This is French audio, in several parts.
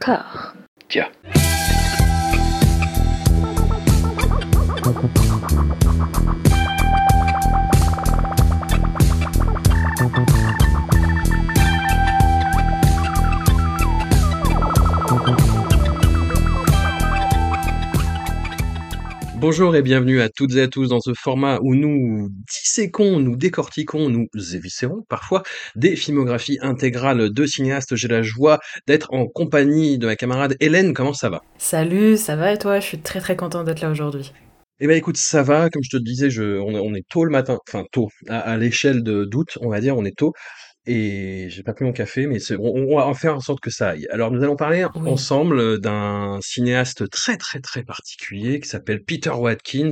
D'accord. Tiens. Bonjour et bienvenue à toutes et à tous dans ce format où nous disséquons, nous décortiquons, nous éviscérons parfois des filmographies intégrales de cinéastes. J'ai la joie d'être en compagnie de ma camarade Hélène. Comment ça va? Salut, ça va et toi? Je suis très très content d'être là aujourd'hui. Eh ben écoute, ça va. Comme je te disais, je, on, est, on est tôt le matin, enfin tôt, à, à l'échelle de d'août, on va dire, on est tôt. Et j'ai pas pris mon café, mais c'est- on, on va faire en sorte que ça aille. Alors nous allons parler Oui. ensemble d'un cinéaste très très très particulier qui s'appelle Peter Watkins,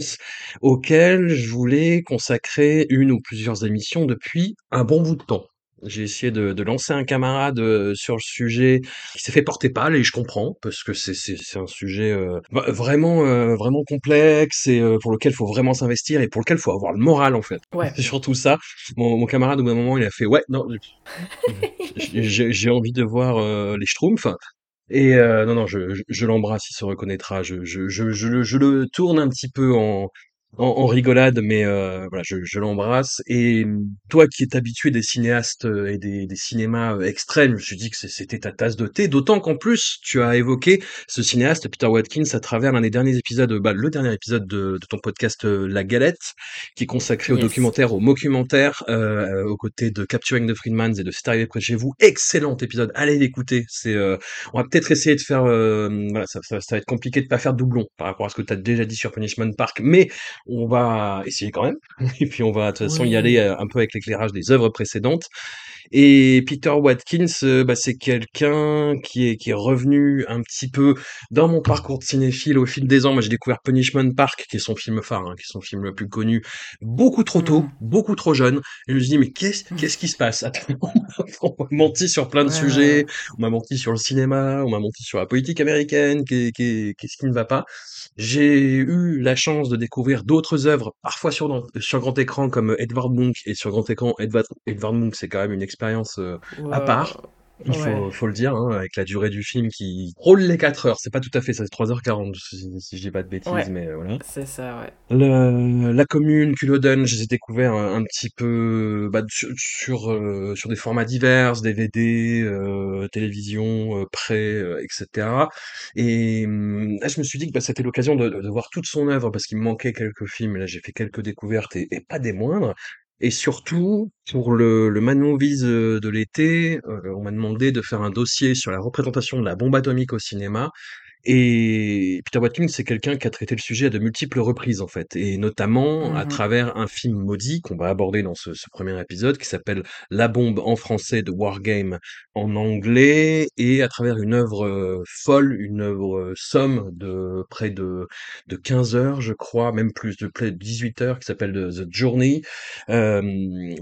auquel je voulais consacrer une ou plusieurs émissions depuis un bon bout de temps. J'ai essayé de, de lancer un camarade euh, sur le sujet qui s'est fait porter pâle et je comprends parce que c'est un sujet euh, va- vraiment euh, vraiment complexe et euh, pour lequel il faut vraiment s'investir et pour lequel il faut avoir le moral en fait. Ouais. Surtout ça. Mon, mon camarade au bout d'un moment il a fait ouais non j'ai j'ai envie de voir euh, les Schtroumpfs. Et euh, non, non, je, je, je l'embrasse, il se reconnaîtra. Je, je, je, je, le, je le tourne un petit peu en, en, en rigolade, mais euh, voilà, je, je l'embrasse. Et toi qui es habitué des cinéastes euh, et des, des cinémas euh, extrêmes, je me suis dit que c'était ta tasse de thé. D'autant qu'en plus, tu as évoqué ce cinéaste, Peter Watkins, à travers l'un des derniers épisodes, bah, le dernier épisode de, de ton podcast euh, La Galette, qui est consacré au documentaire, au mockumentaire, euh, aux côtés de Capturing the Freedmans et de C'est arrivé près de chez vous. Excellent épisode, allez l'écouter. C'est, euh, on va peut-être essayer de faire, euh, voilà, ça, ça, ça va être compliqué de pas faire de doublon par rapport à ce que tu as déjà dit sur Punishment Park, mais on va essayer quand même. Et puis on va de toute façon y aller euh, un peu avec l'éclairage des œuvres précédentes. Et Peter Watkins, euh, bah, c'est quelqu'un qui est, qui est revenu un petit peu dans mon parcours de cinéphile au fil des ans. Moi, j'ai découvert Punishment Park, qui est son film phare, hein, qui est son film le plus connu, beaucoup trop tôt, Mm. beaucoup trop jeune. Et je me suis dit, mais qu'est-ce qu'est-ce qui se passe? On m'a menti sur plein de Ouais, sujets, ouais. on m'a menti sur le cinéma, on m'a menti sur la politique américaine, qu'est- qu'est- qu'est-ce qui ne va pas? J'ai eu la chance de découvrir d'autres œuvres, parfois sur, sur grand écran, comme Edvard Munch, et sur grand écran, Edvard, Edvard Munch, c'est quand même une expérience euh, à part. Il faut, Ouais. faut le dire, hein, avec la durée du film qui roule les 4 heures. C'est pas tout à fait ça, c'est 3h40, si, si je dis pas de bêtises, Ouais. mais euh, voilà. C'est ça, ouais. Le, la commune, Culloden, je les ai découverts un, un petit peu bah, sur, sur, euh, sur des formats divers, DVD, euh, télévision, euh, prêt, euh, etc. Et hum, là, je me suis dit que bah, c'était l'occasion de, voir toute son œuvre parce qu'il me manquait quelques films. Là, j'ai fait quelques découvertes et, et pas des moindres. Et surtout, pour le, le Manon euh, de l'été, euh, on m'a demandé de faire un dossier sur la représentation de la bombe atomique au cinéma. Et Peter Watkins, c'est quelqu'un qui a traité le sujet à de multiples reprises, en fait, et notamment à Mhm. travers un film maudit qu'on va aborder dans ce, ce premier épisode, qui s'appelle La bombe en français de Wargame en anglais, et à travers une œuvre euh, folle, une œuvre euh, somme de près de, de 15 heures, je crois, même plus, de près de 18 heures, qui s'appelle The Journey, euh,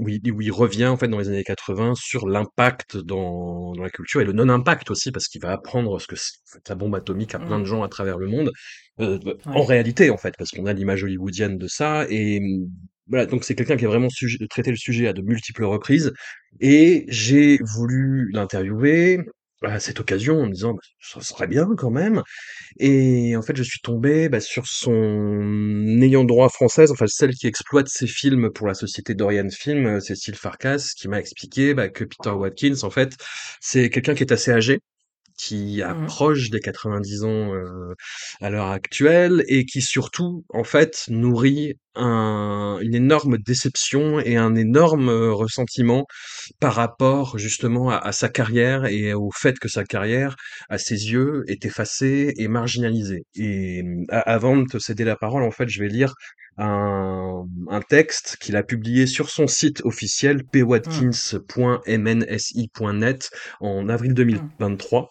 où, il, où il revient, en fait, dans les années 80, sur l'impact dans, dans la culture, et le non-impact aussi, parce qu'il va apprendre ce que la bombe atomique à plein de gens à travers le monde, euh, en Ouais. réalité en fait, parce qu'on a l'image hollywoodienne de ça, et hum, voilà, donc c'est quelqu'un qui a vraiment sujet- traité le sujet à de multiples reprises, et j'ai voulu l'interviewer à cette occasion en me disant, bah, ça serait bien quand même, et en fait je suis tombé bah, sur son ayant droit française, enfin celle qui exploite ses films pour la société Dorian Film, euh, Cécile Farkas, qui m'a expliqué bah, que Peter Watkins en fait, c'est quelqu'un qui est assez âgé, qui Mhm. approche des 90 ans euh, à l'heure actuelle et qui surtout en fait nourrit un, une énorme déception et un énorme euh, ressentiment par rapport justement à, à sa carrière et au fait que sa carrière à ses yeux est effacée et marginalisée. Et a- avant de te céder la parole en fait je vais lire un, un texte qu'il a publié sur son site officiel Mm. pwatkins.mnsi.net en avril Mm. 2023.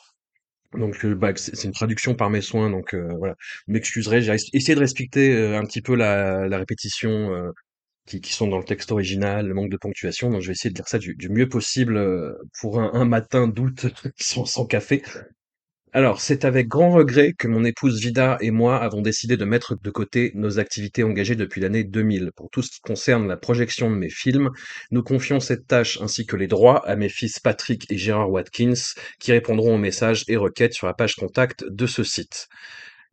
Donc euh, bah, c'est une traduction par mes soins, donc euh, voilà. Vous m'excuserez, j'ai essayé de respecter euh, un petit peu la, la répétition euh, qui, qui sont dans le texte original, le manque de ponctuation, donc je vais essayer de dire ça du, du mieux possible euh, pour un, un matin d'août sans, sans café. Alors, c'est avec grand regret que mon épouse Vida et moi avons décidé de mettre de côté nos activités engagées depuis l'année 2000. Pour tout ce qui concerne la projection de mes films, nous confions cette tâche ainsi que les droits à mes fils Patrick et Gérard Watkins, qui répondront aux messages et requêtes sur la page contact de ce site.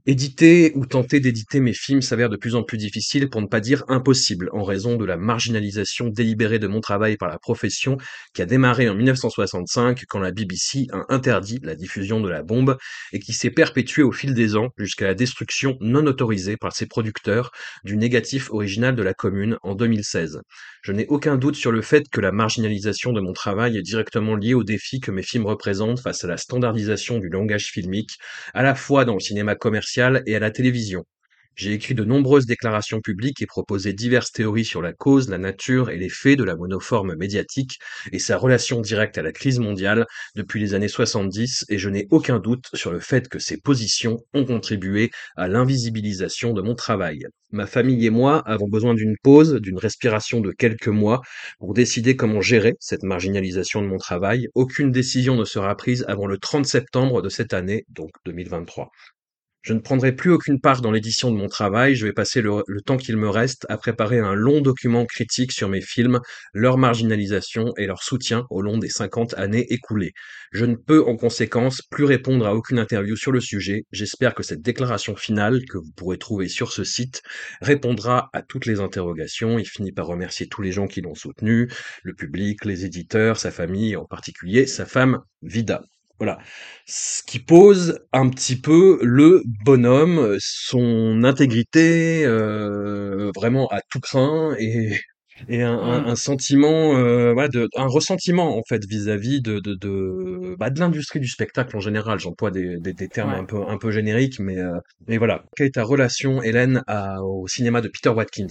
Éditer ou tenter d'éditer mes films s'avère de plus en plus difficile, pour ne pas dire impossible, en raison de la marginalisation délibérée de mon travail par la profession qui a démarré en 1965 quand la BBC a interdit la diffusion de la bombe et qui s'est perpétuée au fil des ans jusqu'à la destruction non autorisée par ses producteurs du négatif original de la commune en 2016. Je n'ai aucun doute sur le fait que la marginalisation de mon travail est directement liée au défi que mes films représentent face à la standardisation du langage filmique, à la fois dans le cinéma commercial et à la télévision. J'ai écrit de nombreuses déclarations publiques et proposé diverses théories sur la cause, la nature et les faits de la monoforme médiatique et sa relation directe à la crise mondiale depuis les années 70 et je n'ai aucun doute sur le fait que ces positions ont contribué à l'invisibilisation de mon travail. Ma famille et moi avons besoin d'une pause, d'une respiration de quelques mois pour décider comment gérer cette marginalisation de mon travail. Aucune décision ne sera prise avant le 30 septembre de cette année, donc 2023. Je ne prendrai plus aucune part dans l'édition de mon travail, je vais passer le, temps qu'il me reste à préparer un long document critique sur mes films, leur marginalisation et leur soutien au long des 50 années écoulées. Je ne peux en conséquence plus répondre à aucune interview sur le sujet. J'espère que cette déclaration finale, que vous pourrez trouver sur ce site, répondra à toutes les interrogations. Il finit par remercier tous les gens qui l'ont soutenu, le public, les éditeurs, sa famille, en particulier sa femme Vida. Voilà. Ce qui pose un petit peu le bonhomme, son intégrité, euh, vraiment à tout craint et, et un, un, un sentiment, euh, voilà, de, un ressentiment en fait vis-à-vis de de de, bah, de l'industrie du spectacle en général. J'emploie des, des, des termes Ouais. un peu un peu génériques, mais euh, mais voilà. Quelle est ta relation, Hélène, à- au cinéma de Peter Watkins?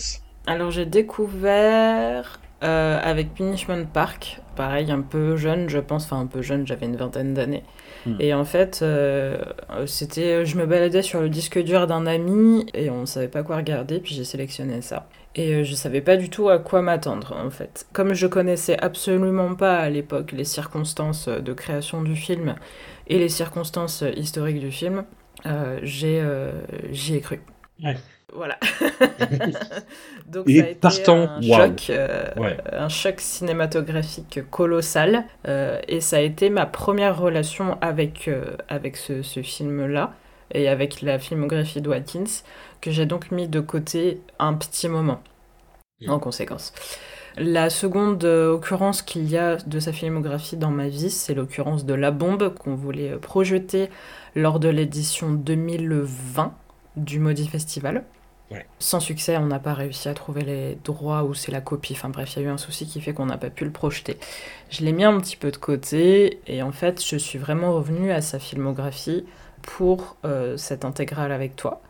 Alors j'ai découvert euh, avec Punishment Park, pareil, un peu jeune, je pense, enfin un peu jeune, j'avais une vingtaine d'années. Hmm. Et en fait, euh, c'était, je me baladais sur le disque dur d'un ami et on savait pas quoi regarder, puis j'ai sélectionné ça. Et euh, je savais pas du tout à quoi m'attendre en fait. Comme je connaissais absolument pas à l'époque les circonstances de création du film et les circonstances historiques du film, euh, j'ai, euh, j'y ai cru. Ouais. Voilà. Donc Et ça a été partant, un choc, euh, Ouais. un choc cinématographique colossal. euh, et ça a été ma première relation avec, euh, avec ce, ce film-là et avec la filmographie de Watkins que j'ai donc mis de côté un petit moment en conséquence. La seconde occurrence qu'il y a de sa filmographie dans ma vie, c'est l'occurrence de La Bombe qu'on voulait projeter lors de l'édition 2020 du Maudit Festival. Sans succès, on n'a pas réussi à trouver les droits ou c'est la copie. Enfin bref, il y a eu un souci qui fait qu'on n'a pas pu le projeter. Je l'ai mis un petit peu de côté et en fait, je suis vraiment revenue à sa filmographie pour euh, cette intégrale avec toi.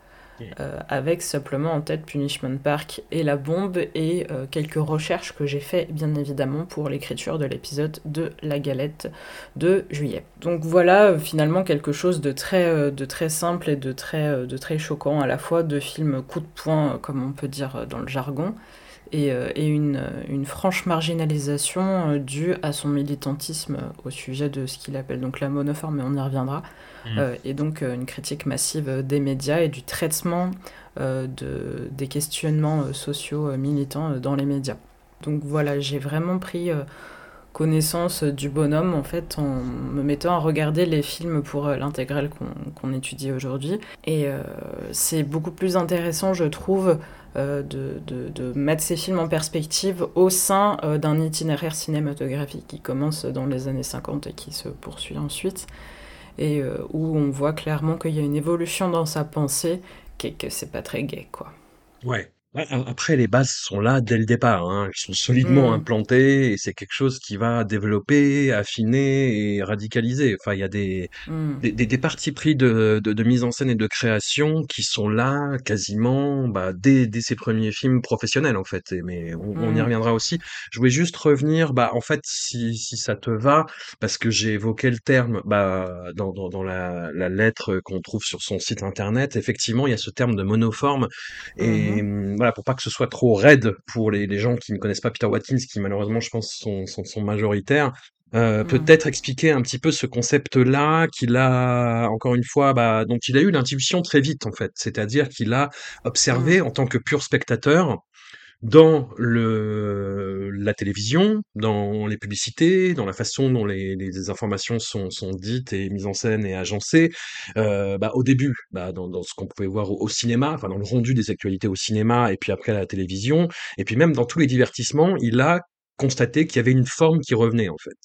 Euh, avec simplement en tête Punishment Park et la bombe et euh, quelques recherches que j'ai fait bien évidemment pour l'écriture de l'épisode de La Galette de juillet. Donc voilà euh, finalement quelque chose de très, de très simple et de très, de très choquant à la fois, de films coup de poing comme on peut dire dans le jargon et, et une, une franche marginalisation due à son militantisme au sujet de ce qu'il appelle donc la monoforme, mais on y reviendra, Mm. euh, et donc euh, une critique massive euh, des médias et du traitement de, des questionnements sociaux militants dans les médias. Donc voilà, j'ai vraiment pris connaissance du bonhomme en fait en me mettant à regarder les films pour l'intégrale qu'on étudie aujourd'hui. Et c'est beaucoup plus intéressant, je trouve, de, mettre ces films en perspective au sein d'un itinéraire cinématographique qui commence dans les années 50 et qui se poursuit ensuite, et euh, où on voit clairement qu'il y a une évolution dans sa pensée, et que c'est pas très gay, quoi. Ouais. Ouais, après, les bases sont là dès le départ, hein. Elles sont solidement Mm. implantées et c'est quelque chose qui va développer, affiner et radicaliser. Enfin, il y a des, Mm. des, des, des partis pris de, de, de mise en scène et de création qui sont là quasiment bah, dès, dès ses premiers films professionnels, en fait. Et- mais on, on y Mm. reviendra aussi. Je voulais juste revenir, bah, en fait, si, si ça te va, parce que j'ai évoqué le terme bah, dans, dans, dans la, la lettre qu'on trouve sur son site internet. Effectivement, il y a ce terme de monoforme et Mhm. hum, voilà, pour pas que ce soit trop raide pour les, les gens qui ne connaissent pas Peter Watkins, qui malheureusement, je pense, sont, sont, sont majoritaires. Euh, Mmh. peut-être expliquer un petit peu ce concept-là qu'il a, encore une fois, bah, dont il a eu l'intuition très vite en fait. C'est-à-dire qu'il a Mmh. observé en tant que pur spectateur dans le la télévision, dans les publicités, dans la façon dont les, les informations sont, sont dites et mises en scène et agencées. Euh, bah, au début, bah, dans, dans ce qu'on pouvait voir au, au cinéma, enfin dans le rendu des actualités au cinéma et puis après à la télévision, et puis même dans tous les divertissements, il a constaté qu'il y avait une forme qui revenait en fait,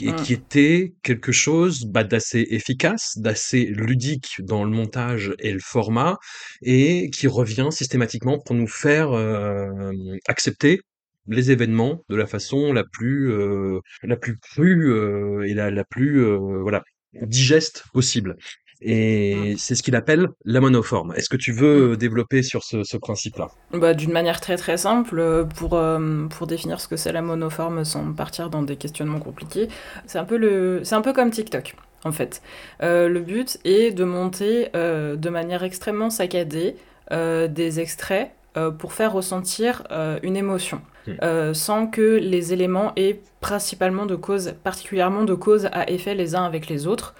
et qui Mmh. était quelque chose bah, d'assez efficace, d'assez ludique dans le montage et le format, et qui revient systématiquement pour nous faire euh, accepter les événements de la façon la plus euh, la plus crue euh, et la, la plus voilà digeste possible. Et Mmh. c'est ce qu'il appelle la monoforme. Est-ce que tu veux Mmh. développer sur ce, ce principe-là? Bah, d'une manière très très simple, euh, pour, euh, pour définir ce que c'est la monoforme sans partir dans des questionnements compliqués, c'est un peu, le, c'est un peu comme TikTok, en fait. Euh, le but est de monter euh, de manière extrêmement saccadée des extraits pour faire ressentir une émotion, euh, sans que les éléments aient principalement de cause, particulièrement de cause à effet les uns avec les autres,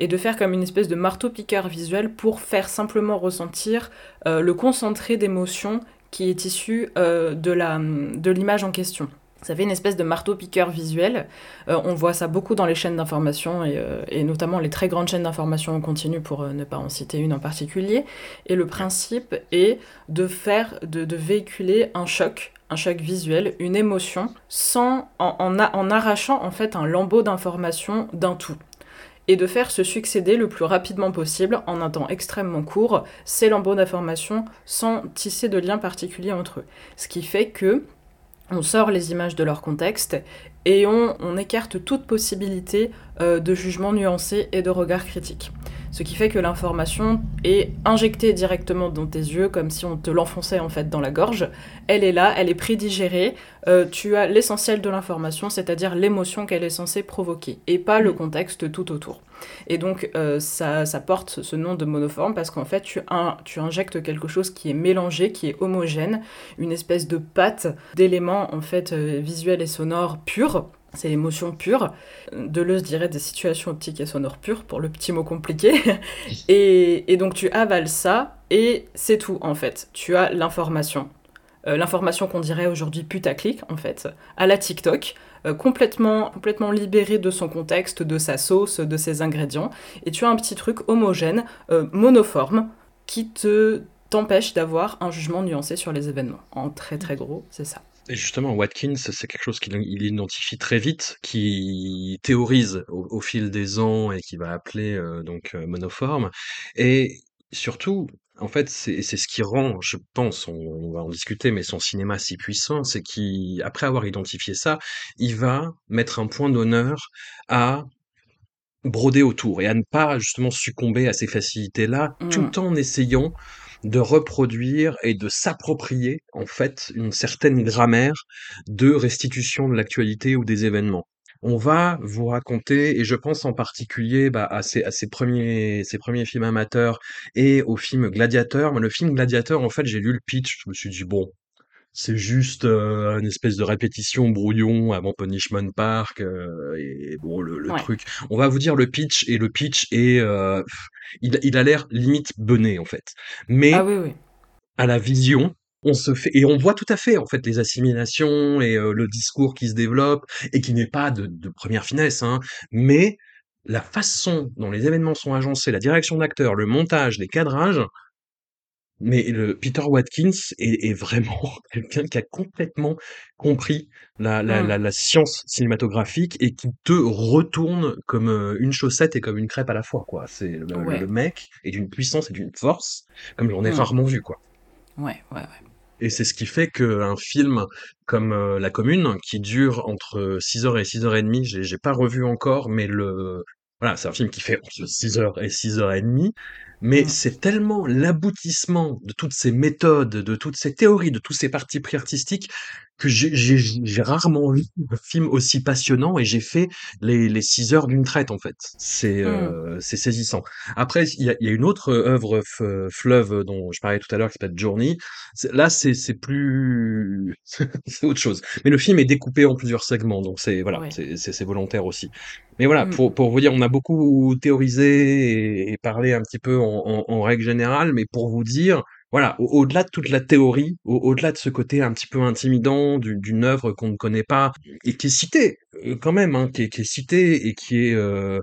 et de faire comme une espèce de marteau-piqueur visuel pour faire simplement ressentir euh, le concentré d'émotions qui est issu euh, de, l'image en question. Ça fait une espèce de marteau-piqueur visuel. Euh, on voit ça beaucoup dans les chaînes d'information et, notamment les très grandes chaînes d'information en continu pour ne pas en citer une en particulier. Et le principe est de faire, de, véhiculer un choc, un choc visuel, une émotion, sans en, en, en arrachant en fait un lambeau d'information d'un tout et de faire se succéder le plus rapidement possible, en un temps extrêmement court, ces lambeaux d'informations sans tisser de lien particulier entre eux. Ce qui fait que on sort les images de leur contexte et on, on écarte toute possibilité de jugement nuancé et de regard critique. Ce qui fait que l'information est injectée directement dans tes yeux, comme si on te l'enfonçait en fait dans la gorge. Elle est là, elle est prédigérée. Euh, tu as l'essentiel de l'information, c'est-à-dire l'émotion qu'elle est censée provoquer, et pas le contexte tout autour. Et donc euh, ça, porte ce nom de monoforme parce qu'en fait tu, tu, injectes quelque chose qui est mélangé, qui est homogène, une espèce de pâte d'éléments en fait euh, visuels et sonores purs c'est l'émotion pure. Deleuze dirait des situations optiques et sonores pures, pour le petit mot compliqué. et, et, donc tu avales ça, et c'est tout en fait. Tu as l'information. Euh, l'information qu'on dirait aujourd'hui putaclic, en fait, à la TikTok, euh, complètement, complètement libérée de son contexte, de sa sauce, de ses ingrédients. Et tu as un petit truc homogène, euh, monoforme, qui te t'empêche d'avoir un jugement nuancé sur les événements. En très très gros, c'est ça. Et justement, Watkins, c'est quelque chose qu'il identifie très vite, qui théorise au, au, fil des ans et qui va appeler euh, donc euh, monoforme. Et surtout, en fait, c'est ce qui rend, je pense, on, on, va en discuter, mais son cinéma si puissant, c'est qu'après avoir identifié ça, il va mettre un point d'honneur à broder autour et à ne pas justement succomber à ces facilités-là, Mm. tout en essayant de reproduire et de s'approprier en fait une certaine grammaire de restitution de l'actualité ou des événements. On va vous raconter, et je pense en particulier bah, à, ses, premiers, ses premiers films amateurs et au film Gladiateur. Mais le film Gladiateur, en fait, j'ai lu le pitch, je me suis dit, bon, c'est juste euh, une espèce de répétition brouillon avant Punishment Park euh, et bon le, le Ouais. truc on va vous dire le pitch et le pitch est euh, il, il a l'air limite bené en fait mais Ah oui, oui. à la vision on se fait et on voit tout à fait en fait les assimilations et euh, le discours qui se développe et qui n'est pas de, de première finesse hein, mais la façon dont les événements sont agencés la direction d'acteur le montage les cadrages mais le Peter Watkins est, est vraiment quelqu'un qui a complètement compris la, la, la, la science cinématographique et qui te retourne comme euh, une chaussette et comme une crêpe à la fois, quoi. C'est le, Ouais. le mec est d'une puissance et d'une force comme j'en ai Mm. rarement vu, quoi. Ouais, ouais, ouais. Et c'est ce qui fait qu'un film comme euh, La Commune, qui dure entre 6h et 6h30, j'ai, j'ai pas revu encore, mais le, voilà, c'est un film qui fait entre 6h et 6h30, mais Mm. c'est tellement l'aboutissement de toutes ces méthodes, de toutes ces théories, de tous ces partis pris artistiques, que j'ai rarement vu un film aussi passionnant et j'ai fait les, les six heures d'une traite en fait. C'est euh, Mmh. c'est saisissant. Après, il y a, y a une autre œuvre f- fleuve dont je parlais tout à l'heure qui s'appelle Journey. Là, c'est c'est plus c'est autre chose. Mais le film est découpé en plusieurs segments, donc c'est voilà, Ouais. c'est volontaire aussi. Mais voilà, Mmh. pour pour vous dire, on a beaucoup théorisé et, et parlé un petit peu en, en, en règle générale, mais pour vous dire voilà, au- au-delà de toute la théorie, au- au-delà de ce côté un petit peu intimidant du- d'une œuvre qu'on ne connaît pas et qui est citée euh, quand même, hein, qui est, qui citée et qui est euh,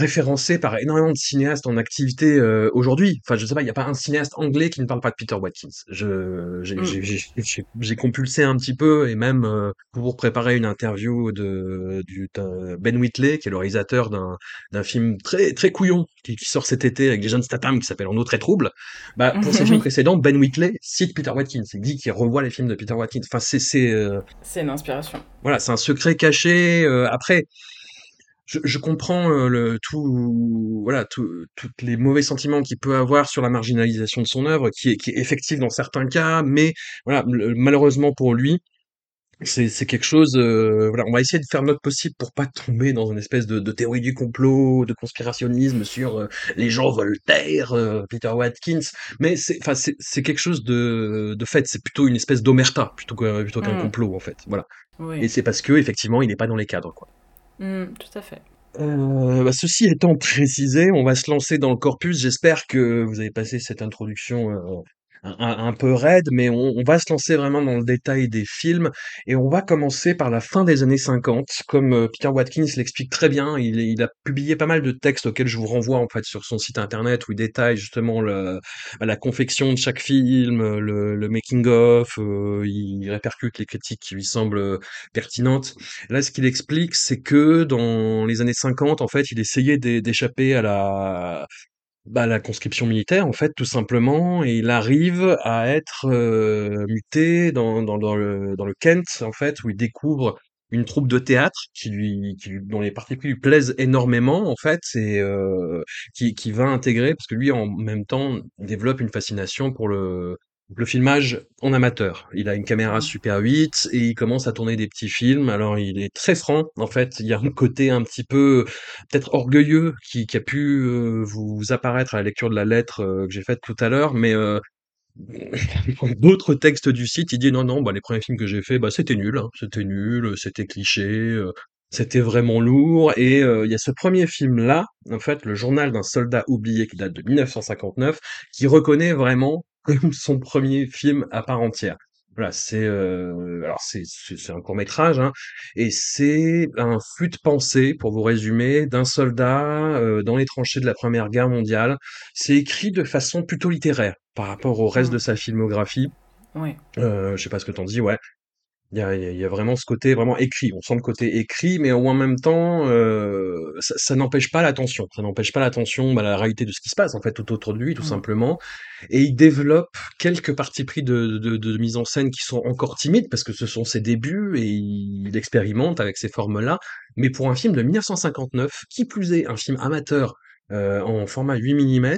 référencée par énormément de cinéastes en activité euh, aujourd'hui. Enfin, je sais pas, il n'y a pas un cinéaste anglais qui ne parle pas de Peter Watkins. Je, j'ai, compulsé un petit peu et même euh, pour préparer une interview de du, Ben Whitley, qui est le réalisateur d'un d'un film très très couillon qui, qui sort cet été avec Jason Statham qui s'appelle En eau très trouble. Bah, pour ses films Oui, précédents, Ben Whitley cite Peter Watkins. Il dit qu'il revoit les films de Peter Watkins. Enfin, c'est c'est euh, c'est une inspiration. voilà, c'est un secret caché. après je, je comprends euh, le tout, voilà, tous les mauvais sentiments qu'il peut avoir sur la marginalisation de son œuvre, qui est, qui est effective dans certains cas, mais voilà, le- malheureusement pour lui, c'est, c'est quelque chose. euh, voilà, on va essayer de faire notre possible pour pas tomber dans une espèce de, de théorie du complot, de conspirationnisme sur euh, les gens Voltaire, euh, Peter Watkins, mais c'est, enfin, c'est, c'est quelque chose de, de fait. C'est plutôt une espèce d'omerta plutôt que, plutôt qu'un Mmh. complot en fait. Voilà, et Oui. c'est parce que effectivement, il n'est pas dans les cadres, quoi. Mmh, tout à fait. Heu, bah, ceci étant précisé, on va se lancer dans le corpus. J'espère que vous avez passé cette introduction, heu, un peu raide, mais on va se lancer vraiment dans le détail des films et on va commencer par la fin des années 50. Comme, heu, Peter Watkins l'explique très bien, il a publié pas mal de textes auxquels je vous renvoie, en fait, sur son site internet où il détaille justement bah, la confection de chaque film, le making of, heu, il répercute les critiques qui lui semblent, pertinentes. Là, ce qu'il explique, c'est que dans les années 50, en fait, il essayait d'é- d'échapper à la, bah, la conscription militaire, en fait, tout simplement, et il arrive à être euh, muté dans, dans, dans le, dans le Kent, en fait, où il découvre une troupe de théâtre qui lui, qui dont les parties pris lui plaisent énormément, en fait, et euh, qui, qui va intégrer, parce que lui, en même temps, développe une fascination pour le, le filmage en amateur. Il a une caméra Mmh. Super 8 et il commence à tourner des petits films. Alors il est très franc. En fait, il y a un côté un petit peu peut-être orgueilleux qui, qui a pu euh, vous apparaître à la lecture de la lettre euh, que j'ai faite tout à l'heure, mais euh, d'autres textes du site, il dit non non, bah les premiers films que j'ai faits, bah c'était nul, hein. c'était nul, c'était cliché, euh, c'était vraiment lourd. Et euh, il y a ce premier film là, en fait, le journal d'un soldat oublié qui date de 1959, qui reconnaît vraiment comme son premier film à part entière. Voilà, c'est euh, alors c'est c'est un court métrage, hein, et c'est un flux de pensée, pour vous résumer, d'un soldat euh, dans les tranchées de la Première Guerre mondiale. C'est écrit de façon plutôt littéraire par rapport au reste de Mmh. sa filmographie. Oui. Euh, je sais pas ce que t'en dis, ouais. Il y a, y vraiment ce côté vraiment écrit. On sent le côté écrit, mais en même temps, euh, ça, ça n'empêche pas l'attention. Ça n'empêche pas l'attention à la réalité de ce qui se passe en fait tout autour de lui, tout Mmh. simplement. Et il développe quelques parties pris de, de, de mise en scène qui sont encore timides parce que ce sont ses débuts et il expérimente avec ces formes-là. Mais pour un film de 1959, qui plus est un film amateur euh, en format 8 mm,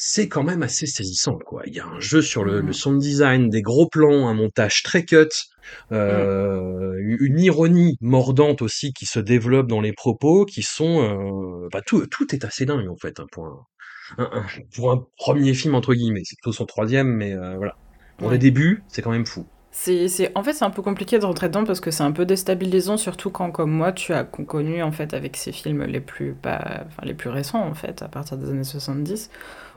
c'est quand même assez saisissant, quoi. Il y a un jeu sur le, le Mmh. sound design, des gros plans, un montage très cut, Mmh. euh, une ironie mordante aussi qui se développe dans les propos, qui sont, euh, bah, tout, tout est assez dingue en fait, hein, pour un, un- un- pour un premier film entre guillemets. C'est plutôt son troisième, mais euh, voilà. Pour les débuts, c'est quand même fou. C'est, c'est, en fait, c'est un peu compliqué de rentrer dedans parce que c'est un peu déstabilisant, surtout quand, comme moi, tu as connu en fait avec ces films les plus, pas, enfin, les plus récents en fait, à partir des années 70.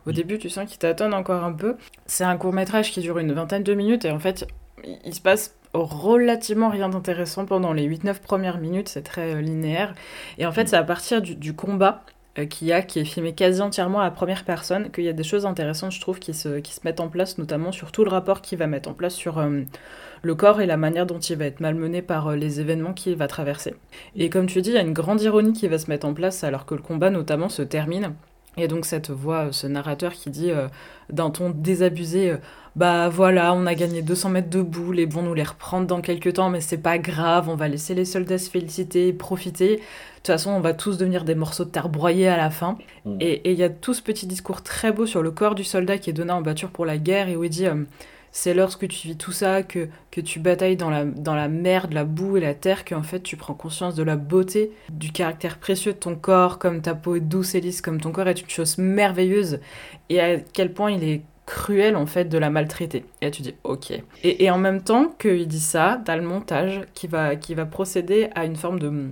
Au début, tu sens qu'il tâtonne encore un peu. C'est un court métrage qui dure une vingtaine de minutes et en fait, il, se passe relativement rien d'intéressant pendant les 8-9 premières minutes, c'est très euh, linéaire. Et en fait, Mm. c'est à partir du, du combat euh, qu'il y a, qui est filmé quasi entièrement à la première personne, qu'il y a des choses intéressantes, je trouve, qui se, qui se mettent en place, notamment sur tout le rapport qu'il va mettre en place sur euh, le corps et la manière dont il va être malmené par euh, les événements qu'il va traverser. Et comme tu dis, il y a une grande ironie qui va se mettre en place alors que le combat notamment se termine. Et donc cette voix, euh, ce narrateur qui dit euh, d'un ton désabusé, euh, bah voilà, on a gagné 200 mètres de boules et bon, nous les reprendre dans quelques temps, mais c'est pas grave, on va laisser les soldats se féliciter, profiter. De toute façon, on va tous devenir des morceaux de terre broyés à la fin. Mm. Et il y a tout ce petit discours très beau sur le corps du soldat qui est donné en batture pour la guerre et où il dit... euh, c'est lorsque tu vis tout ça, que, que tu batailles dans la, dans la merde, la boue et la terre, qu'en fait tu prends conscience de la beauté, du caractère précieux de ton corps, comme ta peau est douce et lisse, comme ton corps est une chose merveilleuse, et à quel point il est cruel en fait de la maltraiter. Et là tu dis ok. Et, en même temps qu'il dit ça, t'as le montage qui va, qui va procéder à une forme de...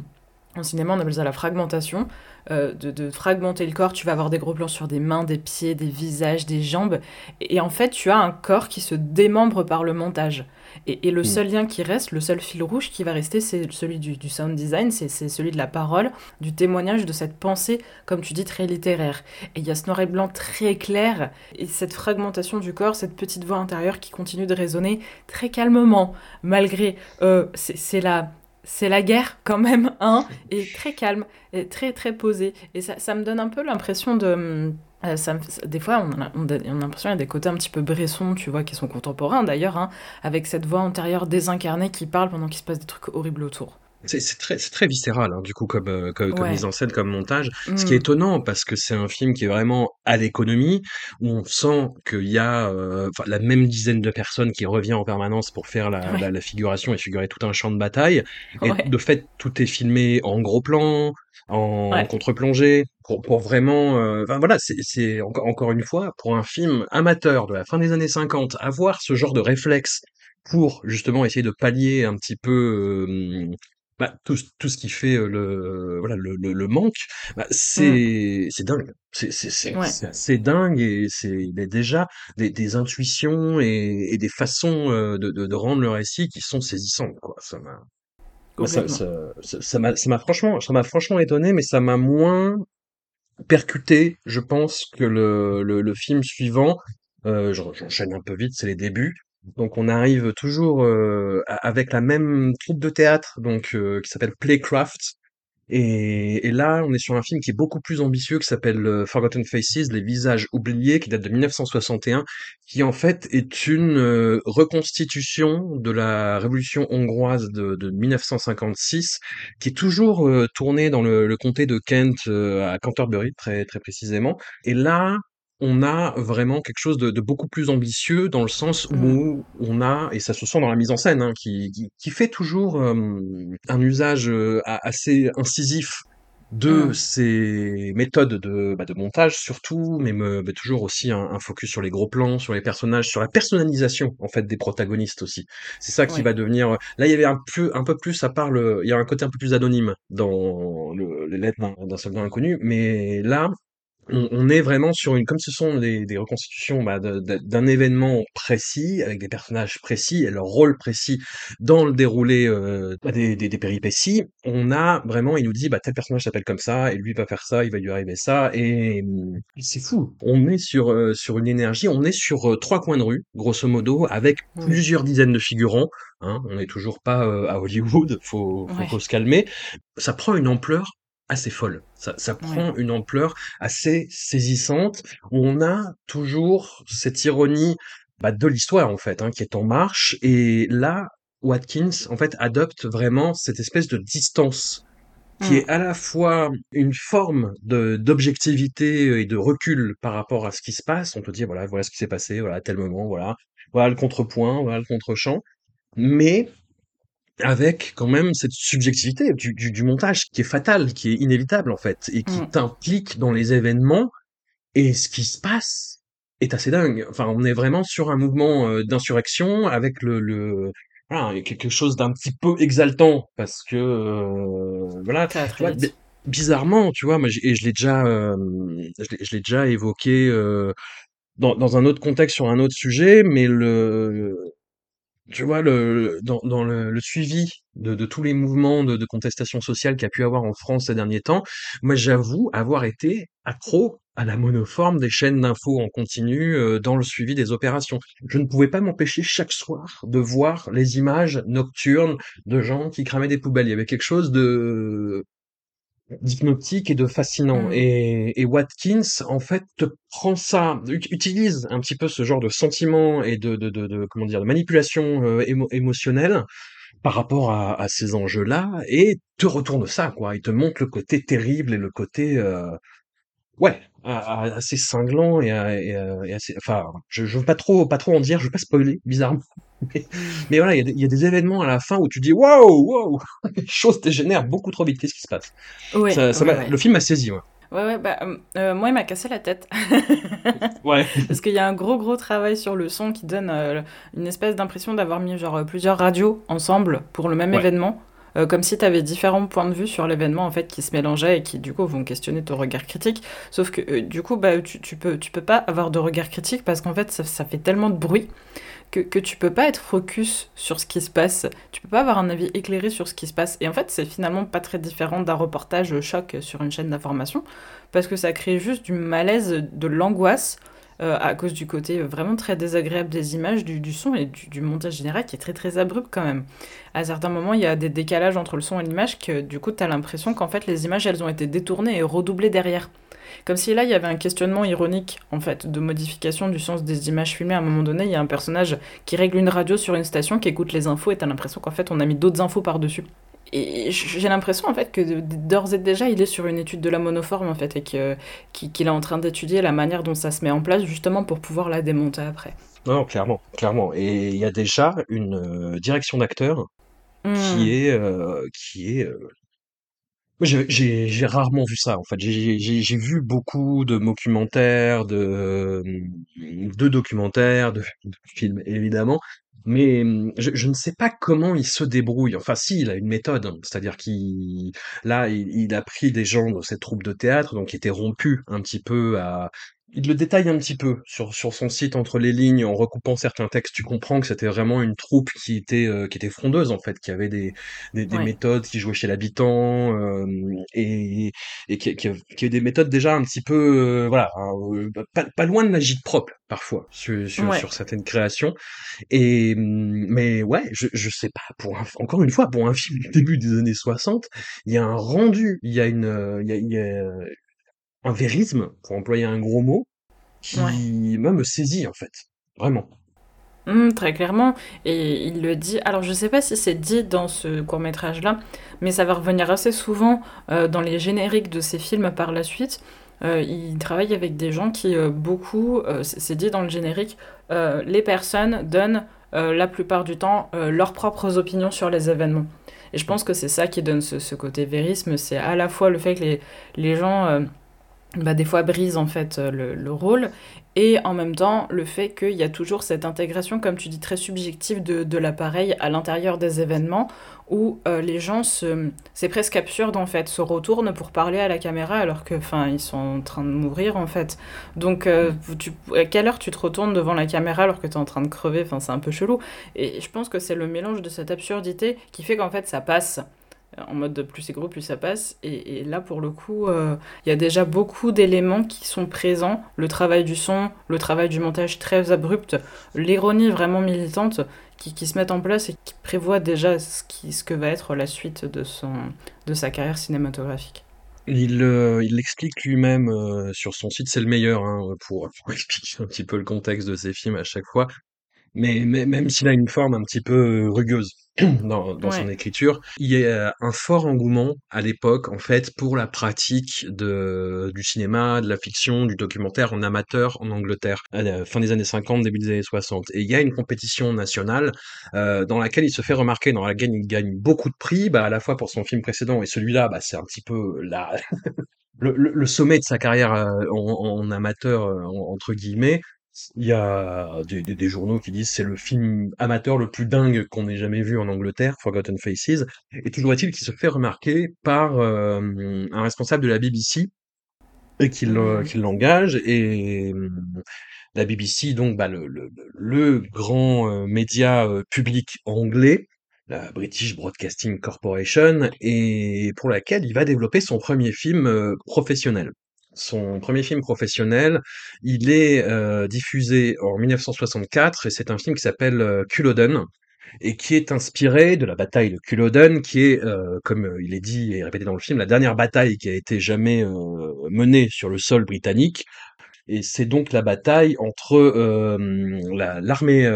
En cinéma on appelle ça la fragmentation, euh, de, fragmenter le corps. Tu vas avoir des gros plans sur des mains, des pieds, des visages, des jambes. Et, en fait, tu as un corps qui se démembre par le montage. Et, le mm. seul lien qui reste, le seul fil rouge qui va rester, c'est celui du, sound design, c'est celui de la parole, du témoignage de cette pensée, comme tu dis, très littéraire. Et il y a ce noir et blanc très clair, et cette fragmentation du corps, cette petite voix intérieure qui continue de résonner très calmement, malgré... Euh, c'est la c'est la guerre quand même, hein, et très calme, et très très posé. Et ça, ça me donne un peu l'impression de... Euh, ça des fois, on a, on a, l'impression qu'il y a des côtés un petit peu Bresson, tu vois, qui sont contemporains d'ailleurs, hein, avec cette voix antérieure désincarnée qui parle pendant qu'il se passe des trucs horribles autour. C'est très, très viscéral, hein, du coup, comme, euh, comme, mise en scène, comme montage. Ce qui est mmh. étonnant, parce que c'est un film qui est vraiment à l'économie, où on sent qu'il y a euh, la même dizaine de personnes qui revient en permanence pour faire la, la, figuration et figurer tout un champ de bataille. Et de fait, tout est filmé en gros plan, en contre-plongée, pour, pour vraiment... Euh, enfin voilà, c'est encore, encore une fois, pour un film amateur de la fin des années 50, avoir ce genre de réflexe pour justement essayer de pallier un petit peu bah, tout, tout ce qui fait le voilà le, le, manque, bah, c'est mmh. c'est dingue. C'est c'est c'est c'est dingue et c'est déjà des, des intuitions et, et des façons de, de, de, rendre le récit qui sont saisissantes. Quoi. Ça m'a ça, ça, ça m'a ça m'a franchement ça m'a franchement étonné, mais ça m'a moins percuté, je pense, que le, le, le film suivant. Euh, J'enchaîne un peu vite, c'est les débuts. Donc on arrive toujours euh, avec la même troupe de théâtre donc euh, qui s'appelle Playcraft. Et, et, là on est sur un film qui est beaucoup plus ambitieux qui s'appelle euh, Forgotten Faces, les visages oubliés qui date de 1961 qui en fait est une reconstitution de la révolution hongroise de, de 1956 qui est toujours tournée dans le, le, comté de Kent à Canterbury très très précisément. Et là on a vraiment quelque chose de, beaucoup plus ambitieux dans le sens mmh. où on a, et ça se sent dans la mise en scène, hein, qui, qui, fait toujours un usage assez incisif de mmh. ces méthodes de, bah, de montage surtout, mais, me, toujours aussi un, focus sur les gros plans, sur les personnages, sur la personnalisation en fait des protagonistes aussi. C'est ça qui va devenir. Là, il y avait un peu, un peu plus, à part le, il y a un côté un peu plus anonyme dans le, les lettres d'un soldat inconnu, mais là, on, est vraiment sur une, comme ce sont des, reconstitutions bah, d'un événement précis, avec des personnages précis et leur rôle précis dans le déroulé euh, bah, des, péripéties, on a vraiment, il nous dit, bah, tel personnage s'appelle comme ça, et lui va faire ça, il va lui arriver ça, et, c'est fou. On est sur, euh, sur une énergie, on est sur euh, trois coins de rue, grosso modo, avec plusieurs dizaines de figurants, hein, on n'est toujours pas à Hollywood, faut, faut se calmer. Ça prend une ampleur assez folle. Ça, ça prend une ampleur assez saisissante. On a toujours cette ironie bah, de l'histoire en fait, hein, qui est en marche. Et là, Watkins en fait adopte vraiment cette espèce de distance qui est mmh. à la fois une forme de d'objectivité et de recul par rapport à ce qui se passe. On peut dire voilà voilà ce qui s'est passé voilà à tel moment voilà voilà le contrepoint voilà le contre-champ, mais avec quand même cette subjectivité du, du, du, montage qui est fatale, qui est inévitable en fait, et qui mm. t'implique dans les événements, et ce qui se passe est assez dingue. Enfin, on est vraiment sur un mouvement euh, d'insurrection avec le, le voilà, quelque chose d'un petit peu exaltant, parce que euh, voilà, bizarrement, tu vois, moi, et je l'ai déjà, euh, je l'ai déjà évoqué euh, dans, dans un autre contexte sur un autre sujet, mais le tu vois, le, dans, le, suivi de, tous les mouvements de, de contestation sociale qu'il y a pu avoir en France ces derniers temps, moi j'avoue avoir été accro à la monoforme des chaînes d'infos en continu euh, dans le suivi des opérations. Je ne pouvais pas m'empêcher chaque soir de voir les images nocturnes de gens qui cramaient des poubelles. Il y avait quelque chose de d'hypnotique et de fascinant. Mmh. Et, et, Watkins, en fait, te prend ça, utilise un petit peu ce genre de sentiment et de, de, de, de comment dire, de manipulation euh, émotionnelle par rapport à, à ces enjeux-là et te retourne ça, quoi. Il te montre le côté terrible et le côté, euh, Ouais, assez cinglant et, a- et assez. Enfin, je, je veux pas trop, pas trop en dire, je veux pas spoiler, bizarrement. Mais, mais voilà, il y, a des il y a des événements à la fin où tu dis waouh, waouh, les choses dégénèrent beaucoup trop vite. Qu'est-ce qui se passe? Ouais, Ça, ça ouais, m'a- ouais. le film m'a saisi, ouais. Ouais, ouais, bah, euh, euh, moi, il m'a cassé la tête. Ouais. Parce qu'il y a un gros, gros travail sur le son qui donne euh, une espèce d'impression d'avoir mis genre plusieurs radios ensemble pour le même Ouais. événement. Euh, comme si tu avais différents points de vue sur l'événement en fait qui se mélangeaient et qui du coup vont questionner ton regard critique. Sauf que euh, du coup bah tu, tu peux tu peux pas avoir de regard critique parce qu'en fait ça, ça fait tellement de bruit que, que tu peux pas être focus sur ce qui se passe. Tu peux pas avoir un avis éclairé sur ce qui se passe. Et en fait c'est finalement pas très différent d'un reportage choc sur une chaîne d'information parce que ça crée juste du malaise, de l'angoisse euh, à cause du côté vraiment très désagréable des images, du, son et du, du montage général qui est très très abrupt quand même. À certains moments, il y a des décalages entre le son et l'image que du coup, tu as l'impression qu'en fait, les images, elles ont été détournées et redoublées derrière. Comme si là, il y avait un questionnement ironique, en fait, de modification du sens des images filmées. À un moment donné, il y a un personnage qui règle une radio sur une station, qui écoute les infos, et t'as l'impression qu'en fait, on a mis d'autres infos par-dessus. Et j'ai l'impression en fait que d'ores et déjà il est sur une étude de la monoforme en fait et qu'il est en train d'étudier la manière dont ça se met en place justement pour pouvoir la démonter après. Non, non, clairement, clairement. Et il y a déjà une euh, direction d'acteur qui Hmm, est, euh, qui est euh, J'ai rarement vu ça, en fait. J'ai vu beaucoup de documentaires, de, de documentaires, de, films, évidemment. Mais hum, je, ne sais pas comment il se débrouille. Enfin, si, il a une méthode. hein. C'est-à-dire qu'il, là, il, il a pris des gens de cette troupe de théâtre, donc qui étaient rompus un petit peu à, il le détaille un petit peu sur, sur son site entre les lignes, en recoupant certains textes, tu comprends que c'était vraiment une troupe qui était, euh, qui était frondeuse, en fait, qui avait des, des, des ouais, méthodes qui jouaient chez l'habitant euh, et, et qui, qui, qui avaient des méthodes déjà un petit peu euh, voilà hein, euh, pas, pas loin de l'agite propre parfois sur, sur, ouais. sur certaines créations. Et hum, mais ouais je, je sais pas pour un- encore une fois pour un film du début des années 60 il y a un rendu il y a une euh, il y a, il y a un vérisme pour employer un gros mot Ouais. qui moi me saisit en fait vraiment Hmm, très clairement. Et il le dit. Alors, je sais pas si c'est dit dans ce court-métrage-là, mais ça va revenir assez souvent euh, dans les génériques de ces films par la suite. Euh, il travaille avec des gens qui, euh, beaucoup, c'est dit dans le générique, les personnes donnent la plupart du temps leurs propres opinions sur les événements. Et je pense que c'est ça qui donne ce, ce côté vérisme. C'est à la fois le fait que les, les gens. Bah, des fois brise en fait euh, le, le rôle. Et en même temps le fait qu'il y a toujours cette intégration comme tu dis très subjective de, de l'appareil à l'intérieur des événements où euh, les gens se c'est presque absurde en fait se retournent pour parler à la caméra alors que enfin ils sont en train de mourir en fait. Donc euh, tu, à quelle heure tu te retournes devant la caméra alors que tu es en train de crever? Enfin c'est un peu chelou. Et je pense que c'est le mélange de cette absurdité qui fait qu'en fait ça passe en mode de plus c'est gros, plus ça passe. Et, là, pour le coup, euh, il y a déjà beaucoup d'éléments qui sont présents. Le travail du son, le travail du montage très abrupt, l'ironie vraiment militante qui, se mettent en place et qui prévoit déjà ce, que va être la suite de, son, de sa carrière cinématographique. Il, euh, l'explique lui-même euh, sur son site, c'est le meilleur hein, pour, expliquer un petit peu le contexte de ses films à chaque fois. Mais, même s'il a une forme un petit peu rugueuse dans, dans son écriture, il y a un fort engouement à l'époque, en fait, pour la pratique de, du cinéma, de la fiction, du documentaire en amateur en Angleterre, à la fin des années 50, début des années 60. Et il y a une compétition nationale euh, dans laquelle il se fait remarquer, dans laquelle il gagne beaucoup de prix, bah, à la fois pour son film précédent et celui-là, bah, c'est un petit peu la, le, le- sommet de sa carrière euh, en, en amateur, euh, en- entre guillemets. Il y a des, des- des journaux qui disent c'est le film amateur le plus dingue qu'on ait jamais vu en Angleterre, Forgotten Faces. Et toujours est-il qu'il se fait remarquer par euh, un responsable de la BBC et qu'il euh, Hmm. qu'il l'engage. Et euh, la BBC, donc bah, le, le, le grand média public anglais, la British Broadcasting Corporation, et pour laquelle il va développer son premier film professionnel. Son premier film professionnel, il est euh, diffusé en 1964 et c'est un film qui s'appelle euh, Culloden et qui est inspiré de la bataille de Culloden, qui est, euh, comme il est dit et répété dans le film, la dernière bataille qui a été jamais menée sur le sol britannique. Et c'est donc la bataille entre la- l'armée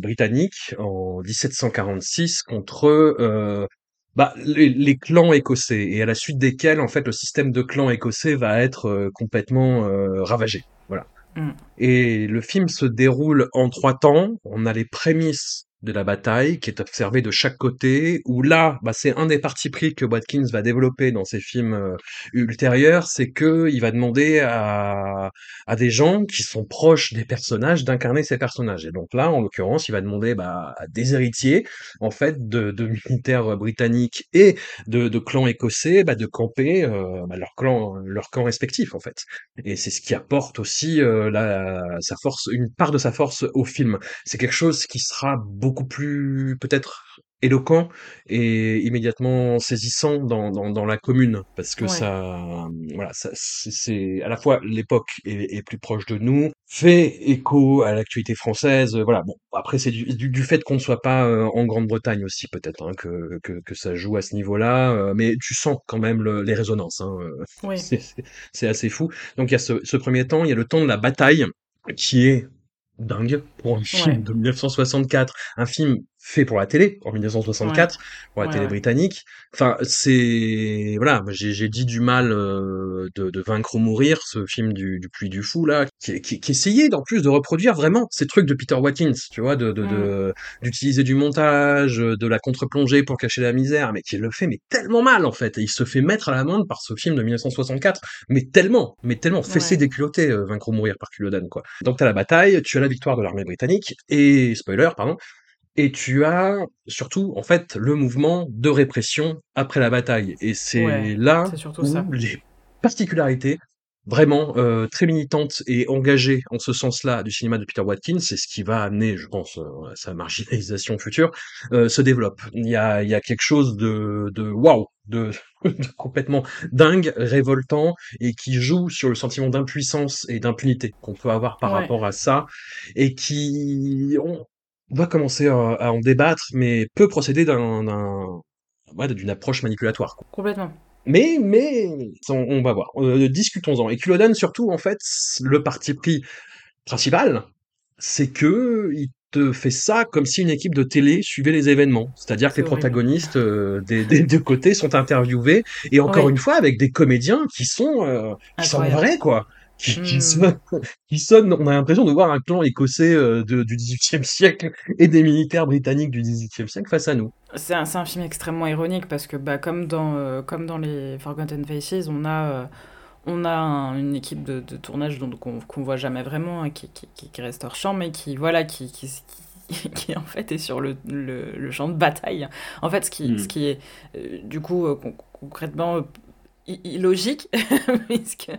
britannique en 1746 contre bah, les, les clans écossais et à la suite desquels en fait le système de clans écossais va être euh, complètement euh, ravagé. Voilà. Mm. Et le film se déroule en trois temps. On a les prémices de la bataille qui est observée de chaque côté, où là, bah, c'est un des partis pris que Watkins va développer dans ses films euh, ultérieurs, c'est que il va demander à, à des gens qui sont proches des personnages d'incarner ces personnages. Et donc là, en l'occurrence, il va demander bah, à des héritiers, en fait, de, de militaires britanniques et de, de clans écossais, bah, de camper euh, bah, leur clan, leur camp respectif, en fait. Et c'est ce qui apporte aussi euh, la, sa force, une part de sa force au film. C'est quelque chose qui sera beaucoup beaucoup plus peut-être éloquent et immédiatement saisissant dans, dans, dans la commune. Parce que Ouais. ça voilà ça c'est à la fois l'époque est, est plus proche de nous fait écho à l'actualité française voilà. Bon après c'est du, du, du fait qu'on ne soit pas euh, en Grande-Bretagne aussi peut-être hein, que, que que ça joue à ce niveau-là euh, mais tu sens quand même le- les résonances hein, euh, c'est assez fou. Donc il y a ce, ce premier temps il y a le temps de la bataille qui est dingue pour un film Ouais. de 1964, un film fait pour la télé en 1964 pour la Ouais, télé ouais. britannique. Enfin, c'est voilà, j'ai dit du mal euh, de, de Vaincre ou mourir, ce film du, du Puy du Fou là, qui, qui, qui essayait en plus de reproduire vraiment ces trucs de Peter Watkins, tu vois, de de Mm. de- d'utiliser du montage, de la contre-plongée pour cacher la misère, mais qui le fait mais tellement mal en fait, et il se fait mettre à l'amende par ce film de 1964, mais tellement, mais tellement fessé déculotté, euh, Vaincre ou mourir par Culloden quoi. Donc t'as la bataille, tu as la victoire de l'armée britannique et spoiler pardon, et tu as surtout en fait le mouvement de répression après la bataille et c'est Ouais, là où ça. les particularités vraiment euh, très militantes et engagées en ce sens-là du cinéma de Peter Watkins, c'est ce qui va amener, je pense, euh, à sa marginalisation future, euh, se développe. Il y a, il y a quelque chose de, de waouh, de, de complètement dingue, révoltant, et qui joue sur le sentiment d'impuissance et d'impunité qu'on peut avoir par Ouais. rapport à ça, et qui on va commencer à, à en débattre, mais peut procéder d'un, d'un ouais, d'une approche manipulatoire. quoi. Complètement. Mais, mais, on, on va voir. Euh, discutons-en. Et Culloden, surtout, en fait, le parti pris principal, c'est que il te fait ça comme si une équipe de télé suivait les événements. C'est-à-dire que les horrible. protagonistes euh, des, des deux côtés sont interviewés, et encore Oui. une fois, avec des comédiens qui sont, euh, qui sont vrais, quoi. Qui, qui sonnent, on a l'impression de voir un clan écossais euh, de- du XVIIIe siècle et des militaires britanniques du XVIIIe siècle face à nous. C'est un, un film extrêmement ironique parce que bah, comme, dans, euh, comme dans les Forgotten Faces, on a, euh, on a un- une équipe de, de tournage qu'on qu'on voit jamais vraiment, hein, qui, qui, qui- reste hors champ, mais qui, voilà, qui, qui, en fait est sur le, le, le champ de bataille. En fait, ce qui, Mm. ce qui est euh, du coup con- concrètement illogique, puisque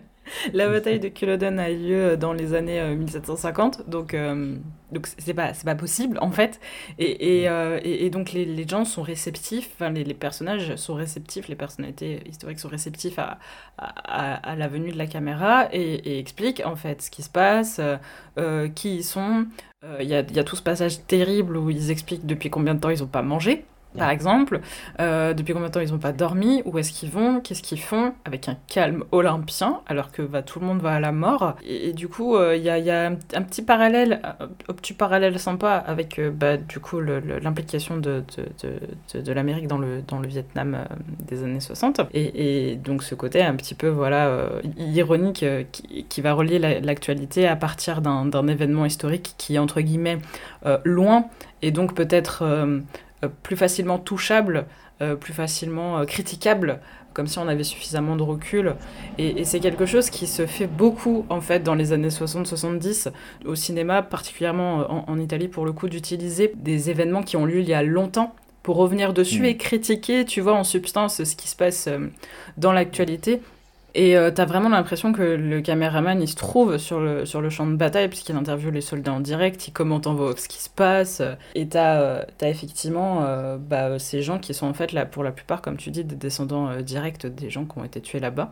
la bataille de Culloden a lieu dans les années euh, 1750, donc euh, donc c'est pas c'est pas possible en fait. Et, et, euh, et, et donc les, les gens sont réceptifs, enfin les, les personnages sont réceptifs, les personnalités historiques sont réceptifs à, à, la venue de la caméra et, expliquent en fait ce qui se passe, euh, euh, qui ils sont. Euh, Il y, a, il y a tout ce passage terrible où ils expliquent depuis combien de temps ils n'ont pas mangé. Par exemple, euh, depuis combien de temps ils n'ont pas dormi, où est-ce qu'ils vont, qu'est-ce qu'ils font, avec un calme olympien, alors que bah, tout le monde va à la mort. Et, et du coup, euh, il y, a, il y a un, petit parallèle, un, petit parallèle sympa avec euh, bah, du coup l'implication de, de, de, de, de l'Amérique dans le, dans le Vietnam euh, des années 60. Et, et donc ce côté un petit peu voilà euh, ironique euh, qui, qui va relier la- l'actualité à partir d'un événement historique qui est entre guillemets euh, loin et donc peut-être euh, euh, plus facilement touchable, euh, plus facilement euh, critiquable, comme si on avait suffisamment de recul. Et, et c'est quelque chose qui se fait beaucoup en fait dans les années 60-70 au cinéma, particulièrement euh, en, en Italie pour le coup, d'utiliser des événements qui ont lieu il y a longtemps pour revenir dessus Mm. et critiquer, tu vois, en substance ce qui se passe euh, dans l'actualité. Et euh, t'as vraiment l'impression que le caméraman, il se trouve sur le, sur le champ de bataille, puisqu'il interviewe les soldats en direct, il commente en voix ce qui se passe. Et t'as euh, t'as effectivement euh, bah, ces gens qui sont en fait, là, pour la plupart, comme tu dis, des descendants directs des gens qui ont été tués là-bas.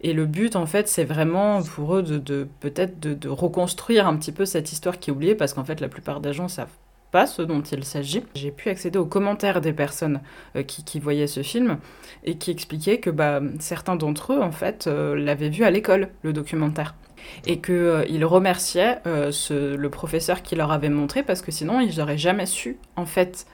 Et le but, en fait, c'est vraiment pour eux de, de peut-être de, de reconstruire un petit peu cette histoire qui est oubliée, parce qu'en fait, la plupart des savent pas ce dont il s'agit. J'ai pu accéder aux commentaires des personnes euh, qui, voyaient ce film et qui expliquaient que bah, certains d'entre eux, en fait, euh, l'avaient vu à l'école, le documentaire. Et qu'ils remerciaient euh, ce- le professeur qui leur avait montré parce que sinon ils n'auraient jamais su, en fait,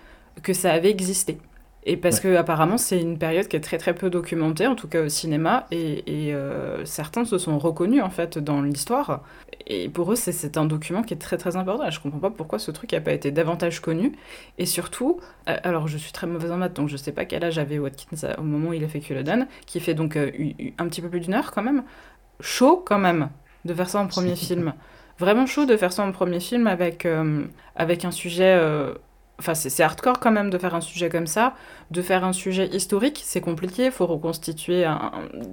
que ça avait existé. Et parce que apparemment c'est une période qui est très très peu documentée, en tout cas au cinéma, et, et euh, certains se sont reconnus en fait dans l'histoire. Et pour eux c'est un document qui est très très important. Je comprends pas pourquoi ce truc n'a pas été davantage connu. Et surtout, euh, alors je suis très mauvaise en maths, donc je sais pas quel âge avait Watkins euh, au moment où il a fait Culloden, qui fait donc un petit peu plus d'une heure quand même. Chaud quand même de faire ça en premier film. Vraiment chaud de faire ça en premier film avec, avec un sujet Enfin, c'est hardcore quand même de faire un sujet comme ça. De faire un sujet historique, c'est compliqué. Faut reconstituer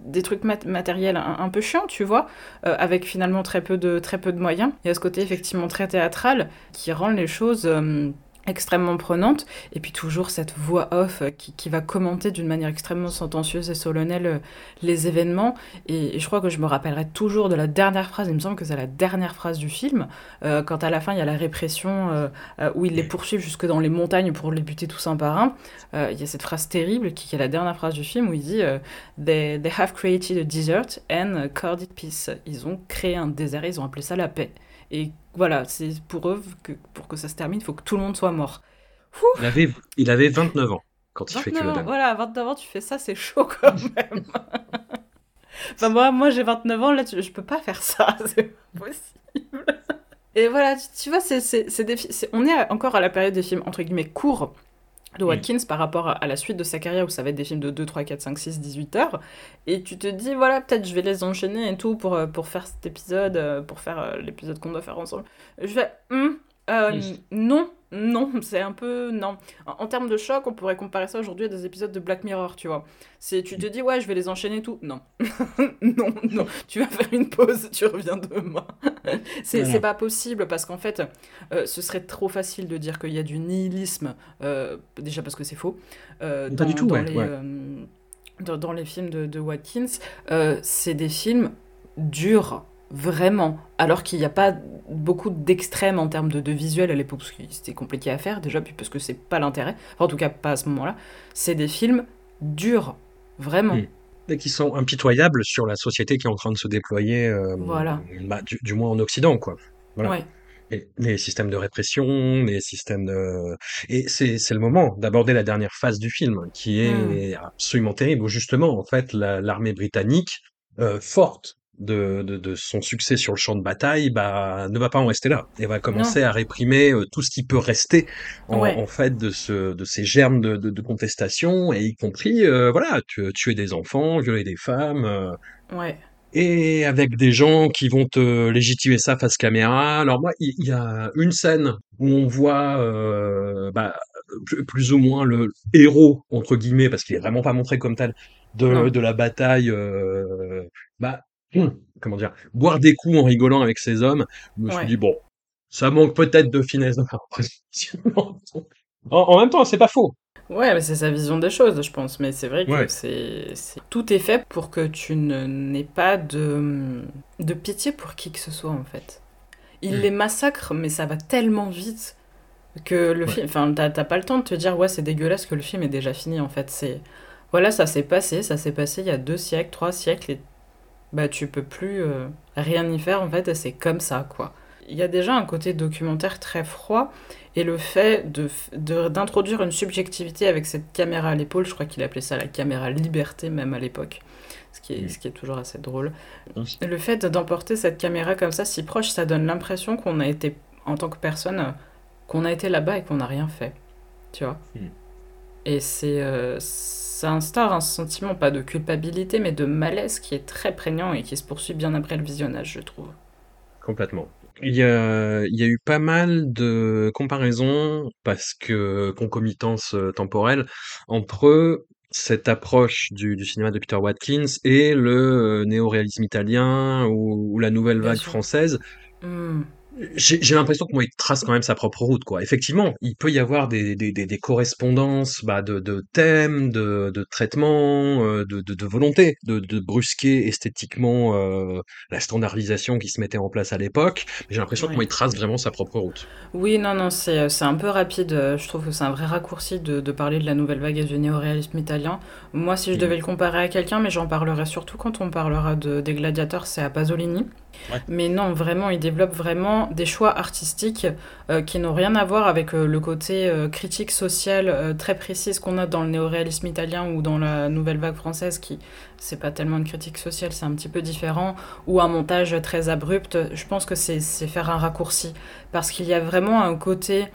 des trucs matériels un, peu chiants, tu vois, euh, avec finalement très peu, de, très peu de moyens. Il y a ce côté effectivement très théâtral qui rend les choses. Euh, extrêmement prenante, et puis toujours cette voix off qui, qui va commenter d'une manière extrêmement sentencieuse et solennelle euh, les événements, et, je crois que je me rappellerai toujours de la dernière phrase, il me semble que c'est la dernière phrase du film, euh, quand à la fin il y a la répression euh, où il les poursuit jusque dans les montagnes pour les buter tous un par un, il y a cette phrase terrible qui, qui, est la dernière phrase du film où il dit they, they have created a desert and called it peace. Ils ont créé un désert, ils ont appelé ça la paix. Et voilà, c'est pour eux que pour que ça se termine, il faut que tout le monde soit mort. Il avait, il avait 29 ans quand il fait que ans, Voilà, 29 ans, tu fais ça, c'est chaud quand même. enfin, moi, moi j'ai 29 ans, là, je peux pas faire ça, c'est possible. Et voilà, tu, vois, c'est, on est encore à la période des films entre guillemets courts de Watkins par rapport à la suite de sa carrière où ça va être des films de 2, 3, 4, 5, 6, 18 heures. Et tu te dis, voilà, peut-être je vais les enchaîner et tout pour, euh, pour faire cet épisode, euh, pour faire euh, l'épisode qu'on doit faire ensemble. Je vais, hum, non, non, c'est un peu. Non. En, termes de choc, on pourrait comparer ça aujourd'hui à des épisodes de Black Mirror, tu vois. C'est, tu te dis, ouais, je vais les enchaîner tout. Non. non, non. Tu vas faire une pause, tu reviens demain. c'est, pas possible parce qu'en fait, euh, ce serait trop facile de dire qu'il y a du nihilisme, euh, déjà parce que c'est faux. Euh, pas du tout, dans, les, dans, les films de, de Watkins, c'est des films durs Vraiment. Alors qu'il n'y a pas beaucoup d'extrêmes en termes de, visuel à l'époque, parce que c'était compliqué à faire déjà, puis parce que c'est pas l'intérêt. en tout cas, pas à ce moment-là. C'est des films durs. Vraiment. Et qui sont impitoyables sur la société qui est en train de se déployer, euh, voilà. Bah, du, moins en Occident, quoi. Voilà. Et les systèmes de répression, les systèmes de... Et c'est, le moment d'aborder la dernière phase du film, qui est hmm. absolument terrible, où justement, en fait, l'armée britannique, euh, forte de, de, son succès sur le champ de bataille, bah, ne va pas en rester là. Et va commencer à réprimer euh, tout ce qui peut rester en, fait de, ce, de ces germes de, de, contestation, et y compris, euh, voilà, tuer des enfants, violer des femmes. Euh, ouais. Et avec des gens qui vont te légitimer ça face caméra. Alors moi, il y, a une scène où on voit bah, plus, ou moins le héros entre guillemets, parce qu'il est vraiment pas montré comme tel, de, de la bataille. bah. Comment dire, boire des coups en rigolant avec ces hommes, je me suis dit, bon, ça manque peut-être de finesse dans en, même temps, c'est pas faux. Ouais, mais c'est sa vision des choses, je pense. Mais c'est vrai que c'est, tout est fait pour que tu n'aies pas de, de pitié pour qui que ce soit, en fait. Il mmh. les massacre, mais ça va tellement vite que le film. Enfin, t'as, pas le temps de te dire, ouais, c'est dégueulasse que le film est déjà fini, en fait. C'est. Voilà, ça s'est passé, ça s'est passé il y a deux siècles, trois siècles, et bah tu peux plus euh, rien y faire en fait, c'est comme ça quoi. Il y a déjà un côté documentaire très froid et le fait d'introduire de, une subjectivité avec cette caméra à l'épaule, je crois qu'il appelait ça la caméra liberté même à l'époque, ce, qui est, ce qui est toujours assez drôle. Le fait d'emporter cette caméra comme ça si proche, ça donne l'impression qu'on a été, en tant que personne, qu'on a été là-bas et qu'on n'a rien fait, tu vois. Mm. Et c'est... Euh, ça instaure un sentiment, pas de culpabilité, mais de malaise qui est très prégnant et qui se poursuit bien après le visionnage, je trouve. Complètement. Il y a, il y a eu pas mal de comparaisons, parce que concomitance euh, temporelle, entre cette approche du, du, cinéma de Peter Watkins et le euh, néo-réalisme italien ou, la nouvelle vague française. Mmh j'ai l'impression que moi il trace quand même sa propre route quoi. Effectivement, il peut y avoir des, des, des, des correspondances bah, de, de thèmes, de, de traitements, euh, de, de, de volonté de, de brusquer esthétiquement euh, la standardisation qui se mettait en place à l'époque. Mais j'ai l'impression que moi il trace vraiment sa propre route. Oui, non, non, c'est un peu rapide. Je trouve que c'est un vrai raccourci de, de parler de la nouvelle vague et du néoréalisme italien. Moi, si je mmh. devais le comparer à quelqu'un, mais j'en parlerai surtout quand on parlera de, des gladiateurs, c'est à Pasolini. Mais non, vraiment, il développe vraiment des choix artistiques qui n'ont rien à voir avec le côté critique sociale très précise qu'on a dans le néoréalisme italien ou dans la nouvelle vague française, qui c'est pas tellement une critique sociale, c'est un petit peu différent, ou un montage très abrupt. Je pense que c'est faire un raccourci, parce qu'il y a vraiment un côté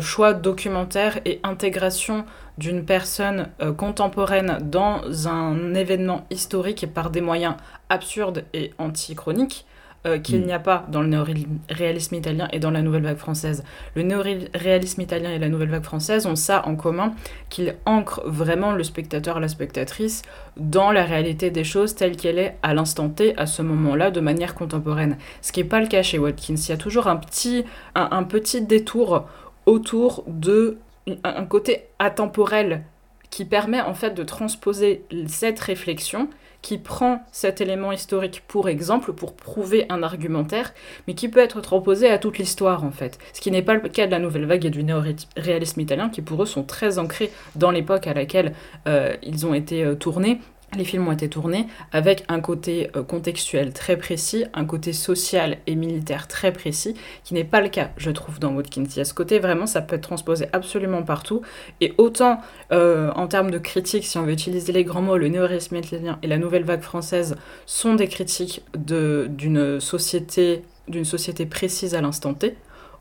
choix documentaire et intégration d'une personne contemporaine dans un événement historique et par des moyens absurdes et antichroniques euh, qu'il mm. n'y a pas dans le néoréalisme italien et dans la nouvelle vague française. Le néoréalisme italien et la nouvelle vague française ont ça en commun, qu'ils ancrent vraiment le spectateur, la spectatrice, dans la réalité des choses telle qu'elle est à l'instant T, à ce moment-là, de manière contemporaine. Ce qui n'est pas le cas chez Watkins. Il y a toujours un petit, un, petit détour autour de un côté atemporel qui permet en fait de transposer cette réflexion qui prend cet élément historique pour exemple, pour prouver un argumentaire, mais qui peut être transposé à toute l'histoire en fait. Ce qui n'est pas le cas de la nouvelle vague et du néo-réalisme italien, qui pour eux sont très ancrés dans l'époque à laquelle euh, ils ont été euh, tournés les films ont été tournés avec un côté euh, contextuel très précis, un côté social et militaire très précis, qui n'est pas le cas, je trouve, dans Watkins. Il y a ce côté, vraiment, ça peut être transposé absolument partout. Et autant, euh, en termes de critiques, si on veut utiliser les grands mots, le néo-réalisme italien et la nouvelle vague française sont des critiques d'une société, d'une société précise à l'instant T,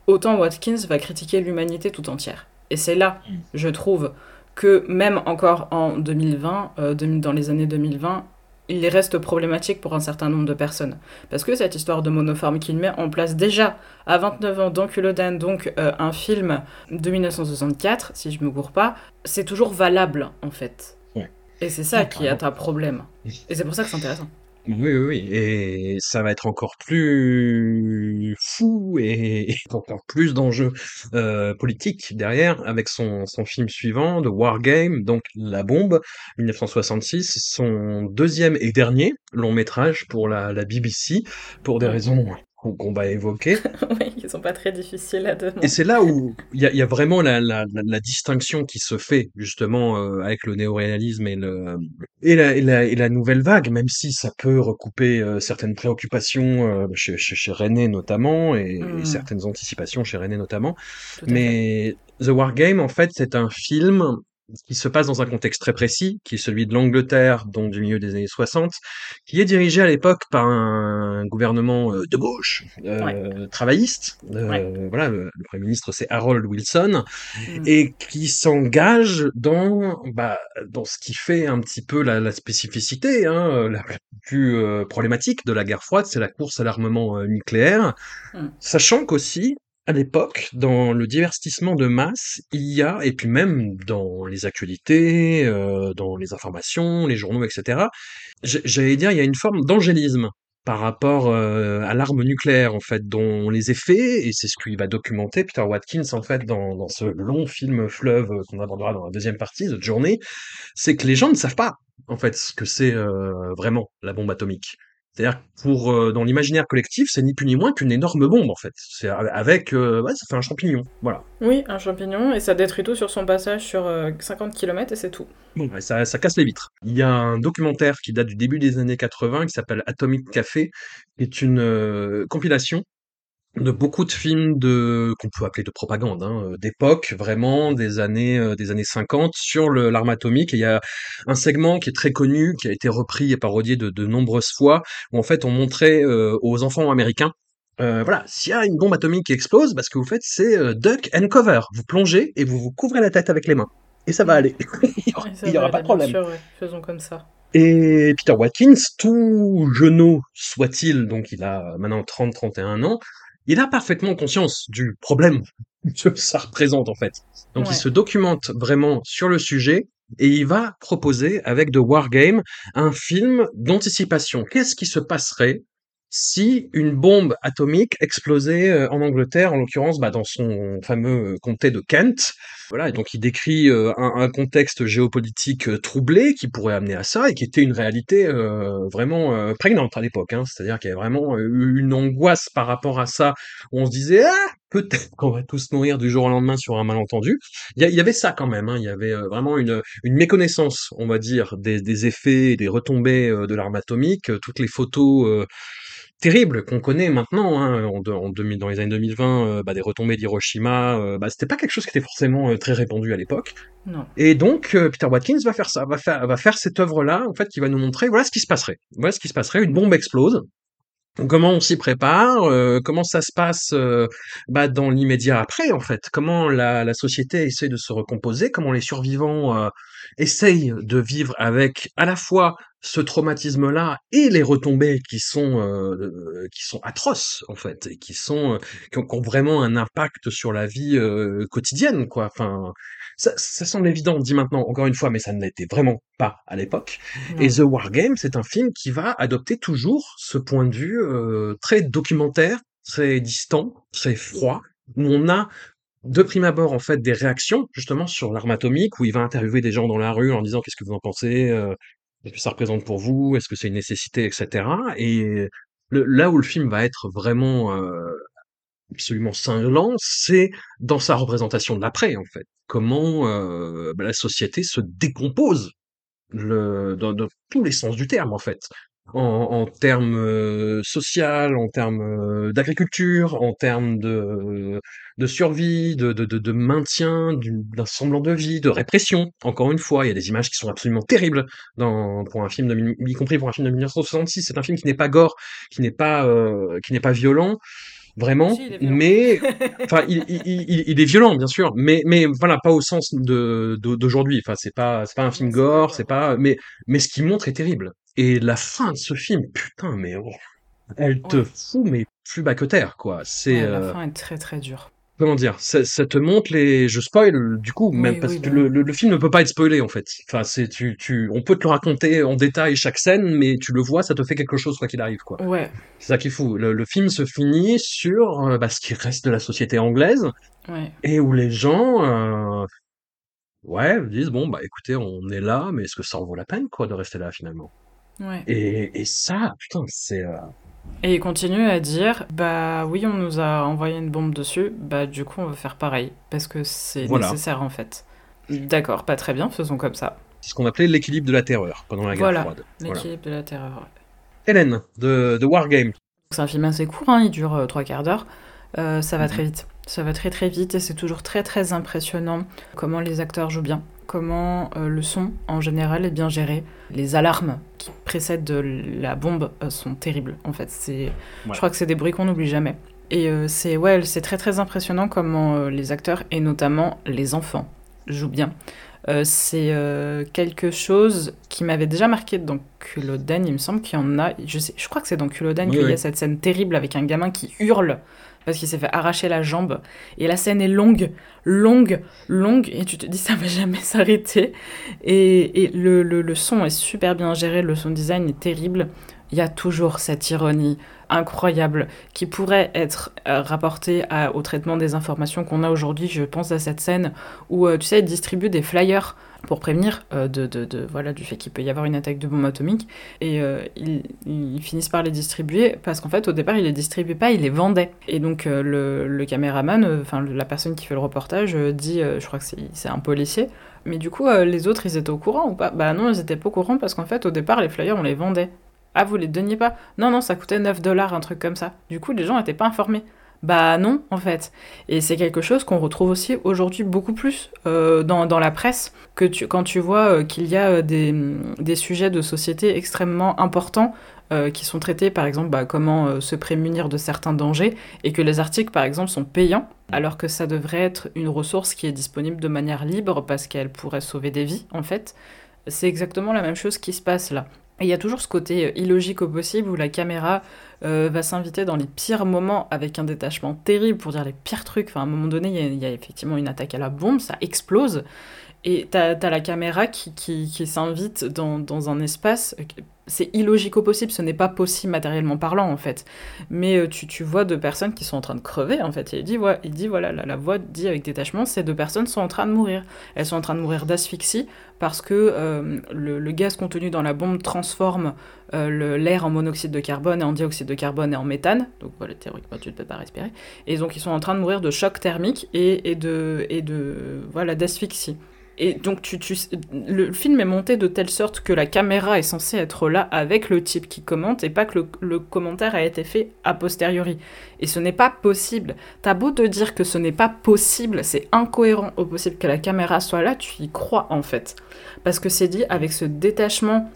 autant Watkins va critiquer l'humanité tout entière. Et c'est là, mm. je trouve, que même encore en 2020, euh, dans les années 2020, il reste problématique pour un certain nombre de personnes. Parce que cette histoire de monoforme qu'il met en place déjà à 29 ans dans Culloden, donc euh, un film de 1964, si je me gourre pas, c'est toujours valable en fait. Et c'est ça qui est un problème. Et c'est pour ça que c'est intéressant. Oui, oui, oui, et ça va être encore plus fou et, encore plus d'enjeux euh, politiques derrière avec son, son film suivant, The War Game, donc La Bombe, 1966, son deuxième et dernier long métrage pour la, la BBC, pour des raisons qu'on va évoquer. oui, qui sont pas très difficiles à donner. Et c'est là où il y a, y a, vraiment la, la, la, distinction qui se fait justement euh, avec le néoréalisme et, le, et, la, et, la, et la nouvelle vague, même si ça peut recouper euh, certaines préoccupations euh, chez, chez, chez, René notamment et, et, mmh. certaines anticipations chez René notamment. Mais The War Game, en fait, c'est un film qui se passe dans un contexte très précis, qui est celui de l'Angleterre, donc du milieu des années 60, qui est dirigé à l'époque par un gouvernement euh, de gauche, euh, travailliste. Euh, voilà, le, premier ministre c'est Harold Wilson, mmh. et qui s'engage dans bah, dans ce qui fait un petit peu la, la spécificité, hein, la plus problématique de la guerre froide, c'est la course à l'armement nucléaire, mmh. sachant qu'aussi à l'époque, dans le divertissement de masse, il y a, et puis même dans les actualités, euh, dans les informations, les journaux, etc., j'allais dire, il y a une forme d'angélisme par rapport euh, à l'arme nucléaire, en fait, dont les effets, et c'est ce qu'il va documenter Peter Watkins, en fait, dans, ce long film fleuve qu'on abordera dans la deuxième partie, de Journée, c'est que les gens ne savent pas, en fait, ce que c'est euh, vraiment la bombe atomique. C'est-à-dire pour euh, dans l'imaginaire collectif, c'est ni plus ni moins qu'une énorme bombe en fait. C'est avec euh, ouais, ça fait un champignon, voilà. Oui, un champignon et ça détruit tout sur son passage sur 50 euh, km et c'est tout. Bon, ça, ça casse les vitres. Il y a un documentaire qui date du début des années 80 qui s'appelle Atomic Café, qui est une compilation de beaucoup de films de qu'on peut appeler de propagande hein, euh, d'époque vraiment des années euh, des années 50 sur l'arme atomique et il y a un segment qui est très connu qui a été repris et parodié de, de nombreuses fois où en fait on montrait euh, aux enfants américains voilà, s'il y a une bombe atomique qui explose, bah, ce que vous faites, c'est duck and cover. Vous plongez et vous vous couvrez la tête avec les mains. Et ça va aller. il n'y aura, pas de problème. Sûr, Faisons comme ça. Et Peter Watkins, tout jeune soit-il, donc il a maintenant 30-31 ans, il a parfaitement conscience du problème que ça représente en fait. Donc il se documente vraiment sur le sujet et il va proposer avec The War Game un film d'anticipation. Qu'est-ce qui se passerait si une bombe atomique explosait euh, en Angleterre, en l'occurrence bah, dans son fameux comté de Kent. Voilà, et donc il décrit euh, un, contexte géopolitique euh, troublé qui pourrait amener à ça et qui était une réalité vraiment prégnante à l'époque. Hein. C'est-à-dire qu'il y avait vraiment une angoisse par rapport à ça, où on se disait ah peut-être qu'on va tous mourir du jour au lendemain sur un malentendu. Il y, avait ça quand même. Hein. Il y avait vraiment une, méconnaissance, on va dire, des, des effets, des retombées de l'arme atomique. Toutes les photos terribles qu'on connaît maintenant, hein, en, en 2000, dans les années 2020, euh, bah, des retombées d'Hiroshima, euh, bah, c'était pas quelque chose qui était forcément euh, très répandu à l'époque. Et donc Peter Watkins va faire ça, va faire, va faire cette œuvre-là, en fait, qui va nous montrer, voilà ce qui se passerait. Voilà ce qui se passerait. Une bombe explose. Comment on s'y prépare Comment ça se passe bah, dans l'immédiat après, en fait Comment la, la, société essaie de se recomposer Comment les survivants essayent de vivre avec à la fois ce traumatisme-là et les retombées qui sont euh, qui sont atroces en fait et qui sont qui ont, qui ont vraiment un impact sur la vie euh, quotidienne quoi. Enfin, ça, ça semble évident dit maintenant encore une fois, mais ça ne l'était vraiment pas à l'époque. Et The War Game, c'est un film qui va adopter toujours ce point de vue euh, très documentaire, très distant, très froid, où on a de prime abord en fait des réactions justement sur l'arme atomique où il va interviewer des gens dans la rue en disant qu'est-ce que vous en pensez Qu'est-ce que ça représente pour vous Est-ce que c'est une nécessité, etc. Et là où le film va être vraiment euh, absolument cinglant, c'est dans sa représentation de l'après, en fait. Comment euh, bah, la société se décompose le, dans, tous les sens du terme, en fait en, en termes euh, social, en termes euh, d'agriculture, en termes de, de survie, de, de, de, maintien d'un semblant de vie, de répression. Encore une fois, il y a des images qui sont absolument terribles dans, pour un film de, y compris pour un film de 1966. C'est un film qui n'est pas gore, qui n'est pas, euh, qui n'est pas violent, vraiment, mais enfin il, il, il, il, est violent bien sûr, mais mais voilà pas au sens de d'aujourd'hui. Enfin c'est pas c'est pas un film gore, c'est pas mais mais ce qu'il montre est terrible. Et la fin de ce film, putain mais oh, elle te fout mais plus bas que terre quoi. C'est ouais, la euh... fin est très très dure comment dire, ça, ça, te montre les, je spoil du coup, même parce que le, le, le, film ne peut pas être spoilé en fait. Enfin, c'est tu, tu, on peut te le raconter en détail chaque scène, mais tu le vois, ça te fait quelque chose quoi qu'il arrive quoi. Ouais. C'est ça qui est fou. Le, le, film se finit sur euh, bah, ce qui reste de la société anglaise ouais. et où les gens, euh, ouais, disent bon bah écoutez, on est là, mais est-ce que ça en vaut la peine quoi de rester là finalement? Ouais. Et, et ça, putain, c'est euh, et il continue à dire Bah oui, on nous a envoyé une bombe dessus, bah du coup on va faire pareil, parce que c'est voilà. nécessaire en fait. D'accord, pas très bien, faisons comme ça. C'est ce qu'on appelait l'équilibre de la terreur pendant la guerre voilà, froide. L'équilibre voilà. de la terreur. Hélène, de, de Wargame. C'est un film assez court, hein, il dure euh, trois quarts d'heure. Euh, ça va -hmm. très vite. Ça va très très vite et c'est toujours très très impressionnant comment les acteurs jouent bien comment euh, le son en général est bien géré. Les alarmes qui précèdent de la bombe euh, sont terribles en fait. C'est, ouais. je crois que c'est des bruits qu'on n'oublie jamais. Et euh, c'est ouais, c'est très très impressionnant comment les acteurs et notamment les enfants jouent bien. Euh, c'est quelque chose qui m'avait déjà marqué dans Culloden, il me semble qu'il y en a. Je, sais, je crois que c'est dans Culloden oui, qu'il oui. y a cette scène terrible avec un gamin qui hurle parce qu'il s'est fait arracher la jambe. Et la scène est longue, longue, longue, et tu te dis ça va jamais s'arrêter. Et, et le, le, le, son est super bien géré, le son design est terrible. Il y a toujours cette ironie incroyable qui pourrait être euh, rapportée au traitement des informations qu'on a aujourd'hui. Je pense à cette scène où, euh, tu sais, ils distribuent des flyers pour prévenir euh, de, de, voilà, du fait qu'il peut y avoir une attaque de bombe atomique. Et euh, ils, ils, finissent par les distribuer parce qu'en fait, au départ, ils les distribuaient pas, ils les vendaient. Et donc, euh, le, le, caméraman, enfin, la personne qui fait le reportage, dit, je crois que c'est un policier, mais du coup, les autres, ils étaient au courant ou pas? Bah non, ils étaient pas au courant parce qu'en fait, au départ, les flyers, on les vendait. Ah, vous les donniez pas? Non, non, ça coûtait 9 dollars, un truc comme ça. Du coup, les gens n'étaient pas informés. Bah non, en fait. Et c'est quelque chose qu'on retrouve aussi aujourd'hui beaucoup plus euh, dans, la presse, que tu, quand tu vois euh, qu'il y a euh, des, sujets de société extrêmement importants qui sont traités, par exemple, bah, comment se prémunir de certains dangers, et que les articles, par exemple, sont payants, alors que ça devrait être une ressource qui est disponible de manière libre parce qu'elle pourrait sauver des vies, en fait. C'est exactement la même chose qui se passe là. Et il y a toujours ce côté illogique au possible où la caméra euh, va s'inviter dans les pires moments avec un détachement terrible pour dire les pires trucs. Enfin, à un moment donné, il y, a effectivement une attaque à la bombe, ça explose. Et t'as as la caméra qui, qui, qui s'invite dans, dans, un espace. C'est illogique au possible, ce n'est pas possible matériellement parlant en fait. Mais euh, tu, tu, vois deux personnes qui sont en train de crever en fait. Et il dit, ouais, il dit voilà, la, la voix dit avec détachement, ces deux personnes sont en train de mourir. Elles sont en train de mourir d'asphyxie parce que euh, le, le, gaz contenu dans la bombe transforme euh, l'air en monoxyde de carbone et en dioxyde de carbone et en méthane. Donc voilà, théoriquement tu ne peux pas respirer. Et donc ils sont en train de mourir de choc thermique et, et de, et de voilà d'asphyxie. Et donc, tu, tu, le film est monté de telle sorte que la caméra est censée être là avec le type qui commente et pas que le, le commentaire a été fait a posteriori. Et ce n'est pas possible. T'as beau te dire que ce n'est pas possible, c'est incohérent au possible que la caméra soit là, tu y crois en fait. Parce que c'est dit avec ce détachement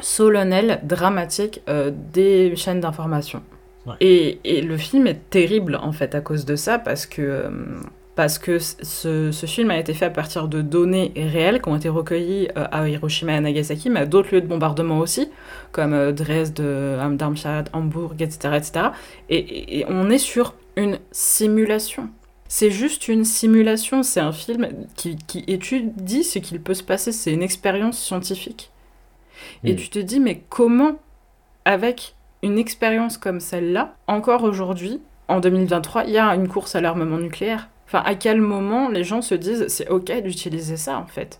solennel, dramatique euh, des chaînes d'information. Ouais. Et, et le film est terrible en fait à cause de ça parce que euh, parce que ce, ce film a été fait à partir de données réelles qui ont été recueillies euh, à Hiroshima et à Nagasaki, mais à d'autres lieux de bombardement aussi, comme euh, Dresde, euh, Darmstadt, Hambourg, etc. etc. Et, et- on est sur une simulation. C'est juste une simulation, c'est un film qui, qui étudie ce qu'il peut se passer, c'est une expérience scientifique. Et Mm. tu te dis, mais comment, avec une expérience comme celle-là, encore aujourd'hui, en 2023, il y a une course à l'armement nucléaire? Enfin, à quel moment les gens se disent, c'est ok d'utiliser ça, en fait?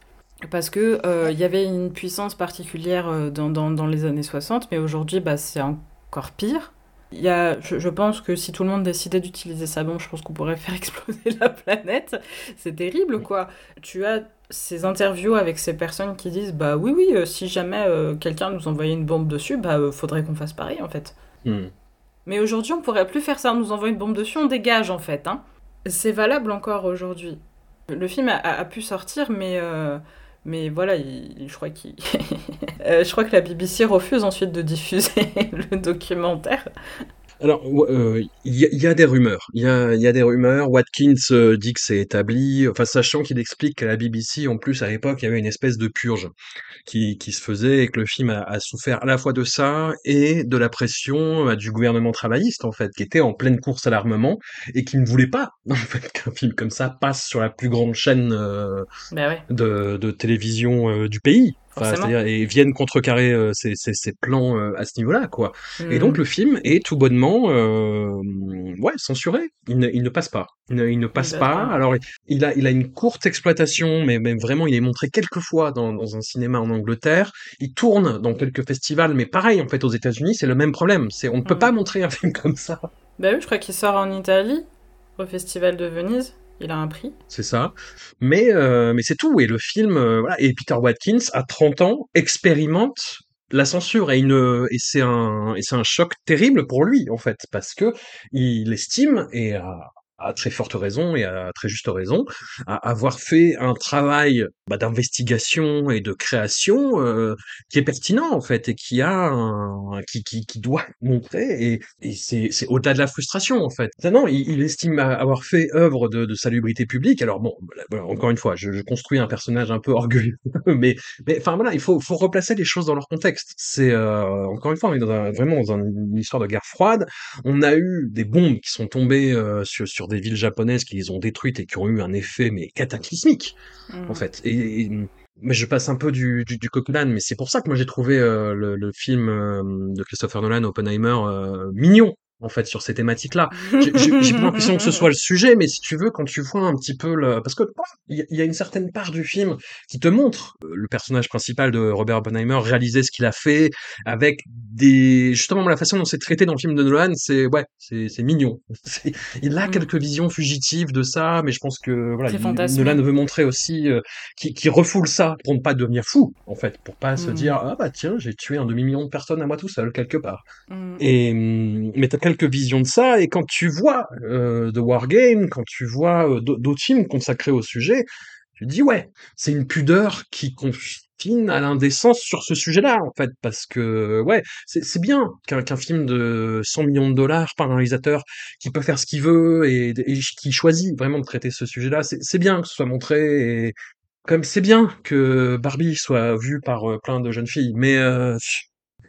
Parce que euh, il y avait une puissance particulière euh, dans, dans, dans les années 60, mais aujourd'hui, bah, c'est encore pire. Y a, je, je pense que si tout le monde décidait d'utiliser ça, bon, je pense qu'on pourrait faire exploser la planète. C'est terrible, quoi. Tu as ces interviews avec ces personnes qui disent, bah oui, oui, euh, si jamais euh, quelqu'un nous envoyait une bombe dessus, bah euh, faudrait qu'on fasse pareil, en fait. Hmm. Mais aujourd'hui, on pourrait plus faire ça, on nous envoie une bombe dessus, on dégage, en fait. Hein. C'est valable encore aujourd'hui. Le film a, pu sortir, mais, euh, mais voilà, il- je, crois qu'il- Euh, je crois que la BBC refuse ensuite de diffuser le documentaire. Alors, ouais, euh, il y, a- il y a des rumeurs. Il y a, il y a des rumeurs. Watkins euh, dit que c'est établi. Enfin, sachant qu'il explique qu'à la BBC, en plus, à l'époque, il y avait une espèce de purge qui, qui se faisait et que le film a, a souffert à la fois de ça et de la pression euh, du gouvernement travailliste, en fait, qui était en pleine course à l'armement et qui ne voulait pas, en fait, qu'un film comme ça passe sur la plus grande chaîne euh, Bah ouais, de, de télévision euh, du pays. Enfin, c'est-à-dire, et viennent contrecarrer euh, ces, ces, ces plans euh, à ce niveau-là, quoi. Et Mm. donc le film est tout bonnement euh, ouais censuré. Il ne, il ne passe pas. Il ne, il ne passe pas. pas. Alors il a il a une courte exploitation, mais, mais vraiment il est montré quelques fois dans, dans un cinéma en Angleterre. Il tourne dans quelques festivals, mais pareil en fait aux États-Unis c'est le même problème. C'est on ne peut Mm. pas montrer un film comme ça. Bah oui, je crois qu'il sort en Italie, au Festival de Venise. Il a un prix. C'est ça. Mais euh, mais c'est tout. Et le film euh, voilà. Et Peter Watkins à 30 ans expérimente la censure et et c'est un et c'est un choc terrible pour lui en fait parce que il estime et à très forte raison et à très juste raison à avoir fait un travail bah, d'investigation et de création euh, qui est pertinent en fait et qui a un, qui, qui qui doit montrer et, et c'est c'est au-delà de la frustration en fait. Non, non, il, estime avoir fait œuvre de, de salubrité publique. Alors bon, voilà, encore une fois, je, je construis un personnage un peu orgueilleux, mais mais enfin voilà, il faut faut replacer les choses dans leur contexte. C'est euh, encore une fois, on est dans un- vraiment dans un- une histoire de guerre froide. On a eu des bombes qui sont tombées euh, sur sur des villes japonaises qui les ont détruites et qui ont eu un effet mais cataclysmique Mm. en fait. Et, et- mais je passe un peu du, du, du mais c'est pour ça que moi j'ai trouvé euh, le, le film euh, de Christopher Nolan, Oppenheimer, euh, mignon en fait sur ces thématiques-là. J'ai pas l'impression que ce soit le sujet, mais si tu veux, quand tu vois un petit peu le, parce que il y, a- une certaine part du film qui te montre euh, le personnage principal de Robert Oppenheimer réaliser ce qu'il a fait avec des justement la façon dont c'est traité dans le film de Nolan, c'est ouais, c'est mignon. Il a Mm. quelques visions fugitives de ça, mais je pense que voilà, il-. Nolan veut montrer aussi euh, qui, qui refoule ça pour ne pas devenir fou, en fait, pour pas se Mm. dire ah bah tiens j'ai tué un demi million de personnes à moi tout seul quelque part. Mm. Et hum, mais quelques visions de ça et quand tu vois euh, The War Game, quand tu vois euh, d'au- d'autres films consacrés au sujet, tu te dis ouais c'est une pudeur qui confine à l'indécence sur ce sujet-là en fait parce que ouais c'est bien qu'un film de 100 millions de dollars par un réalisateur qui peut faire ce qu'il veut et, qui choisit vraiment de traiter ce sujet-là c'est c'est bien que ce soit montré et comme c'est bien que Barbie soit vue par euh, plein de jeunes filles mais euh,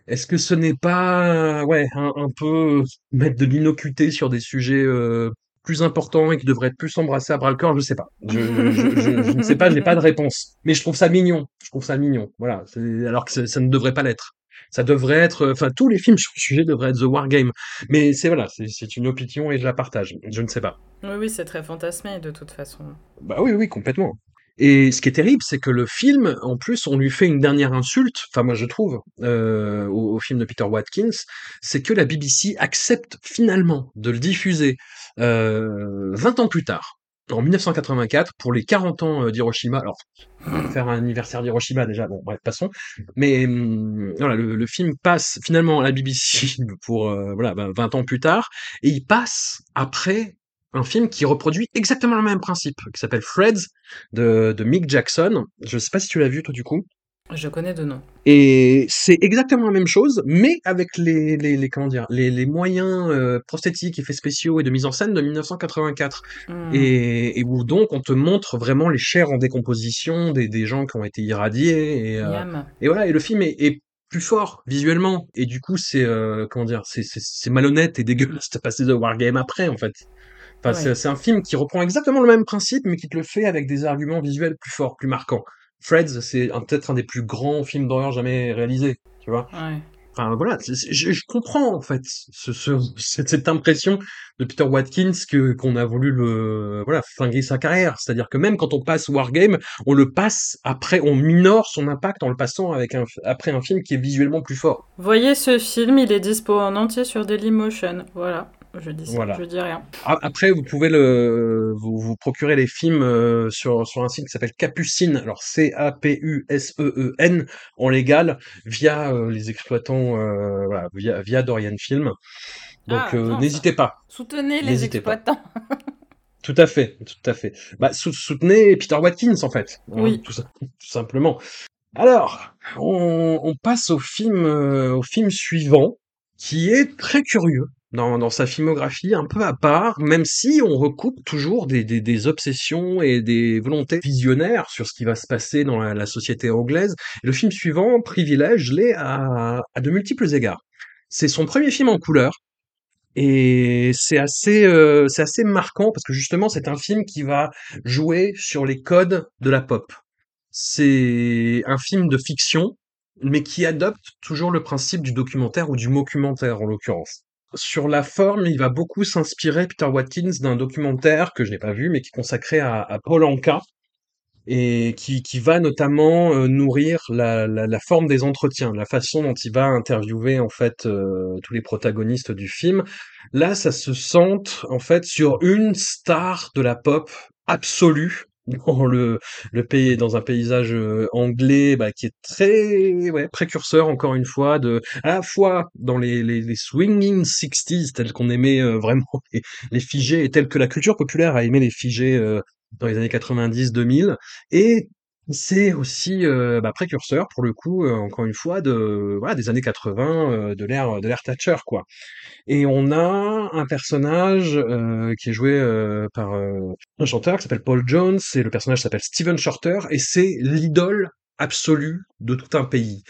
est-ce que ce n'est pas ouais un, un peu mettre de l'innocuité sur des sujets euh, plus importants et qui devraient être plus embrassés à bras le corps? Je sais pas. Je, je, je, je- ne sais pas, je n'ai pas de réponse. Mais je trouve ça mignon. Je trouve ça mignon. Voilà. Alors que ça ne devrait pas l'être. Ça devrait être, enfin tous les films sur le sujet devraient être The War Game. Mais c'est voilà, c'est c'est une opinion et je la partage. Je ne sais pas. Oui, oui, c'est très fantasmé de toute façon. Bah oui, oui, complètement. Et ce qui est terrible, c'est que le film, en plus, on lui fait une dernière insulte, enfin moi je trouve, euh, au, au film de Peter Watkins, c'est que la BBC accepte finalement de le diffuser euh, 20 ans plus tard. en 1984 pour les 40 ans euh, d'Hiroshima. Alors, faire un anniversaire d'Hiroshima déjà, bon, bref, passons. Mais hum, voilà, le, le, film passe finalement à la BBC pour euh, voilà 20 ben, ans plus tard, et il passe après un film qui reproduit exactement le même principe, qui s'appelle Freds de, de Mick Jackson. Je sais pas si tu l'as vu toi du coup. Je connais de nom. Et c'est exactement la même chose, mais avec les, les, les comment dire, les, les moyens euh, prosthétiques, effets spéciaux et de mise en scène de 1984. Hmm. Et, et, où donc on te montre vraiment les chairs en décomposition des, des gens qui ont été irradiés. Et, euh, et voilà, et le film est, est, plus fort visuellement. Et du coup, c'est euh, comment dire, c'est malhonnête et dégueulasse de passer de Wargame après, en fait. Enfin, c'est un film qui reprend exactement le même principe, mais qui te le fait avec des arguments visuels plus forts, plus marquants. Freds, c'est peut-être un des plus grands films d'horreur jamais réalisés, tu vois. Ouais. Enfin voilà, je, je, comprends en fait ce, ce, cette, impression de Peter Watkins que qu'on a voulu le voilà flinguer sa carrière. C'est-à-dire que même quand on passe Wargame, on le passe après, on minore son impact en le passant avec un après un film qui est visuellement plus fort. Voyez ce film, il est dispo en entier sur Dailymotion. Voilà. Je dis je dis rien. Après, vous pouvez le, vous, vous procurer les films euh, sur, sur un site qui s'appelle Capucine, alors C-A-P-U-S-E-E-N, en légal, via euh, les exploitants, euh, voilà, via, via Dorian Film. Donc ah, n'hésitez pas. Soutenez les exploitants. Tout à fait, tout à fait. Bah, soutenez Peter Watkins en fait. Hein, oui. tout, tout, simplement. Alors, on, on passe au film, au film suivant, qui est très curieux dans, dans, sa filmographie un peu à part, même si on recoupe toujours des, des, des, obsessions et des volontés visionnaires sur ce qui va se passer dans la, la société anglaise. le film suivant privilège l'est à, à de multiples égards. C'est son premier film en couleur, et c'est assez, euh, c'est assez marquant parce que justement, c'est un film qui va jouer sur les codes de la pop. C'est un film de fiction, mais qui adopte toujours le principe du documentaire ou du mockumentaire en l'occurrence sur la forme, il va beaucoup s'inspirer, Peter Watkins, d'un documentaire que je n'ai pas vu, mais qui est consacré à, Paul Anka, et qui, va notamment euh, nourrir la, forme des entretiens, la façon dont il va interviewer en fait euh, tous les protagonistes du film. Là, ça se sente en fait sur une star de la pop absolue dans le, le pays, dans un paysage euh, anglais bah, qui est très ouais, précurseur encore une fois de à la fois dans les, les, les swinging 60s tels qu'on aimait euh, vraiment les, les, figés et tels que la culture populaire a aimé les figés euh, dans les années 90-2000 et c'est aussi bah, précurseur pour le coup encore une fois de voilà des années 80 de l'ère de l'ère Thatcher quoi. Et on a un personnage euh, qui est joué euh, par euh, un chanteur qui s'appelle Paul Jones, et le personnage s'appelle Steven Shorter, et c'est l'idole absolue de tout un pays.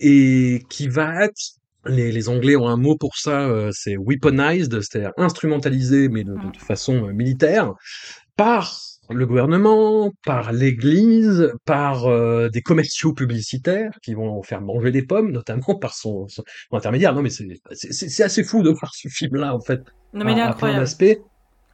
Et qui va être les, les, Anglais ont un mot pour ça, c'est weaponized, c'est-à-dire instrumentalisé, mais de, de façon militaire, par le gouvernement, par l'Église, par euh, des commerciaux publicitaires qui vont faire manger des pommes, notamment par son, son intermédiaire. Non, mais c'est assez fou de voir ce film-là, en fait. Non, mais il est incroyable.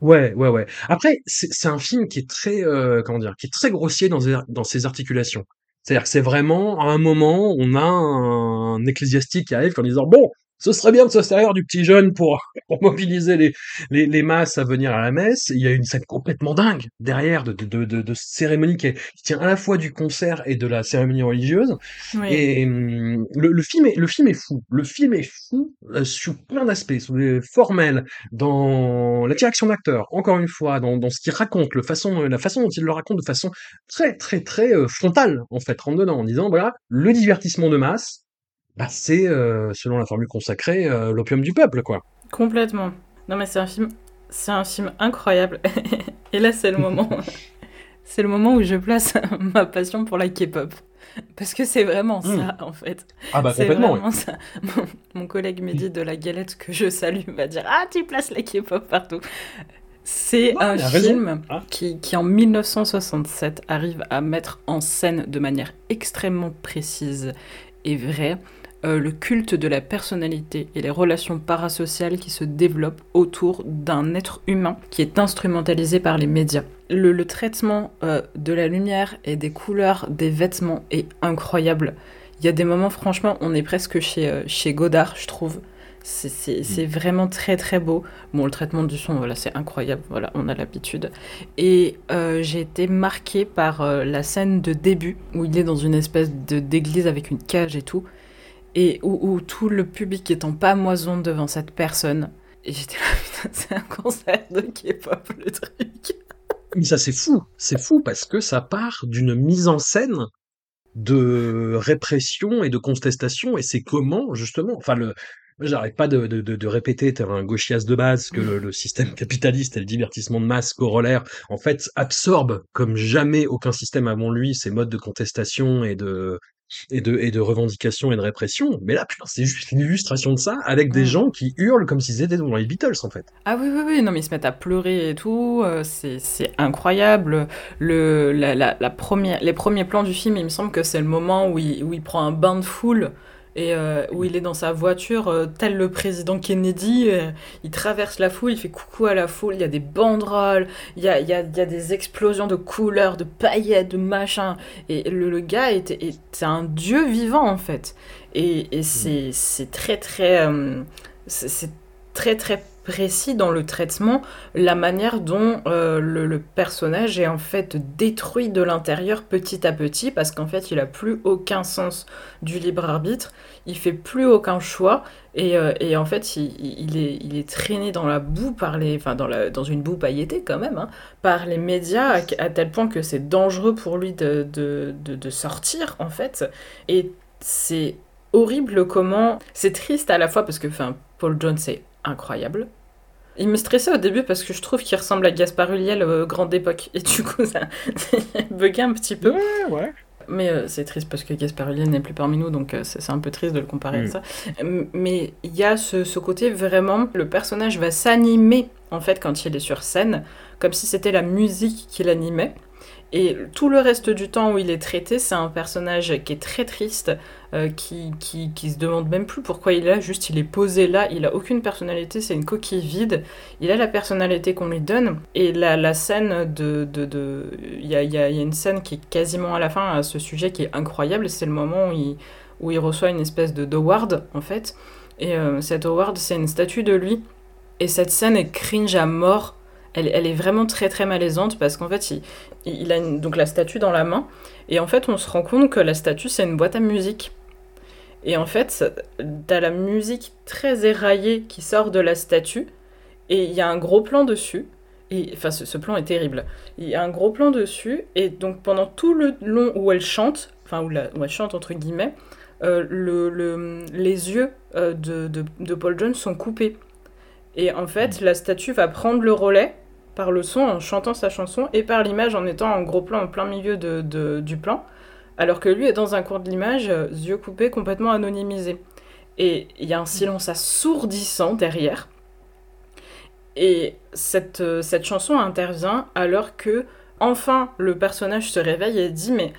Ouais, ouais, ouais. Après, c'est un film qui est très, euh, comment dire, qui est très grossier dans, dans ses articulations. C'est-à-dire que c'est vraiment, à un moment, on a un, ecclésiastique qui arrive en disant, bon, ce serait bien de se servir du petit jeune pour, pour mobiliser les, les, les, masses à venir à la messe. Il y a une scène complètement dingue derrière de, de, de, de cérémonie qui, qui, tient à la fois du concert et de la cérémonie religieuse. Oui. Et hum, le, le, film est, le film est fou. Le film est fou euh, sur plein d'aspects, sur les formels, dans la direction d'acteur, encore une fois, dans, dans ce qu'il raconte, le façon, la façon dont il le raconte de façon très, très, très euh, frontale, en fait, rentre dedans, en disant, voilà, le divertissement de masse, bah, c'est, euh, selon la formule consacrée, euh, l'opium du peuple, quoi. Complètement. Non, mais c'est un film, c'est un film incroyable. Et là, c'est le moment, c'est le moment où je place ma passion pour la K-pop. Parce que c'est vraiment hmm. ça, en fait. Ah bah complètement. Vraiment ça. Mon, collègue Mehdi de la galette, que je salue, va dire Ah, tu places la K-pop partout. C'est un film ah. qui, qui, en 1967, arrive à mettre en scène de manière extrêmement précise et vraie euh, le culte de la personnalité et les relations parasociales qui se développent autour d'un être humain qui est instrumentalisé par les médias. Le, traitement euh, de la lumière et des couleurs des vêtements est incroyable. Il y a des moments, franchement, on est presque chez, euh, chez Godard, je trouve. C'est vraiment très très beau. Bon, le traitement du son, voilà, c'est incroyable. Voilà, on a l'habitude. Et euh, j'ai été marquée par euh, la scène de début où il est dans une espèce d'église avec une cage et tout, et où, tout le public est en pamoison devant cette personne. Et j'étais là, c'est un concert de K-pop le truc. Mais ça, c'est fou. C'est fou parce que ça part d'une mise en scène de répression et de contestation. Et c'est comment, justement, enfin, le, J'arrête pas de, de, de, répéter, un gauchias de base, que le, système capitaliste et le divertissement de masse corollaire, en fait, absorbe comme jamais aucun système avant lui ces modes de contestation et de, et de, et de revendication et de répression. Mais là, putain, c'est juste une illustration de ça avec des gens qui hurlent comme s'ils étaient devant les Beatles, en fait. Ah oui, oui, oui, non, mais ils se mettent à pleurer et tout. Euh, c'est incroyable. Le, la, la, la, première, les premiers plans du film, il me semble que c'est le moment où il, où il prend un bain de foule euh, où il est dans sa voiture, euh, tel le président Kennedy, euh, il traverse la foule, il fait coucou à la foule, il y a des banderoles, il y a, des explosions de couleurs, de paillettes, de machins, et le, gars est, un dieu vivant en fait. Et, et c'est très très... c'est très très précis dans le traitement la manière dont euh, le, personnage est en fait détruit de l'intérieur petit à petit parce qu'en fait il a plus aucun sens du libre arbitre, il fait plus aucun choix et, euh, et en fait il, est, il est traîné dans la boue par les, enfin dans, la, dans une boue pailletée quand même, hein, par les médias à, tel point que c'est dangereux pour lui de, de, de, sortir en fait. Et c'est horrible comment c'est triste à la fois parce que enfin Paul Jones c'est incroyable il me stressait au début parce que je trouve qu'il ressemble à Gaspard Ulliel euh, grande époque. Et du coup, ça bugué un petit peu. Ouais, ouais. Mais euh, c'est triste parce que Gaspard Ulliel n'est plus parmi nous, donc euh, c'est un peu triste de le comparer à mm. ça. Mais il y a ce, ce, côté vraiment, le personnage va s'animer en fait quand il est sur scène, comme si c'était la musique qui l'animait. Et tout le reste du temps où il est traité, c'est un personnage qui est très triste, euh, qui, qui, qui, se demande même plus pourquoi il est là, juste il est posé là, il a aucune personnalité, c'est une coquille vide, il a la personnalité qu'on lui donne, et la, la scène de... Il de, de, y, a, y, y, a, une scène qui est quasiment à la fin à ce sujet qui est incroyable, c'est le moment où il, où il reçoit une espèce de d'award, en fait, et euh, cet award, c'est une statue de lui, et cette scène est cringe à mort, elle, elle, est vraiment très très malaisante parce qu'en fait, il a donc la statue dans la main et en fait, on se rend compte que la statue c'est une boîte à musique. Et en fait, t'as la musique très éraillée qui sort de la statue et il y a un gros plan dessus. Et, enfin, ce, plan est terrible. Il y a un gros plan dessus et donc pendant tout le long où elle chante, enfin où, elle chante entre guillemets, euh, le, les yeux euh, de, de, de Paul Jones sont coupés. Et en fait, la statue va prendre le relais par le son en chantant sa chanson et par l'image en étant en gros plan en plein milieu de, du plan, alors que lui est dans un coin de l'image, euh, yeux coupés, complètement anonymisé. Et il y a un silence assourdissant derrière. Et cette, euh, cette chanson intervient alors que, enfin, le personnage se réveille et dit Mais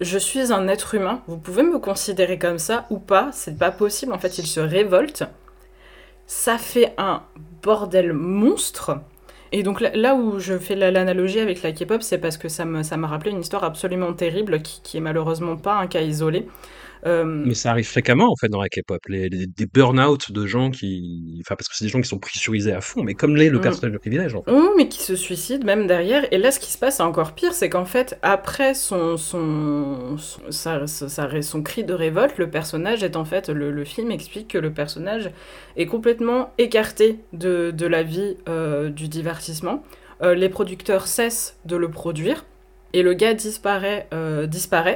je suis un être humain, vous pouvez me considérer comme ça ou pas, c'est pas possible. En fait, il se révolte. Ça fait un bordel monstre. Et donc là, où je fais l'analogie avec la K-pop, c'est parce que ça m'a ça rappelé une histoire absolument terrible qui, qui est malheureusement pas un cas isolé. Euh, Mais ça arrive fréquemment en fait dans la K-pop, les, des burn-out de gens qui, enfin parce que c'est des gens qui sont pressurisés à fond, mais comme l'est le mm. personnage de privilège en fait. Oh, mais qui se suicident même derrière. Et là, ce qui se passe, c'est encore pire, c'est qu'en fait, après son son son, son cri de révolte, le personnage est en fait, le, film explique que le personnage est complètement écarté de, de la vie euh, du divertissement. Euh, les producteurs cessent de le produire et le gars disparaît, euh,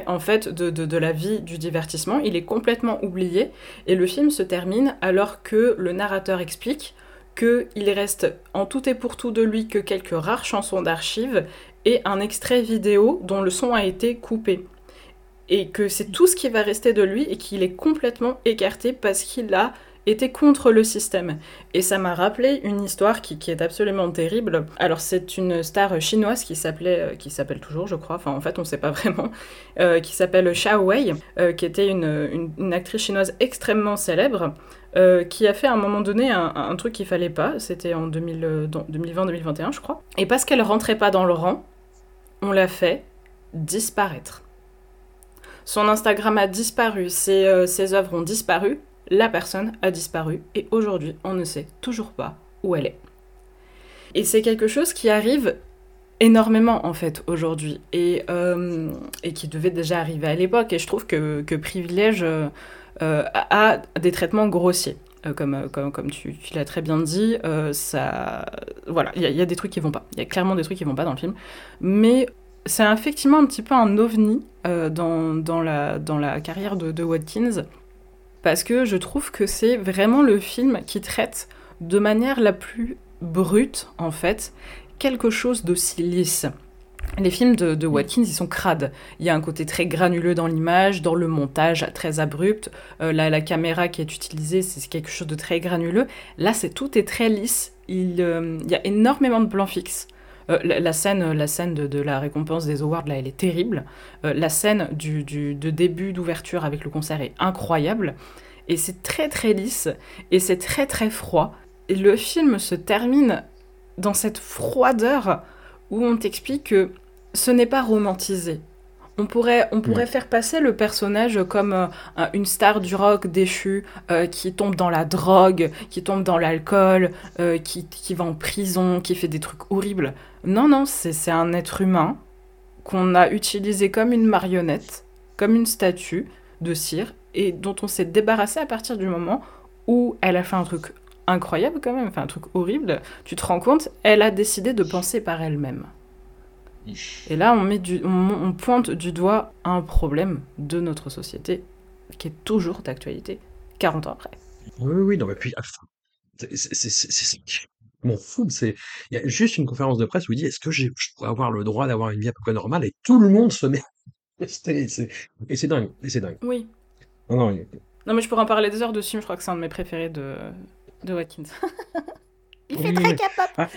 en fait de, de, la vie du divertissement, il est complètement oublié, et le film se termine alors que le narrateur explique qu'il reste en tout et pour tout de lui que quelques rares chansons d'archives et un extrait vidéo dont le son a été coupé. Et que c'est tout ce qui va rester de lui et qu'il est complètement écarté parce qu'il a était contre le système. Et ça m'a rappelé une histoire qui, est absolument terrible. Alors c'est une star chinoise qui s'appelait, euh, qui s'appelle toujours je crois, enfin en fait on ne sait pas vraiment, euh, qui s'appelle Xiao Wei, euh, qui était une, actrice chinoise extrêmement célèbre. qui a fait à un moment donné un, truc qu'il fallait pas, c'était en 2020-2021 je crois. Et parce qu'elle rentrait pas dans le rang, on l'a fait disparaître. Son Instagram a disparu, ses, ses œuvres ont disparu, la personne a disparu et aujourd'hui on ne sait toujours pas où elle est. Et c'est quelque chose qui arrive énormément en fait aujourd'hui et, euh, et qui devait déjà arriver à l'époque et je trouve que, que Privilège euh, euh, a des traitements grossiers. comme, comme, comme tu, l'as très bien dit, ça, voilà, il y, a des trucs qui vont pas. Il y a clairement des trucs qui vont pas dans le film. Mais c'est effectivement un petit peu un ovni dans, dans, la, dans la carrière de, de Watkins. Parce que je trouve que c'est vraiment le film qui traite de manière la plus brute, en fait, quelque chose d'aussi lisse. Les films de, de, Watkins, ils sont crades. Il y a un côté très granuleux dans l'image, dans le montage très abrupt. Euh, la, caméra qui est utilisée, c'est quelque chose de très granuleux. Là, c'est tout est très lisse. Il, euh, y a énormément de plans fixes. Euh, la, scène, la scène de, la récompense des awards, là, elle est terrible. la scène du, de début d'ouverture avec le concert est incroyable. Et c'est très très lisse. Et c'est très très froid. Et le film se termine dans cette froideur où on t'explique que ce n'est pas romantisé. On pourrait, on pourrait faire passer le personnage comme euh, une star du rock déchu euh, qui tombe dans la drogue, qui tombe dans l'alcool, euh, qui, qui, va en prison, qui fait des trucs horribles. Non, non, c'est un être humain qu'on a utilisé comme une marionnette, comme une statue de cire, et dont on s'est débarrassé à partir du moment où elle a fait un truc incroyable quand même, enfin un truc horrible, tu te rends compte, elle a décidé de penser par elle-même. Et là, on, met du, on, pointe du doigt un problème de notre société qui est toujours d'actualité, 40 ans après. Oui, oui, non, mais puis, c'est mon fou, c'est il y a juste une conférence de presse où il dit est-ce que je pourrais avoir le droit d'avoir une vie à peu près normale et tout le monde se met et c'est dingue et c'est dingue oui non, non, non mais je pourrais en parler des heures dessus je crois que c'est un de mes préférés de de Watkins. Il fait très capable. Ah.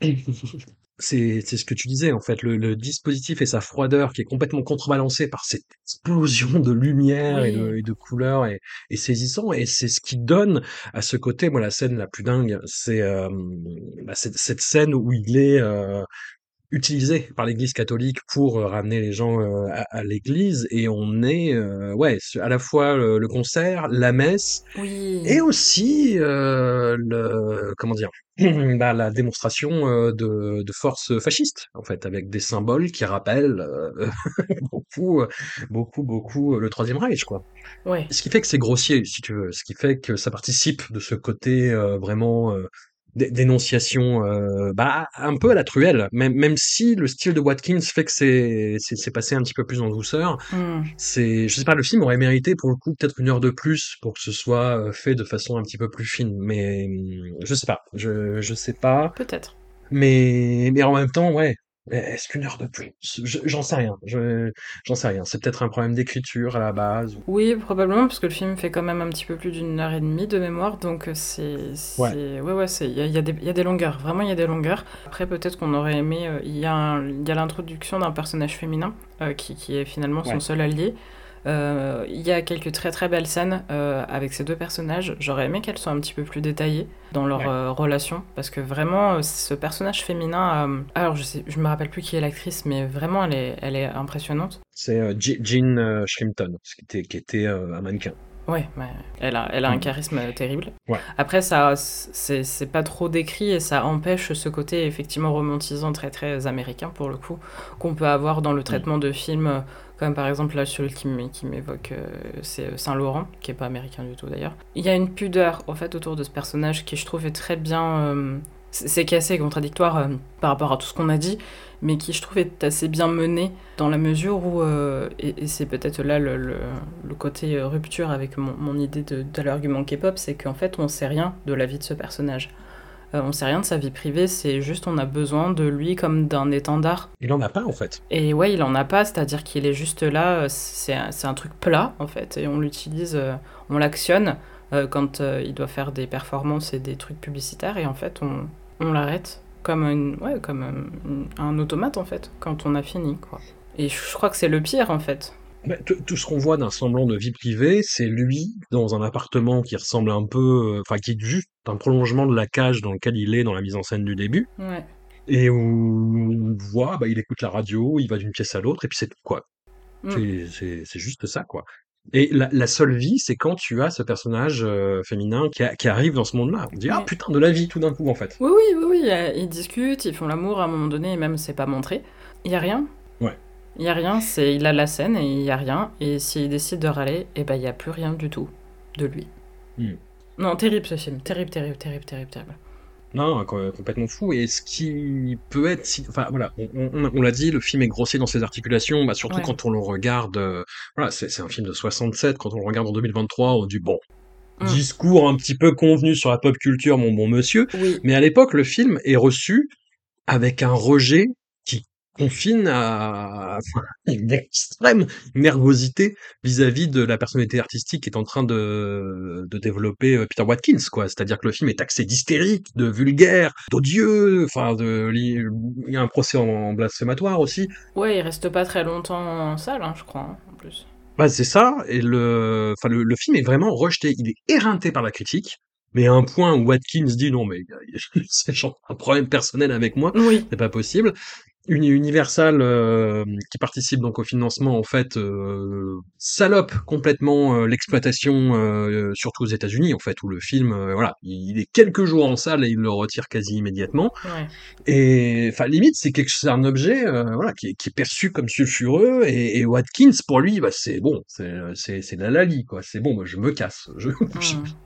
c'est ce que tu disais en fait, le, dispositif et sa froideur qui est complètement contrebalancé par cette explosion de lumière et, de, couleurs et, saisissant. Et c'est ce qui donne à ce côté moi la scène la plus dingue c'est euh, bah, cette scène où il est euh, utilisé par l'Église catholique pour euh, ramener les gens euh, à, l'Église et on est euh, ouais à la fois le, concert, la messe et aussi le comment dire bah, la démonstration de, de force fasciste en fait avec des symboles qui rappellent beaucoup beaucoup beaucoup le Troisième Reich quoi. Ouais. Ce qui fait que c'est grossier si tu veux, ce qui fait que ça participe de ce côté vraiment dénonciation euh, bah un peu à la truelle. Même même si le style de Watkins fait que c'est c'est passé un petit peu plus en douceur mmh. c'est je sais pas le film aurait mérité pour le coup peut-être une heure de plus pour que ce soit euh, fait de façon un petit peu plus fine. Mais mmh, je sais pas. Je je sais pas. Peut-être. Mais mais en même temps ouais est-ce qu'une heure de plus? J'en sais rien. J'en sais rien. C'est peut-être un problème d'écriture à la base. Oui, probablement, parce que le film fait quand même un petit peu plus d'une heure et demie de mémoire, donc euh, c'est. Ouais, ouais, ouais, il y a, y, a y a, des longueurs. Vraiment, il y a des longueurs. Après, peut-être qu'on aurait aimé. Euh, il y a l'introduction d'un personnage féminin euh, qui, qui, est finalement son seul allié. Euh, il y a quelques très très belles scènes euh, avec ces deux personnages. J'aurais aimé qu'elles soient un petit peu plus détaillées dans leur euh, relation parce que vraiment ce personnage féminin. alors je sais, je me rappelle plus qui est l'actrice, mais vraiment elle est, elle est impressionnante. C'est Jean Shrimpton, qui était, qui était un mannequin. Ouais, elle a, elle a un mm. charisme terrible. Après, ça, c'est pas trop décrit et ça empêche ce côté effectivement romantisant très très américain pour le coup qu'on peut avoir dans le mm. traitement de films comme par exemple là celui qui m'évoque euh, c'est euh, Saint Laurent qui est pas américain du tout d'ailleurs. Il y a une pudeur en fait autour de ce personnage qui je trouve est très bien euh, c'est assez contradictoire par rapport à tout ce qu'on a dit, mais qui je trouve est assez bien mené dans la mesure où, et, c'est peut-être là le, côté rupture avec mon, mon idée de, de l'argument K-pop, c'est qu'en fait on sait rien de la vie de ce personnage. Euh, on sait rien de sa vie privée, c'est juste on a besoin de lui comme d'un étendard. Il en a pas en fait. Et ouais, il en a pas, c'est-à-dire qu'il est juste là, euh, c'est un, truc plat en fait, et on l'utilise, euh, on l'actionne quand il doit faire des performances et des trucs publicitaires, et en fait on, on l'arrête comme, ouais, comme un, automate en fait, quand on a fini quoi. Et je crois que c'est le pire en fait. Tout ce qu'on voit d'un semblant de vie privée, c'est lui dans un appartement qui ressemble un peu, euh, enfin qui est juste un prolongement de la cage dans lequel il est dans la mise en scène du début. Ouais. Et où on voit, bah, il écoute la radio, il va d'une pièce à l'autre, et puis c'est tout quoi. Mm. C'est juste ça quoi. Et la, la seule vie, c'est quand tu as ce personnage euh, féminin qui, a- qui arrive dans ce monde-là. On dit, ah putain, de la vie tout d'un coup, en fait. Oui, oui, oui, oui, euh, ils discutent, ils font l'amour à un moment donné, et même c'est pas montré. Il y a rien. Il y a rien, c'est il a la scène et il y a rien. Et s'il décide de râler, et ben il y a plus rien du tout de lui. Hmm. Non, terrible ce film, terrible, terrible, terrible, terrible, terrible. Non, co- complètement fou. Et ce qui peut être, si- enfin voilà, on, on- on l'a dit, le film est grossier dans ses articulations, bah, surtout Ouais. quand on le regarde. euh, voilà, c'est un film de 67. Quand on le regarde en 2023, on dit bon, Mm. discours un petit peu convenu sur la pop culture, mon bon monsieur. Oui, Mais à l'époque, le film est reçu avec un rejet confine à enfin, une extrême nervosité vis-à-vis de la personnalité artistique qui est en train de, de développer euh, Peter Watkins, quoi. C'est-à-dire que le film est taxé d'hystérique, de vulgaire, d'odieux, enfin, de, il y a un procès en blasphématoire aussi. ouais, il reste pas très longtemps en salle, hein, je crois, hein, en plus. Bah, c'est ça, et le, enfin, le, le film est vraiment rejeté. Il est éreinté par la critique, mais à un point où Watkins dit non, mais c'est genre un problème personnel avec moi. Oui, c'est pas possible. Uni- Universal euh, qui participe donc au financement en fait euh, salope complètement euh, l'exploitation euh, surtout aux États-Unis en fait où le film voilà il est quelques jours en salle et il le retire quasi immédiatement ouais. et enfin limite c'est quelque c'est un objet voilà qui est, qui est perçu comme sulfureux et, et Watkins pour lui bah c'est bon c'est c'est la lali quoi c'est bon moi je me casse je,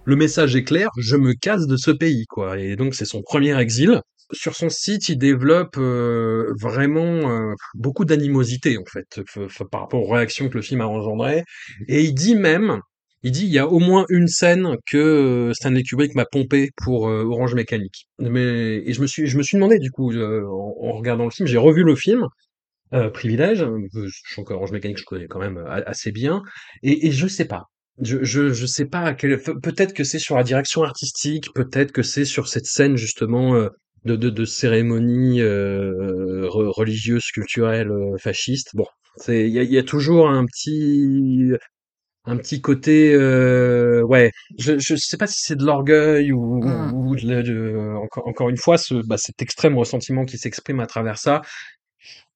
le message est clair, je me casse de ce pays, quoi. Et donc c'est son premier exil. Sur son site, il développe euh, vraiment euh, beaucoup d'animosité en fait par rapport aux réactions que le film a engendrées. Et il dit même, il dit il y a au moins une scène que euh, Stanley Kubrick m'a pompé pour euh, Orange Mécanique. Mais et je me suis je me suis demandé du coup en, regardant le film, j'ai revu le film. Euh, privilège, trouve qu'Orange Mécanique je connais quand même assez bien, et, et je sais pas, je, je, sais pas Peut-être que c'est sur la direction artistique, peut-être que c'est sur cette scène justement de, de, de cérémonie euh, re- religieuse, culturelle, euh, fasciste. Bon, c'est il y a, y a toujours un petit un petit côté euh, ouais. Je je sais pas si c'est de l'orgueil ou, ou de, la- de- encore encore une fois ce bah, cet extrême ressentiment qui s'exprime à travers ça.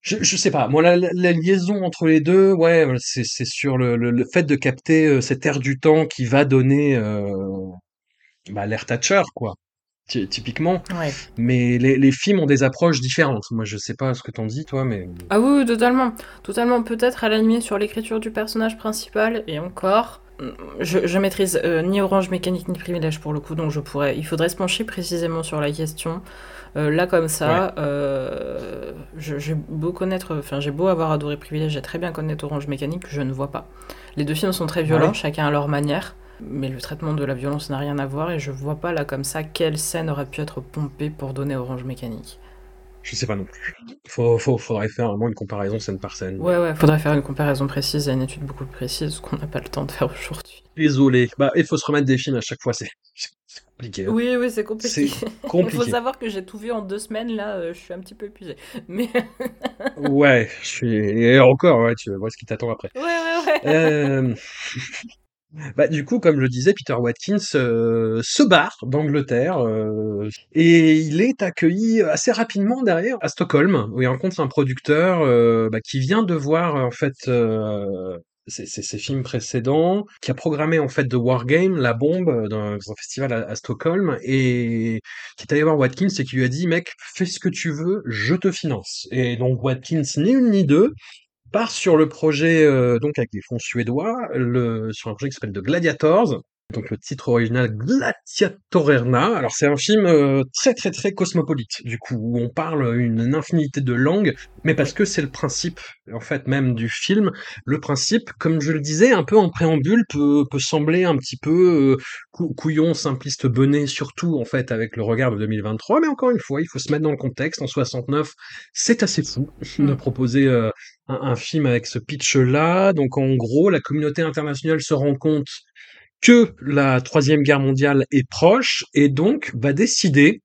Je, je sais pas. Moi, la, la- la liaison entre les deux, ouais, voilà, c'est c'est sur le, le, le fait de capter euh, cet air du temps qui va donner euh, bah, l'air Thatcher, quoi, typiquement. Ouais. Mais les, les films ont des approches différentes. Moi, je sais pas ce que t'en dis, toi, mais Ah oui, oui, totalement. Totalement, peut-être à la limite sur l'écriture du personnage principal, et encore. Je, je maîtrise euh, ni Orange Mécanique ni Privilège pour le coup, donc je pourrais. Il faudrait se pencher précisément sur la question. Euh, là, comme ça, euh, j'ai beau connaître. Enfin, j'ai beau avoir adoré Privilège et très bien connaître Orange Mécanique, je ne vois pas. Les deux films sont très violents, Ouais. chacun à leur manière. Mais le traitement de la violence n'a rien à voir et je vois pas là comme ça quelle scène aurait pu être pompée pour donner Orange Mécanique. je sais pas non plus. Faut, faut, faudrait faire vraiment une comparaison scène par scène. Ouais, ouais, faudrait faire une comparaison précise et une étude beaucoup plus précise, ce qu'on n'a pas le temps de faire aujourd'hui. Désolé. Bah, il faut se remettre des films à chaque fois, c'est compliqué. hein. Oui, oui, c'est compliqué. C'est Il faut compliqué. savoir que j'ai tout vu en deux semaines, là, euh, je suis un petit peu épuisée. Mais Ouais, je suis et encore, ouais, tu vois ce qui t'attend après. ouais, ouais, ouais. Euh, Bah, du coup, comme je disais, Peter Watkins euh, se barre d'Angleterre euh, et il est accueilli assez rapidement derrière à Stockholm où il rencontre un producteur euh, bah, qui vient de voir en fait euh, ses, ses- ses films précédents, qui a programmé en fait The Wargame, la bombe, euh, dans, dans un festival à, à Stockholm et qui est allé voir Watkins et qui lui a dit mec, fais ce que tu veux, je te finance. Et donc Watkins, ni une ni deux, part sur le projet euh, donc avec des fonds suédois, le, sur un projet qui s'appelle The Gladiators. Donc le titre original Gladiatorerna. Alors c'est un film euh, très très très cosmopolite du coup où on parle une, une infinité de langues, mais parce que c'est le principe en fait même du film. Le principe, comme je le disais, un peu en préambule, peut, peut sembler un petit peu euh, cou- couillon, simpliste, bené, surtout en fait avec le regard de 2023. Mais encore une fois, il faut se mettre dans le contexte. En 69, c'est assez fou de Mm. proposer euh, un, un film avec ce pitch-là. Donc en gros, la communauté internationale se rend compte que la troisième guerre mondiale est proche et donc va décider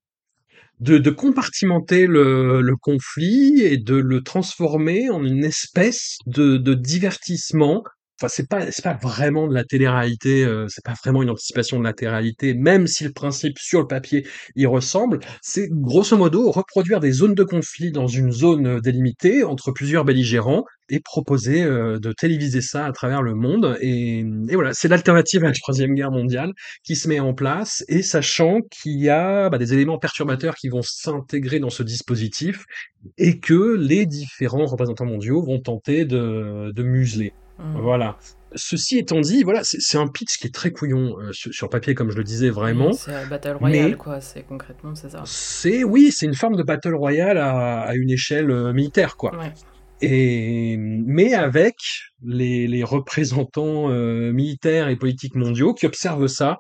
de, compartimenter le, conflit et de le transformer en une espèce de divertissement enfin c'est pas c'est pas vraiment de la télé-réalité, euh, c'est pas vraiment une anticipation de la télé-réalité, même si le principe sur le papier y ressemble. C'est grosso modo reproduire des zones de conflit dans une zone euh, délimitée entre plusieurs belligérants et proposer euh, de téléviser ça à travers le monde. Et, et voilà, c'est l'alternative à la troisième guerre mondiale qui se met en place, et sachant qu'il y a bah, des éléments perturbateurs qui vont s'intégrer dans ce dispositif et que les différents représentants mondiaux vont tenter de, de museler. Mm. Voilà. Ceci étant dit, voilà, c'est c'est un pitch qui est très couillon euh, sur, sur papier, comme je le disais vraiment. C'est un Battle Royale, Mais quoi. C'est concrètement, c'est ça. c'est, oui, c'est une forme de battle royale à, à une échelle euh, militaire, quoi. Ouais. Et mais avec les, les représentants euh, militaires et politiques mondiaux qui observent ça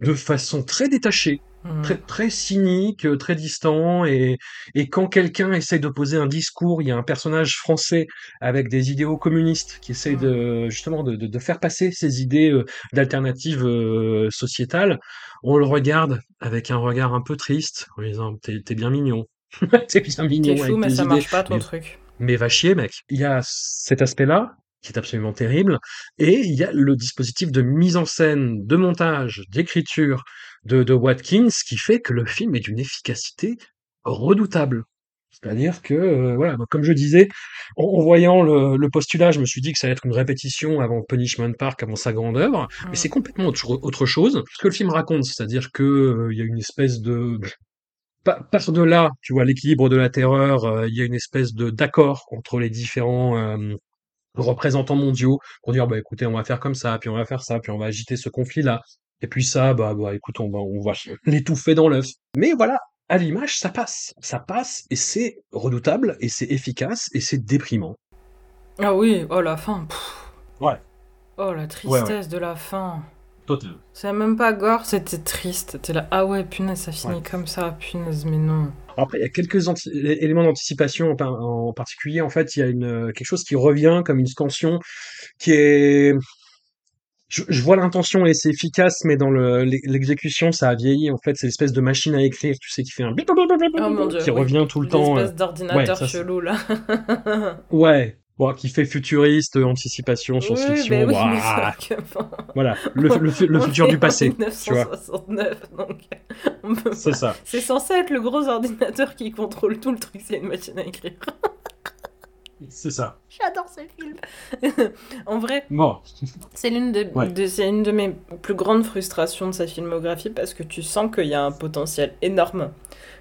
de façon très détachée, Mm. très très cynique, euh, très distant. Et, et quand quelqu'un essaye de poser un discours, il y a un personnage français avec des idéaux communistes qui essaye de justement de, de, de faire passer ces idées euh, d'alternatives euh, sociétales. On le regarde avec un regard un peu triste en disant t'es t'es bien mignon, t'es bien mignon T'es fou, mais ça idées. marche pas ton Mais truc. mais va chier, mec. Il y a cet aspect-là, qui est absolument terrible, et il y a le dispositif de mise en scène, de montage, d'écriture de, de Watkins, qui fait que le film est d'une efficacité redoutable. C'est-à-dire que, euh, voilà, donc, comme je disais, en, en voyant le, le postulat, je me suis dit que ça allait être une répétition avant Punishment Park, avant sa grande œuvre, mais Mm. c'est complètement autre, autre chose. Ce que le film raconte, c'est-à-dire que euh, il y a une espèce de pa- par de là, tu vois, l'équilibre de la terreur, euh, il y a une espèce de d'accord entre les différents euh, représentants mondiaux pour dire, bah écoutez, on va faire comme ça, puis on va faire ça, puis on va agiter ce conflit-là, et puis ça, bah, bah écoute, on va, on va l'étouffer dans l'œuf. Mais voilà, à l'image, ça passe, ça passe, et c'est redoutable, et c'est efficace, et c'est déprimant. Ah oui, oh la fin. pff. Ouais, Oh la ouais, ouais, tristesse de la fin. total. C'est même pas gore, c'était triste. T'es là, ah ouais, punaise, ça Ouais. finit comme ça, punaise, mais non. Après, il y a quelques éléments d'anticipation en, par- en particulier. En fait, il y a une, euh, quelque chose qui revient comme une scansion qui est je, je vois l'intention et c'est efficace, mais dans le, l'e- l'exécution, ça a vieilli. En fait, c'est l'espèce de machine à écrire, tu sais, qui fait un Oh mon dieu, qui oui. revient tout le temps. euh, L'espèce Ouais, d'ordinateur c'est- chelou là. ouais, bon, qui fait futuriste, euh, anticipation, Oui, bah science-fiction. oui, bon, voilà, le, futur du passé, tu vois. 1969, donc on peut C'est ça. C'est censé être le gros ordinateur qui contrôle tout le truc, c'est une machine à écrire. C'est ça. J'adore ce film. en vrai, Bon, c'est l'une de, ouais. de- c'est une de mes plus grandes frustrations de sa filmographie parce que tu sens qu'il y a un potentiel énorme.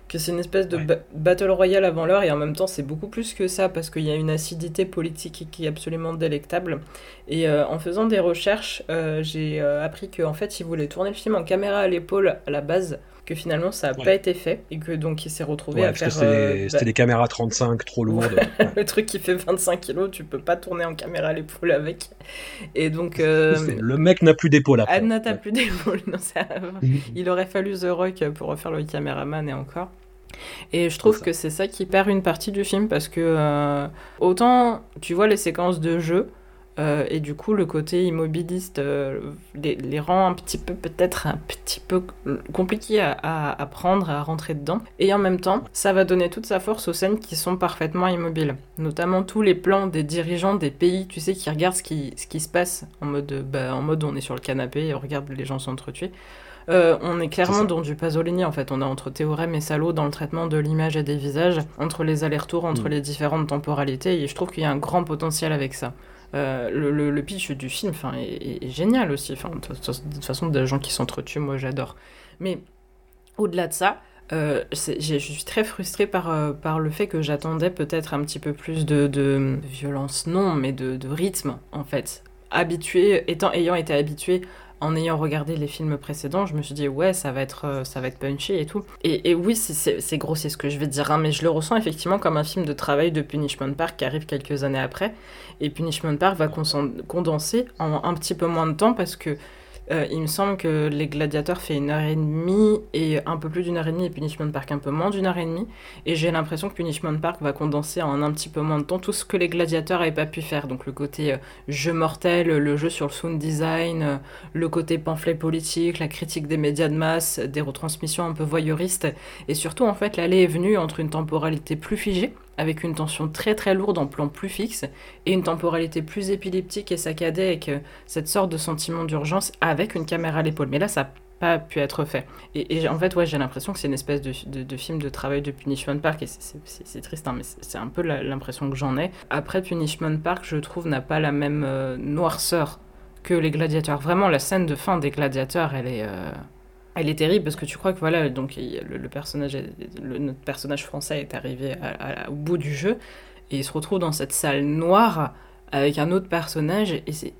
Que c'est une espèce de Ouais. ba- battle royale avant l'heure et en même temps c'est beaucoup plus que ça parce qu'il y a une acidité politique qui est absolument délectable. Et euh, en faisant des recherches, euh, j'ai euh, appris qu'en fait il voulait tourner le film en caméra à l'épaule à la base, que finalement ça n'a Ouais. pas été fait et que donc il s'est retrouvé Ouais, à parce que faire c'était euh, des, bah, des caméras 35 trop lourdes. Ouais. le truc qui fait 25 kilos, tu peux pas tourner en caméra à l'épaule avec. Et donc, euh, Le mec n'a plus d'épaule après. Anna, Ouais. plus d'épaule. Ça- Il aurait fallu The Rock pour refaire le caméraman et encore. Et je trouve que c'est ça qui perd une partie du film parce que euh, autant tu vois les séquences de jeu euh, et du coup le côté immobiliste euh, les, les rend un petit peu peut-être un petit peu compliqué à, à, à prendre, à rentrer dedans. Et en même temps, ça va donner toute sa force aux scènes qui sont parfaitement immobiles. Notamment tous les plans des dirigeants des pays, tu sais, qui regardent ce qui, ce qui se passe en mode, bah, en mode on est sur le canapé et on regarde les gens s'entretuer. Euh, on est clairement dans du Pasolini en fait. On est entre théorème et salaud dans le traitement de l'image et des visages, entre les allers-retours, entre Mm. les différentes temporalités. Et je trouve qu'il y a un grand potentiel avec ça. Euh, le, le- pitch du film enfin, est, génial aussi. De toute façon, des gens qui s'entretuent, moi j'adore. Mais au-delà de ça, euh, je suis très frustrée par, euh, par le fait que j'attendais peut-être un petit peu plus de, de violence, non, mais de, de rythme en fait. Habitué, étant, ayant été habitué en ayant regardé les films précédents, je me suis dit ouais ça va être euh, ça va être punchy et tout. Et, oui c'est- grossier ce que je vais dire, hein, mais je le ressens effectivement comme un film de travail de Punishment Park qui arrive quelques années après. Et Punishment Park va condenser en un petit peu moins de temps parce que euh, il me semble que Les Gladiateurs fait une heure et demie et un peu plus d'une heure et demie et Punishment Park un peu moins d'une heure et demie. Et j'ai l'impression que Punishment Park va condenser en un petit peu moins de temps tout ce que Les Gladiateurs n'avaient pas pu faire. Donc le côté euh, jeu mortel, le jeu sur le sound design, euh, le côté pamphlet politique, la critique des médias de masse, des retransmissions un peu voyeuristes et surtout en fait l'aller et venue entre une temporalité plus figée avec une tension très très lourde en plan plus fixe et une temporalité plus épileptique et saccadée avec euh, cette sorte de sentiment d'urgence avec une caméra à l'épaule. Mais là, ça n'a pas pu être fait. Et, en fait, ouais, j'ai l'impression que c'est une espèce de, film de travail de Punishment Park et c'est triste, hein, mais c'est un peu l'impression que j'en ai. Après, Punishment Park, je trouve, n'a pas la même euh, noirceur que les gladiateurs. Vraiment, la scène de fin des gladiateurs, elle est... Euh, elle est terrible parce que tu crois que voilà, donc le, personnage, notre personnage français est arrivé au bout du jeu et il se retrouve dans cette salle noire avec un autre personnage et c'est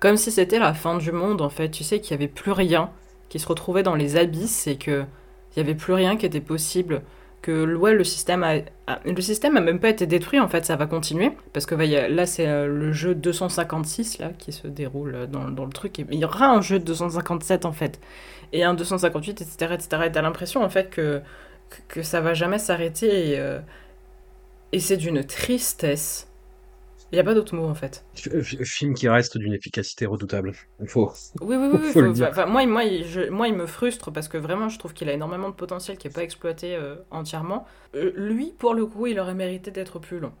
comme si c'était la fin du monde en fait. Tu sais qu'il n'y avait plus rien, qui se retrouvait dans les abysses et que il n'y avait plus rien qui était possible que ouais, le système a, le système a même pas été détruit en fait ça va continuer parce que là c'est euh, le jeu 256 là qui se déroule dans, dans, le truc et il y aura un jeu 257 en fait et un 258 etc etc et t'as l'impression en fait que, que ça va jamais s'arrêter et, euh, et c'est d'une tristesse il n'y a pas d'autre mot en fait. Film qui reste d'une efficacité redoutable. Il faut. Oui, oui, oui. faut, le dire. moi, moi, moi, il me frustre parce que vraiment, je trouve qu'il a énormément de potentiel qui n'est pas exploité euh, entièrement. Euh, lui, pour le coup, il aurait mérité d'être plus long.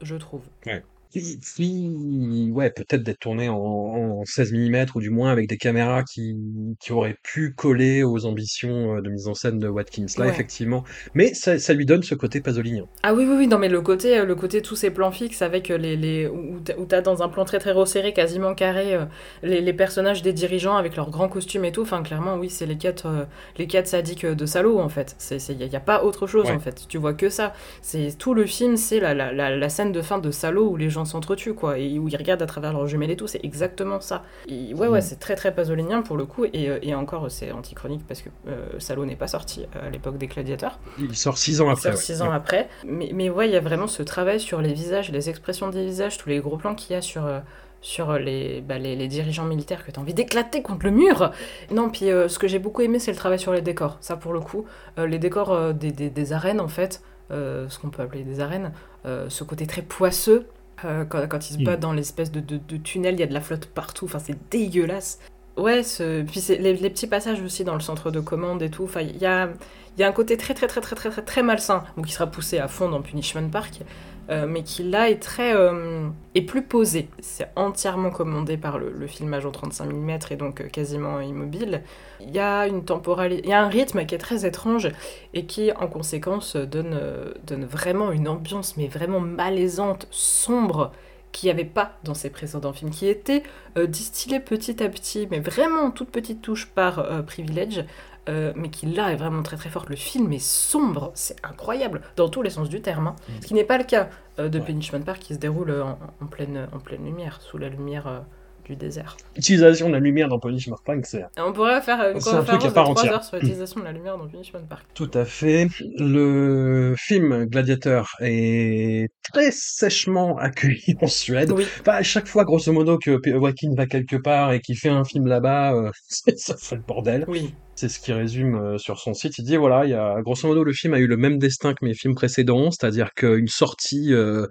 Je trouve. Ouais ouais, peut-être d'être tourné en, 16 mm ou du moins avec des caméras qui, qui auraient pu coller aux ambitions euh, de mise en scène de Watkins là, effectivement. Mais ça, ça, lui donne ce côté pasolinien. Ah oui, oui, oui, non, mais le côté, euh, le côté tous ces plans fixes avec euh, les, les où t'as dans un plan très très resserré, quasiment carré, les, les, personnages des dirigeants avec leurs grands costumes et tout. Enfin, clairement, oui, c'est les quatre, les quatre sadiques de salaud en fait. Il n'y a, a, pas autre chose en fait. Tu vois que ça. C'est tout le film, c'est la, la, la, la, scène de fin de salaud où les gens s'entretuent quoi et où ils regardent à travers leurs jumelles et tout, c'est exactement ça. ouais, ouais, mm. c'est très très pasolinien pour le coup, et, euh, et encore c'est antichronique parce que euh, Salo n'est pas sorti à l'époque des gladiateurs. Il sort six ans après. Il sort six ans après, mais, mais ouais, il y a vraiment ce travail sur les visages, les expressions des visages, tous les gros plans qu'il y a sur. Euh, sur les, bah, les, les, dirigeants militaires que tu as envie d'éclater contre le mur. Non, puis ce que j'ai beaucoup aimé, c'est le travail sur les décors. Ça, pour le coup, les décors des, des, des, arènes, en fait, ce qu'on peut appeler des arènes, ce côté très poisseux, euh, quand, quand, il se bat mm. dans l'espèce de, de, tunnel, il y a de la flotte partout, enfin c'est dégueulasse. Ouais, ce... puis c'est les, les, petits passages aussi dans le centre de commande et tout, enfin il y a, y a un côté très très très très très très, très malsain, qui sera poussé à fond dans Punishment Park, euh, mais qui là est très euh, est plus posé. C'est entièrement commandé par le, filmage en 35 mm et donc euh, quasiment immobile. Il y a une temporalité, il y a un rythme qui est très étrange et qui en conséquence donne donne vraiment une ambiance mais vraiment malaisante, sombre qu'il n'y avait pas dans ses précédents films, qui était distillé petit à petit, mais vraiment en toute petite touche par Privilege, euh, mais qui là est vraiment très très forte. Le film est sombre, c'est incroyable, dans tous les sens du terme. Hein. Mm. Ce qui n'est pas le cas euh, de Punishment Park qui se déroule en, pleine, en pleine lumière, sous la lumière euh, du désert. L'utilisation de la lumière dans Punishment Park, c'est. On pourrait faire une conférence de 3 heures sur l'utilisation de la lumière dans Punishment Park. Tout à fait. Le film Gladiateur est très sèchement accueilli en Suède. Oui. à chaque fois, grosso modo, que Joaquin va quelque part et qu'il fait un film là-bas, ça fait le bordel. Oui. C'est ce qu'il résume euh, sur son site. Il dit voilà, il y a grosso modo le film a eu le même destin que mes films précédents, c'est-à-dire qu'une sortie euh,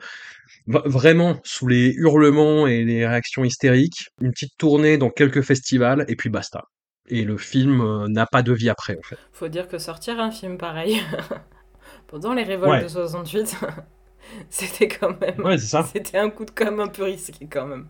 vraiment sous les hurlements et les réactions hystériques, une petite tournée dans quelques festivals et puis basta. Et le film euh, n'a pas de vie après en fait. Faut dire que sortir un film pareil pendant les révoltes de 68, c'était quand même ouais, c'était un coup de com un peu risqué quand même.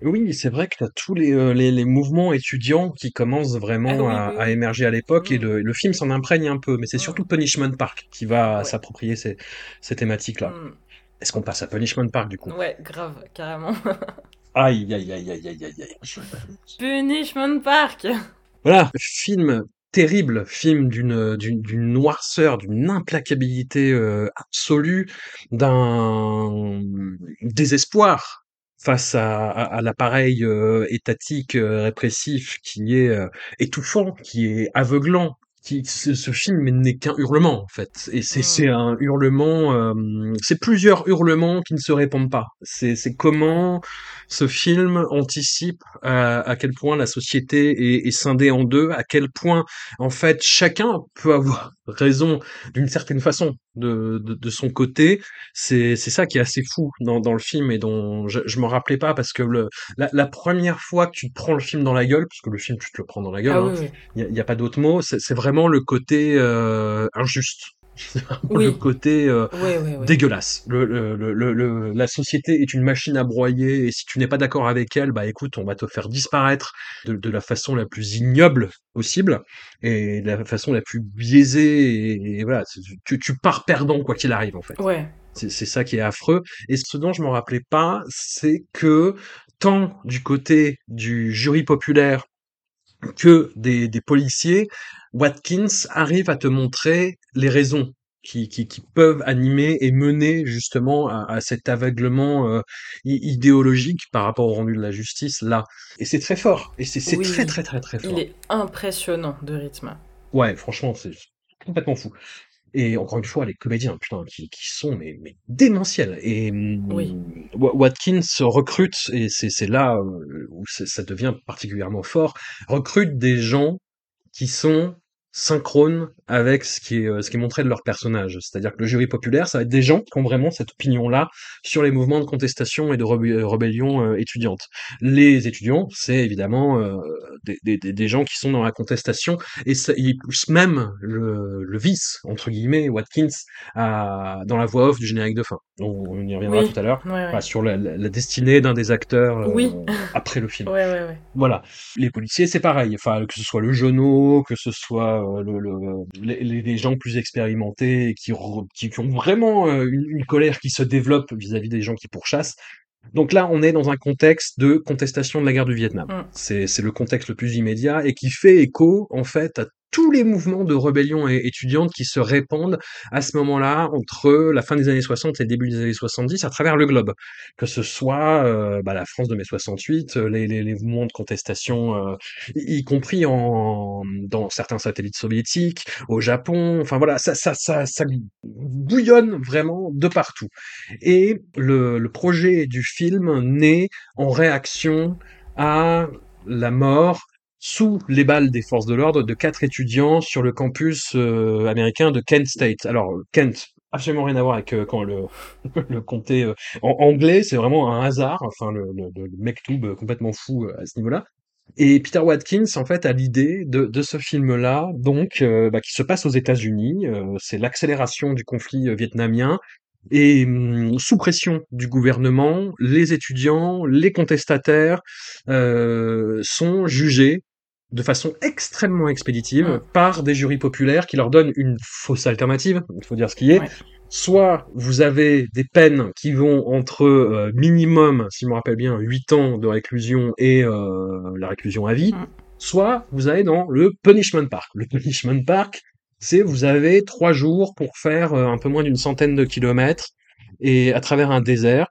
Oui, c'est vrai que tu as tous les, euh, les, les mouvements étudiants qui commencent vraiment ah à, à émerger à l'époque et mmh. le, le film s'en imprègne un peu, mais c'est mmh. surtout Punishment Park qui va s'approprier ces, ces thématiques-là. Mmh. Est-ce qu'on passe à Punishment Park du coup? Ouais, grave, carrément. aïe, aïe, aïe, aïe, aïe, aïe, aïe. Punishment Park Voilà, film terrible, film d'une d'une noirceur, d'une implacabilité euh, absolue, d'un désespoir face à, à, l'appareil euh, étatique euh, répressif qui est euh, étouffant, qui est aveuglant. Qui, ce, ce film n'est qu'un hurlement en fait, et c'est mmh. un hurlement, c'est plusieurs hurlements qui ne se répondent pas. C'est comment ce film anticipe à, à, quel point la société est, est, scindée en deux, à quel point en fait chacun peut avoir raison d'une certaine façon de, de, de son côté. C'est ça qui est assez fou dans, dans le film et dont je, je me rappelais pas parce que le, la, la, première fois que tu te prends le film dans la gueule, parce que le film tu te le prends dans la gueule, ah il n'y a, a, pas d'autre mot, c'est vraiment le côté euh, injuste Oui. le côté euh, dégueulasse. Le, le, le, le- la société est une machine à broyer et si tu n'es pas d'accord avec elle, bah écoute, on va te faire disparaître de, de la façon la plus ignoble possible et de la façon la plus biaisée et, et voilà, tu, tu pars perdant quoi qu'il arrive en fait. Ouais. C'est c'est ça qui est affreux. Et ce dont je me rappelais pas, c'est que tant du côté du jury populaire que des, des policiers, Watkins arrive à te montrer les raisons qui, qui, qui peuvent animer et mener justement à, à cet aveuglement euh, idéologique par rapport au rendu de la justice là. Et c'est très fort. Et c'est Oui, très très très très fort. Il est impressionnant de rythme. Ouais, franchement, c'est complètement fou. Et encore une fois, les comédiens, putain, qui, qui sont mais, mais démentiels. Et Oui. Wa- Watkins recrute, et c'est là euh, où ça devient particulièrement fort, recrute des gens qui sont synchrones avec ce qui est, euh, ce qui est montré de leur personnage. C'est-à-dire que le jury populaire, ça va être des gens qui ont vraiment cette opinion-là sur les mouvements de contestation et de rebé- rébellion euh, étudiante. Les étudiants, c'est évidemment euh, des, des, des- gens qui sont dans la contestation et ça, ils poussent même le, le vice, entre guillemets, Watkins, à, dans la voix off du générique de fin. On, on y reviendra Oui. tout à l'heure. Ouais, ouais. Enfin, sur la, la- la destinée d'un des acteurs euh, Oui. après le film. Ouais, ouais, ouais. Voilà. Les policiers, c'est pareil. Enfin, que ce soit le genou, que ce soit euh, le, le- les, gens plus expérimentés qui, re- qui, qui ont vraiment euh, une, une colère qui se développe vis-à-vis des gens qui pourchassent. Donc là, on est dans un contexte de contestation de la guerre du Vietnam. Mm. C'est le contexte le plus immédiat et qui fait écho, en fait, à tous les mouvements de rébellion étudiante qui se répandent à ce moment-là entre la fin des années 60 et le début des années 70 à travers le globe. Que ce soit euh, bah, la France de mai 68, euh, les, les, les mouvements de contestation, euh, y, y compris en, dans certains satellites soviétiques, au Japon, enfin voilà, ça, ça, ça, ça bouillonne vraiment de partout. Et le, le projet du film naît en réaction à la mort sous les balles des forces de l'ordre de quatre étudiants sur le campus euh, américain de Kent State. Alors Kent, absolument rien à voir avec euh, quand le, le comté euh, en anglais, c'est vraiment un hasard. Enfin le, le, le mektoub euh, complètement fou euh, à ce niveau-là. Et Peter Watkins, en fait, a l'idée de, de ce film-là, donc, bah, qui se passe aux États-Unis. C'est l'accélération du conflit vietnamien. Et hum, sous pression du gouvernement, les étudiants, les contestataires euh, sont jugés de façon extrêmement expéditive par des jurys populaires qui leur donnent une fausse alternative, il faut dire ce qui est. Ouais. Soit vous avez des peines qui vont entre euh, minimum, si je me rappelle bien, 8 ans de réclusion et euh, la réclusion à vie, soit vous allez dans le punishment park. Le punishment park, c'est vous avez trois jours pour faire euh, un peu moins d'une centaine de kilomètres et à travers un désert.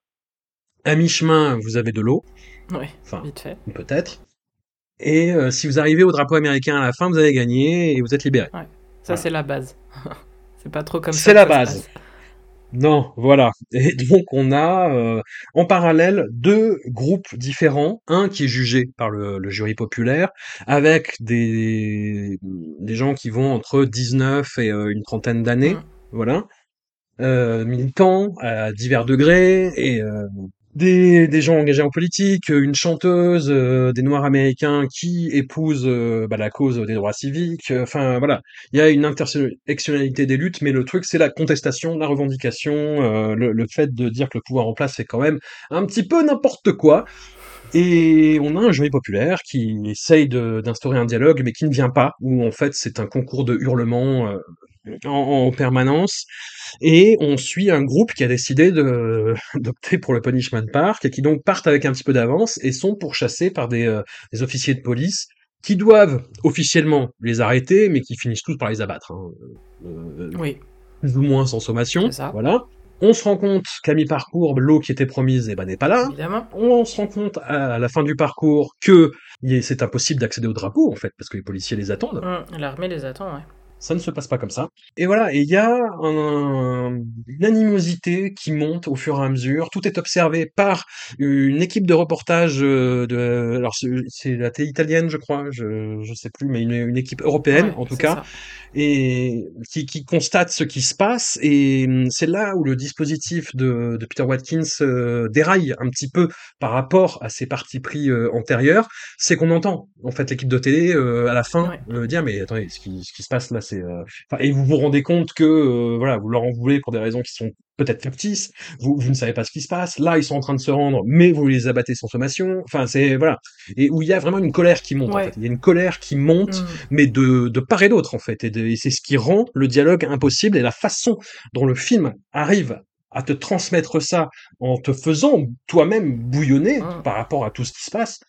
À mi-chemin, vous avez de l'eau, Ouais, enfin peut-être. Et euh, si vous arrivez au drapeau américain à la fin, vous avez gagné et vous êtes libéré. Ça, Voilà. c'est la base. c'est pas trop comme ça. C'est la base. passe. Non, voilà. Et donc on a euh, en parallèle deux groupes différents, un qui est jugé par le, le jury populaire, avec des, des gens qui vont entre 19 et euh, une trentaine d'années, Mm. voilà, euh, militants à divers degrés, et euh, des, des gens engagés en politique, une chanteuse, euh, des Noirs américains qui épousent euh, bah, la cause des droits civiques, euh, enfin voilà, il y a une intersectionnalité des luttes, mais le truc c'est la contestation, la revendication, euh, le, le fait de dire que le pouvoir en place c'est quand même un petit peu n'importe quoi. Et on a un jury populaire qui essaye d'instaurer un dialogue, mais qui ne vient pas, où en fait c'est un concours de hurlements euh, en, en permanence. Et on suit un groupe qui a décidé de- d'opter pour le Punishment Park, et qui donc partent avec un petit peu d'avance et sont pourchassés par des, euh, des officiers de police qui doivent officiellement les arrêter, mais qui finissent tous par les abattre. hein. Euh, Oui, plus ou moins sans sommation. Ça. Voilà. On se rend compte qu'à mi-parcours, l'eau qui était promise eh ben, n'est pas là. évidemment. On se rend compte à la fin du parcours que c'est impossible d'accéder au drapeau, en fait, parce que les policiers les attendent. Mm, L'armée les attend, ouais. Ça ne se passe pas comme ça. Et voilà, et il y a un, une animosité qui monte au fur et à mesure. Tout est observé par une équipe de reportage euh, de, alors c'est la télé italienne, je crois, je je sais plus, mais une, une équipe européenne en tout cas, ça. Et qui, qui constate ce qui se passe. Et hum, c'est là où le dispositif de, de Peter Watkins euh, déraille un petit peu par rapport à ses partis pris euh, antérieurs. C'est qu'on entend en fait l'équipe de télé à la fin dire mais attendez, ce qui, ce qui se passe là, c'est et vous vous rendez compte que voilà, vous leur en voulez pour des raisons qui sont peut-être factices, vous, vous ne savez pas ce qui se passe, là ils sont en train de se rendre, mais vous les abattez sans sommation, enfin c'est, voilà, et où il y a vraiment une colère qui monte, en fait. il y a une colère qui monte, mm. mais de, de part et d'autre en fait, et, et c'est ce qui rend le dialogue impossible, et la façon dont le film arrive à te transmettre ça en te faisant toi-même bouillonner mm. par rapport à tout ce qui se passe,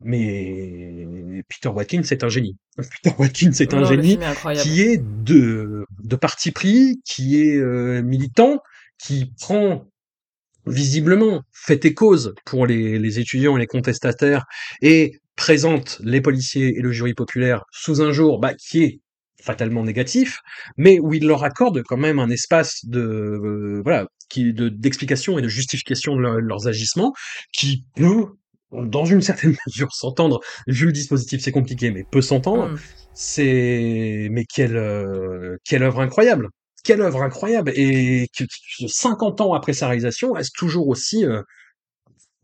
mais Peter Watkins, c'est un génie. Peter Watkins, c'est un génie qui est de, de parti pris, qui est euh, militant, qui prend visiblement fait et cause pour les, les étudiants et les contestataires et présente les policiers et le jury populaire sous un jour bah, qui est fatalement négatif, mais où il leur accorde quand même un espace de euh, voilà qui de d'explication et de justification de, leurs agissements qui peut dans une certaine mesure s'entendre, vu le dispositif c'est compliqué, mais peut s'entendre, mm. c'est mais quelle euh, quelle œuvre incroyable, quelle œuvre incroyable. Et que, 50 ans après sa réalisation reste toujours aussi euh,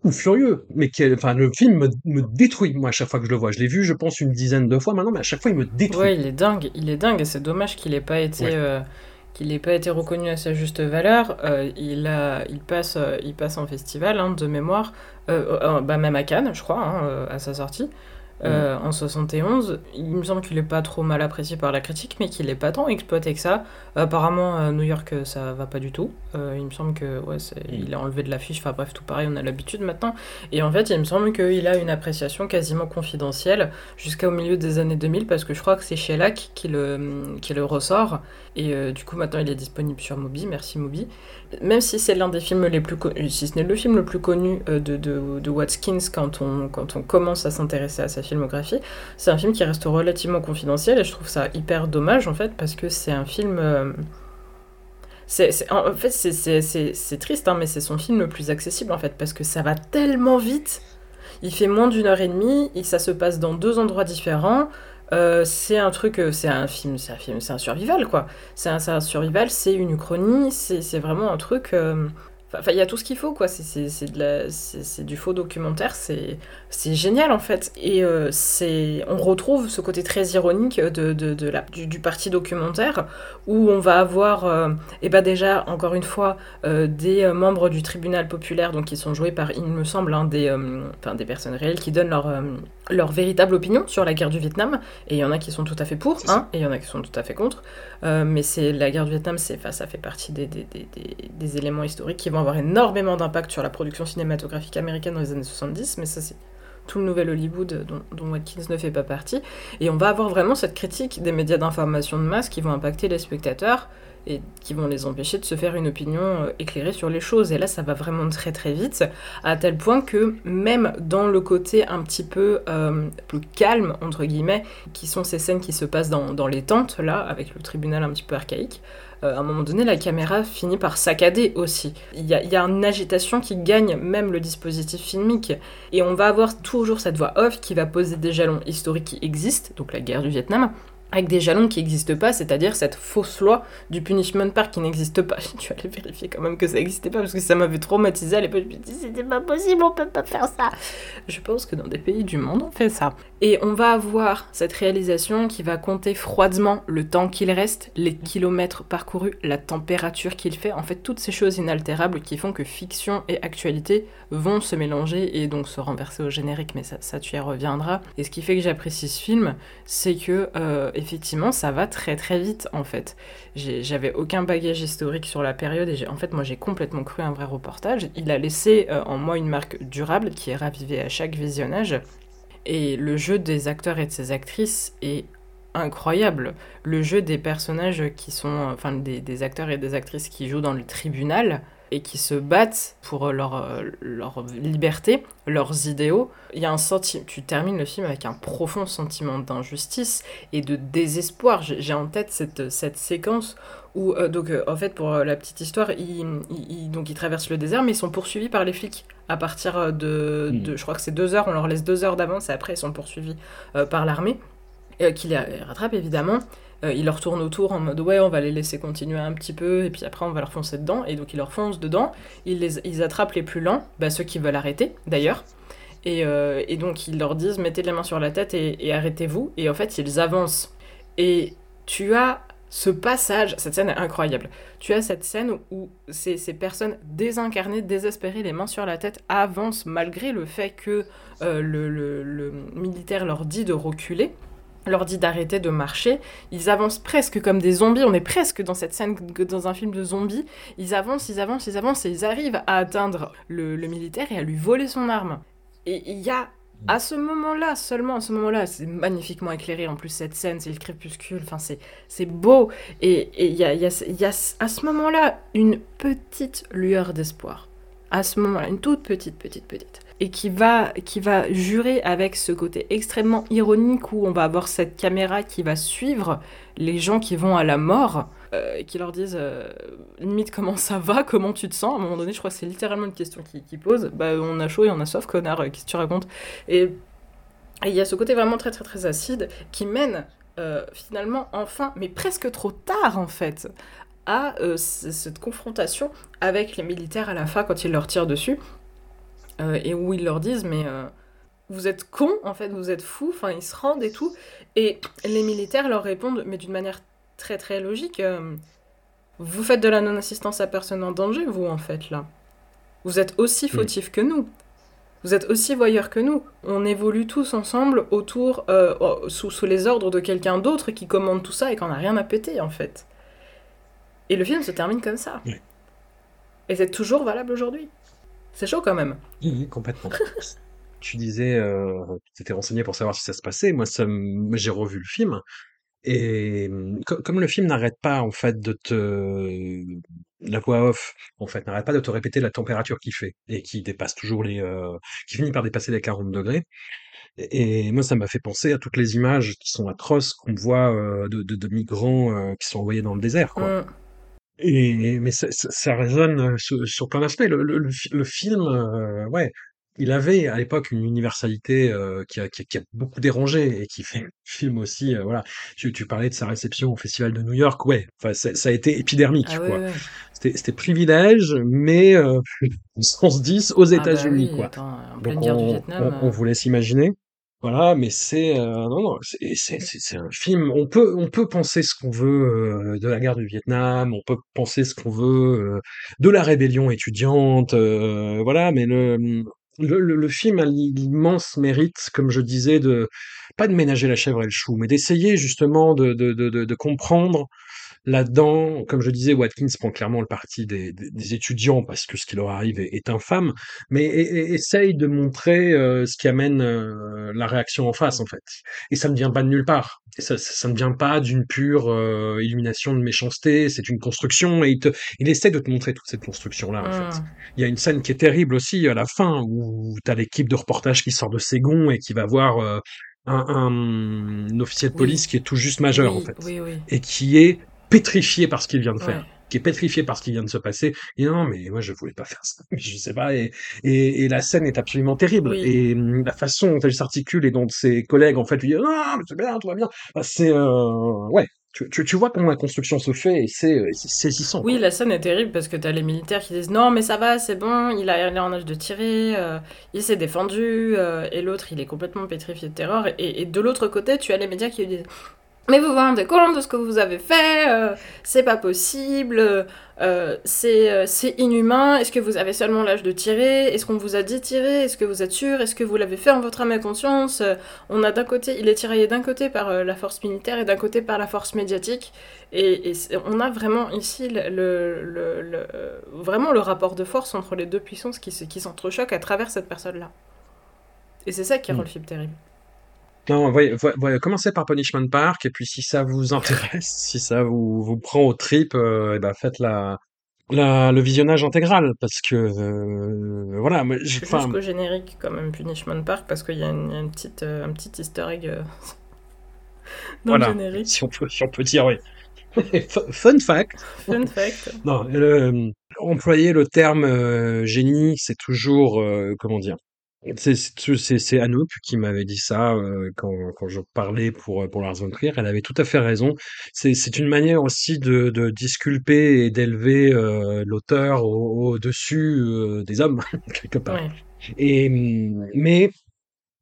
ou furieux, mais quel, enfin le film me, me, détruit moi à chaque fois que je le vois. Je l'ai vu, je pense une dizaine de fois maintenant, mais à chaque fois il me détruit. Ouais, il est dingue, il est dingue et c'est dommage qu'il ait pas été euh, qu'il n'ait pas été reconnu à sa juste valeur. Euh, il, a, il, passe, euh, il passe en festival, hein, de mémoire, euh, bah, même à Cannes, je crois, hein, à sa sortie. Euh, en 71. Il me semble qu'il est pas trop mal apprécié par la critique, mais qu'il est pas tant exploité que ça. apparemment, à New York, ça va pas du tout. Euh, il me semble que ouais, il a enlevé de l'affiche. Enfin bref, tout pareil, on a l'habitude maintenant. Et en fait, il me semble qu'il a une appréciation quasiment confidentielle jusqu'au milieu des années 2000, parce que je crois que c'est Shellac qui le, qui le ressort. Et euh, du coup, maintenant, il est disponible sur Moby. Merci Moby même si c'est l'un des films les plus connus, si ce n'est le film le plus connu euh, de, de, de, Watkins quand on, quand on commence à s'intéresser à sa c'est un film qui reste relativement confidentiel et je trouve ça hyper dommage en fait parce que c'est un film... Euh, c'est, en fait, c'est triste, hein, mais c'est son film le plus accessible en fait parce que ça va tellement vite. Il fait moins d'une heure et demie et ça se passe dans deux endroits différents. Euh, c'est un truc, euh, c'est un film, c'est un film, c'est un survival quoi. C'est un, survival, c'est une uchronie, c'est vraiment un truc. Enfin, il y a tout ce qu'il faut, quoi. C'est du faux documentaire, c'est génial, en fait. Et euh, c'est on retrouve ce côté très ironique de, de, de la, du, parti documentaire, où on va avoir, euh, eh ben déjà, encore une fois, euh, des membres du tribunal populaire, donc qui sont joués par, il me semble, hein, des, des personnes réelles qui donnent leur, leur véritable opinion sur la guerre du Vietnam. Et il y en a qui sont tout à fait pour, hein, et il y en a qui sont tout à fait contre. mais c'est la guerre du Vietnam, ça fait partie des, des, des, des éléments historiques qui vont avoir énormément d'impact sur la production cinématographique américaine dans les années 70, mais ça c'est tout le nouvel Hollywood dont, dont, Watkins ne fait pas partie. Et on va avoir vraiment cette critique des médias d'information de masse qui vont impacter les spectateurs et qui vont les empêcher de se faire une opinion euh, éclairée sur les choses. Et là, ça va vraiment très très vite, à tel point que même dans le côté un petit peu euh, plus calme, entre guillemets, qui sont ces scènes qui se passent dans, dans les tentes, là, avec le tribunal un petit peu archaïque, euh, à un moment donné, la caméra finit par saccader aussi. Il y, a, y a une agitation qui gagne même le dispositif filmique. Et on va avoir toujours cette voix off qui va poser des jalons historiques qui existent, donc la guerre du Vietnam, avec des jalons qui n'existent pas, c'est-à-dire cette fausse loi du punishment park qui n'existe pas. Tu allais vérifier quand même que ça n'existait pas parce que ça m'avait traumatisé à l'époque. Je me dit c'était pas possible, on peut pas faire ça. Je pense que dans des pays du monde on fait ça. Et on va avoir cette réalisation qui va compter froidement le temps qu'il reste, les kilomètres parcourus, la température qu'il fait, en fait toutes ces choses inaltérables qui font que fiction et actualité vont se mélanger et donc se renverser au générique, mais ça, ça tu y reviendras. Et ce qui fait que j'apprécie ce film, c'est que euh, effectivement, ça va très très vite en fait. J'avais aucun bagage historique sur la période et en fait, moi j'ai complètement cru un vrai reportage. Il a laissé euh, en moi une marque durable qui est ravivée à chaque visionnage. Et le jeu des acteurs et de ses actrices est incroyable. Le jeu des personnages qui sont, enfin des, des acteurs et des actrices qui jouent dans le tribunal, et qui se battent pour leur, leur liberté, leurs idéaux. Il y a un sentiment, tu termines le film avec un profond sentiment d'injustice et de désespoir. J'ai en tête cette, cette séquence où donc en fait pour la petite histoire, ils, donc ils traversent le désert, mais ils sont poursuivis par les flics à partir de, Hmm. de je crois que c'est deux heures, on leur laisse deux heures d'avance et après ils sont poursuivis par l'armée qui les rattrape évidemment. Euh, ils leur tournent autour en mode ouais, on va les laisser continuer un petit peu, et puis après on va leur foncer dedans. Et donc ils leur foncent dedans. Ils, les, ils attrapent les plus lents, bah, ceux qui veulent arrêter d'ailleurs. Et, euh, et, donc ils leur disent mettez les mains sur la tête et, arrêtez-vous. Et en fait ils avancent. Et tu as ce passage, cette scène est incroyable. Tu as cette scène où ces, ces personnes désincarnées, désespérées, les mains sur la tête, avancent malgré le fait que euh, le, le militaire leur dit de reculer leur dit d'arrêter de marcher. Ils avancent presque comme des zombies. On est presque dans cette scène dans un film de zombies. Ils avancent, ils avancent, ils avancent et ils arrivent à atteindre le, militaire et à lui voler son arme. Et il y a à ce moment-là, seulement à ce moment-là, c'est magnifiquement éclairé. En plus, cette scène, c'est le crépuscule. Enfin, c'est, c'est beau. Et il y a, y, a, y a à ce moment-là une petite lueur d'espoir. À ce moment-là, une toute petite, petite, petite et qui va, qui va jurer avec ce côté extrêmement ironique où on va avoir cette caméra qui va suivre les gens qui vont à la mort euh, et qui leur disent euh, limite comment ça va, comment tu te sens? À un moment donné, je crois que c'est littéralement une question qu'ils qui posent. Bah, on a chaud et on a soif, connard, qu'est-ce que tu racontes? Et il y a ce côté vraiment très très très acide qui mène euh, finalement enfin, mais presque trop tard en fait, à euh, cette confrontation avec les militaires à la fin quand ils leur tirent dessus euh, et où ils leur disent mais euh, vous êtes cons en fait, vous êtes fous, enfin ils se rendent et tout, et les militaires leur répondent mais d'une manière très très logique, euh, vous faites de la non-assistance à personne en danger vous en fait là, vous êtes aussi fautifs mmh. que nous, vous êtes aussi voyeurs que nous, on évolue tous ensemble autour, oh, sous, sous, les ordres de quelqu'un d'autre qui commande tout ça et qu'on n'a rien à péter en fait. Et le film se termine comme ça. Oui. Et c'est toujours valable aujourd'hui. C'est chaud quand même. Oui, complètement. tu disais, euh, tu t'étais renseigné pour savoir si ça se passait. Moi, ça j'ai revu le film. Et comme, comme le film n'arrête pas, en fait, de te. La voix off, en fait, n'arrête pas de te répéter la température qu'il fait et qui dépasse toujours les. Euh, qui finit par dépasser les 40 degrés. Et, moi, ça m'a fait penser à toutes les images qui sont atroces qu'on voit euh, de, de, de, migrants euh, qui sont envoyés dans le désert, quoi. Mm. Et mais ça, ça, ça résonne sur, sur plein d'aspects. Le, le, le, film, euh, ouais, il avait à l'époque une universalité euh, qui, a, qui, a, qui, a, beaucoup dérangé et qui fait le film aussi. Euh, voilà, tu, tu, parlais de sa réception au Festival de New York, ouais. Enfin, ça a été épidermique, ah, quoi. Ouais, ouais. C'était privilège, mais euh, 10 aux États-Unis, ah bah oui, quoi. Attends, en pleine Donc guerre on, du Vietnam. on, on vous laisse imaginer. Voilà, mais c'est euh, non non, c'est un film. On peut on peut penser ce qu'on veut euh, de la guerre du Vietnam, on peut penser ce qu'on veut euh, de la rébellion étudiante, euh, voilà. Mais le, le le film a l'immense mérite, comme je disais, de pas de ménager la chèvre et le chou, mais d'essayer justement de de, de de de comprendre là-dedans, comme je disais, Watkins prend clairement le parti des, des, des étudiants parce que ce qui leur arrive est, est infâme, mais et, et, essaye de montrer euh, ce qui amène euh, la réaction en face, en fait. Et ça ne vient pas de nulle part. Et ça, ça, ça ne vient pas d'une pure euh, illumination de méchanceté, c'est une construction, et il, te, il essaie de te montrer toute cette construction-là, en Mm. fait. Il y a une scène qui est terrible aussi à la fin, où tu as l'équipe de reportage qui sort de ses gonds et qui va voir euh, un, un, un officier de police Oui. qui est tout juste majeur, Oui, en fait, oui, oui. et qui est pétrifié par ce qu'il vient de faire Ouais. qui est pétrifié par ce qui vient de se passer. Et non, mais moi je voulais pas faire ça. Mais je sais pas. Et, et, et la scène est absolument terrible. Oui. Et hum, la façon dont elle s'articule et dont ses collègues en fait lui disent non, mais c'est bien, tout va bien. Bah, c'est euh, ouais. Tu, tu, tu vois comment la construction se fait et c'est euh, saisissant. Oui, quoi. la scène est terrible parce que t'as les militaires qui disent non, mais ça va, c'est bon, il, a, il est en âge de tirer, euh, il s'est défendu, euh, et l'autre, il est complètement pétrifié de terreur. Et, et de l'autre côté, tu as les médias qui lui disent mais vous vous rendez compte de ce que vous avez fait euh, C'est pas possible, euh, c'est euh, c'est inhumain. Est-ce que vous avez seulement l'âge de tirer? Est-ce qu'on vous a dit tirer? Est-ce que vous êtes sûr? Est-ce que vous l'avez fait en votre âme et conscience? Euh, On a d'un côté, il est tiraillé d'un côté par la force militaire et d'un côté par la force médiatique. Et, on a vraiment ici le, le- le- le- vraiment le rapport de force entre les deux puissances qui, qui s'entrechoquent à travers cette personne-là. Et c'est ça qui rend Mm. le film terrible. Non, voyez, voyez, voyez, commencez par Punishment Park et puis si ça vous intéresse, si ça vous, vous prend au trip, euh, eh ben faites la, la, le visionnage intégral parce que euh, voilà, enfin, Jusqu'au générique, quand même, Punishment Park, parce qu'il y a, une, il y a une petite, euh, un petit easter egg euh, dans voilà, le générique. si on peut, si on peut dire oui. Fun fact. Fun fact. Non, le, employer le terme euh, génie, c'est toujours euh, comment dire c'est c'est c'est Anouk qui m'avait dit ça euh, quand quand je parlais pour pour Lars von Trier. Elle avait tout à fait raison. C'est c'est une manière aussi de de disculper et d'élever euh, l'auteur au, dessus des hommes quelque part. Et mais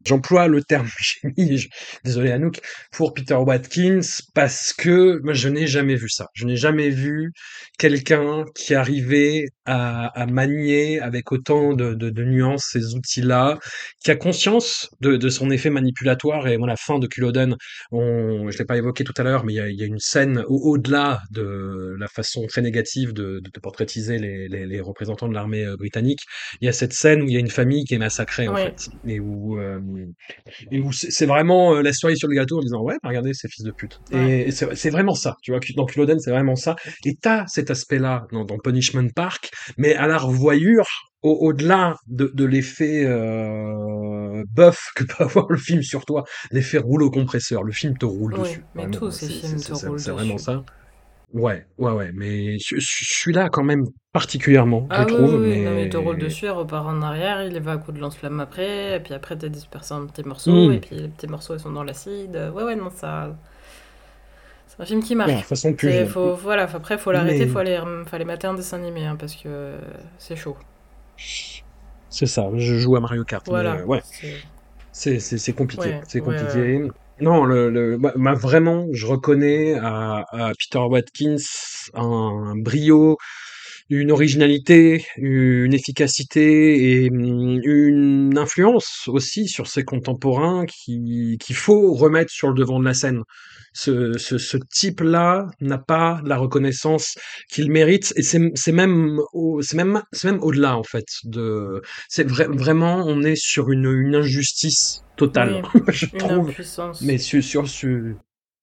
J'emploie le terme génie, désolé Anouk, pour Peter Watkins parce que moi je n'ai jamais vu ça. Je n'ai jamais vu quelqu'un qui arrivait à, à, manier avec autant de, de, de nuances ces outils-là, qui a conscience de, de, son effet manipulatoire. Et moi, la fin de Culloden, on, je l'ai pas évoqué tout à l'heure, mais il y a, y a, une scène au-delà de la façon très négative de, portraitiser les, les, les, représentants de l'armée euh, britannique. Il y a cette scène où il y a une famille qui est massacrée en fait, et où euh, et où c'est vraiment euh, la soirée sur le gâteau en disant ouais bah, regardez ces fils de pute. Et, c'est vraiment ça tu vois dans Culloden c'est vraiment ça. Et t'as cet aspect là dans, dans, Punishment Park mais à la revoyure au-delà de, de l'effet euh, buff que peut avoir le film sur toi l'effet rouleau compresseur le film te roule dessus mais tous ces films te roulent c'est vraiment ça Ouais, ouais, ouais, mais je, là quand même particulièrement, ah, je trouve. Oui, mais... Non, mais te roule dessus, il repart en arrière, il va à coup de lance-flamme après, et puis après t'as dispersé un petit morceau, mmh. et puis les petits morceaux ils sont dans l'acide. Ouais, ouais, non, ça. C'est un film qui marche. Ouais, façon plus. Faut, voilà, après faut l'arrêter, il faut aller, aller mater un dessin animé, hein, parce que c'est chaud. C'est ça, je joue à Mario Kart. Voilà. Mais, ouais. C'est compliqué, c'est compliqué. Non, le, le bah, bah, vraiment, je reconnais à, Peter Watkins un, brio, une originalité, une efficacité et mm, une influence aussi sur ses contemporains qui qu'il faut remettre sur le devant de la scène ce, ce, ce type-là n'a pas la reconnaissance qu'il mérite et c'est même c'est même c'est même au-delà en fait de c'est vraiment on est sur une, une injustice totale. Je une trouve. mais sur sur, sur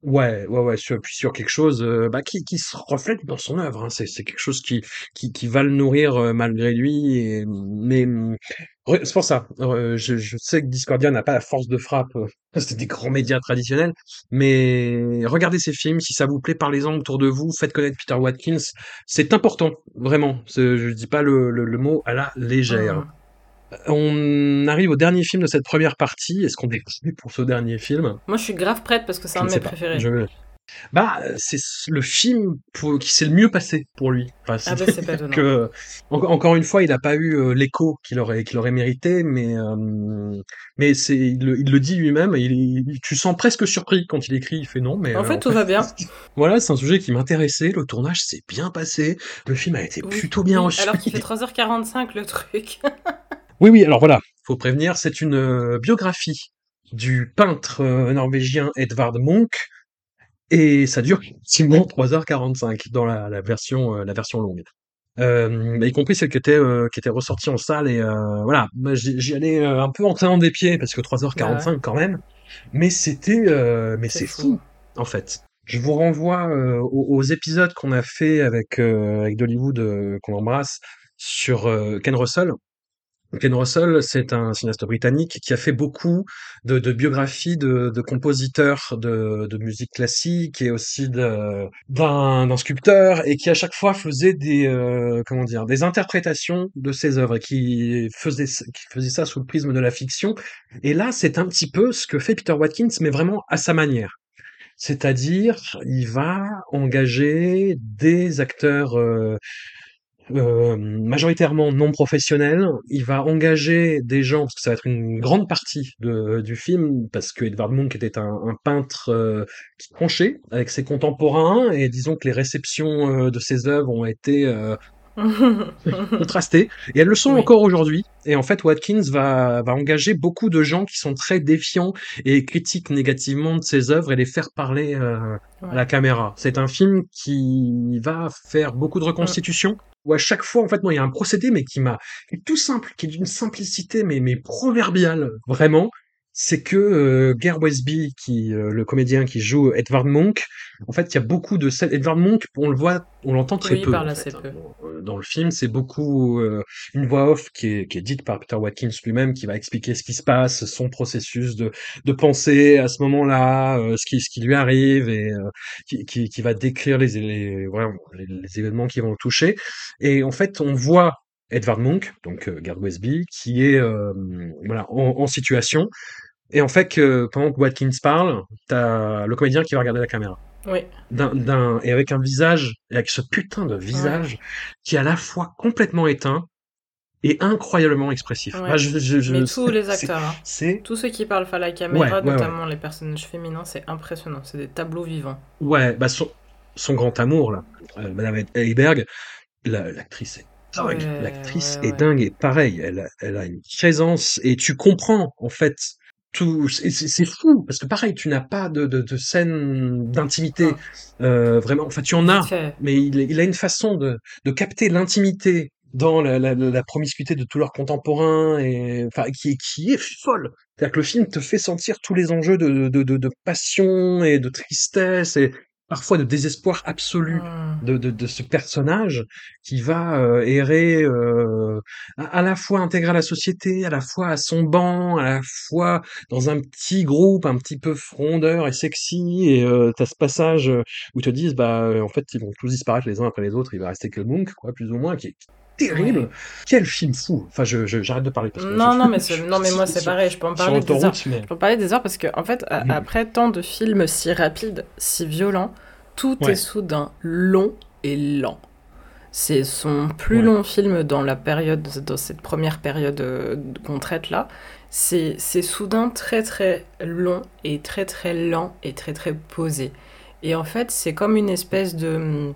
Ouais, ouais, ouais, sur, puis sur quelque chose euh, bah, qui, qui se reflète dans son œuvre. Hein. C'est, c'est quelque chose qui, qui, qui va le nourrir euh, malgré lui. Mais c'est pour ça. Euh, je, je, sais que Discordia n'a pas la force de frappe. c'est des grands médias traditionnels. Mais regardez ces films. Si ça vous plaît, parlez-en autour de vous. Faites connaître Peter Watkins. C'est important, vraiment. Je dis pas le, le, mot à la légère. Mmh. On arrive au dernier film de cette première partie. Est-ce qu'on est pour ce dernier film? Moi, je suis grave prête parce que c'est un de mes préférés. Je... Bah, c'est le film pour... qui s'est le mieux passé pour lui. Enfin, ah bah, pas que... Encore une fois, il n'a pas eu euh, l'écho qu'il aurait, qu'il aurait mérité, mais, euh... mais c'est, il, le, il le dit lui-même. Il, tu sens presque surpris quand il écrit. Il fait non, mais. En fait, tout va bien. voilà, c'est un sujet qui m'intéressait. Le tournage s'est bien passé. Le film a été plutôt bien reçu. Alors qu'il fait 3h45 le truc. Oui, oui, alors voilà, faut prévenir, c'est une euh, biographie du peintre euh, norvégien Edvard Munch, et ça dure effectivement 3h45 dans la, la version, euh, la version longue. Euh, y compris celle qui était, qui était ressortie en salle, et voilà, j'y allais un peu en traînant des pieds, parce que 3h45 quand même, mais c'était, mais c'est fou. en fait. Je vous renvoie aux, aux, épisodes qu'on a fait avec, avec Dollywood, qu'on embrasse, sur Ken Russell, Ken Russell, c'est un cinéaste britannique qui a fait beaucoup de, biographies de, compositeurs de, de, musique classique et aussi d'un sculpteur et qui à chaque fois faisait des euh, comment dire des interprétations de ses œuvres et qui faisait qui faisait ça sous le prisme de la fiction. Et là, c'est un petit peu ce que fait Peter Watkins, mais vraiment à sa manière. C'est-à-dire, il va engager des acteurs euh, euh, majoritairement non professionnel. Il va engager des gens, parce que ça va être une grande partie de, du film, parce que Edvard Munch était un, un peintre euh, qui tranchait avec ses contemporains, et disons que les réceptions euh, de ses œuvres ont été contrastées, et elles le sont encore aujourd'hui. Et en fait, Watkins va, va engager beaucoup de gens qui sont très défiants et critiquent négativement de ses œuvres et les faire parler à la caméra. C'est un film qui va faire beaucoup de reconstitution où à chaque fois, en fait, moi, il y a un procédé, mais qui m'a, tout simple, qui est d'une simplicité, mais, mais proverbiale, vraiment. C'est que euh, Gare Westby, qui euh, le comédien qui joue Edward Monk, en fait, il y a beaucoup de scènes. Edward Monk, on le voit, on l'entend très Oui, peu, parle en fait, peu. Dans, le film, c'est beaucoup euh, une voix off qui est, qui est dite par Peter Watkins lui-même, qui va expliquer ce qui se passe, son processus de, de pensée à ce moment-là, euh, ce qui, ce qui lui arrive, et euh, qui, qui, qui va décrire les, les, les, les événements qui vont le toucher. Et en fait, on voit Edward Monk, donc euh, Gard Westby, qui est euh, voilà en, en situation et en fait, que, pendant que Watkins parle, t'as le comédien qui va regarder la caméra. Oui, et avec un visage, avec ce putain de visage, qui est à la fois complètement éteint et incroyablement expressif. Ouais. Ah, je- je- je- mais tous les acteurs, hein. Tous ceux qui parlent à la caméra, Ouais, notamment les personnages féminins, c'est impressionnant. C'est des tableaux vivants. ouais, bah, son, son grand amour, là, euh, Madame Heiberg, la- l'actrice est dingue. L'actrice est dingue et pareil, elle, a- elle a une présence et tu comprends, en fait, tout, c'est fou, parce que pareil, tu n'as pas de, de, de scène d'intimité, euh, vraiment, enfin, tu en as, mais il, il a une façon de, de capter l'intimité dans la, la, la promiscuité de tous leurs contemporains et enfin qui, qui est folle. C'est-à-dire que le film te fait sentir tous les enjeux de, de, de, de passion et de tristesse et parfois de désespoir absolu Mm. de, de, de ce personnage qui va euh, errer euh, à, à la fois intégré à la société, à la fois à son banc, à la fois dans un petit groupe un petit peu frondeur et sexy et euh, t'as ce passage où ils te disent bah en fait ils vont tous disparaître les uns après les autres, il va rester que le monk quoi plus ou moins qui est terrible. Ouais. Quel film fou. Enfin je je- j'arrête de parler parce que Non, je- non, mais, non, mais moi, c'est pareil. Je peux en parler des heures. mais Je peux en parler des heures parce que, en fait, Mhm. après tant de films si rapides, si violents, tout Ouais. est soudain long et lent. C'est son plus Ouais. long film dans la période, dans cette première période euh, qu'on traite là. C'est c'est soudain très très long et très très lent et très très posé. Et en fait, c'est comme une espèce de.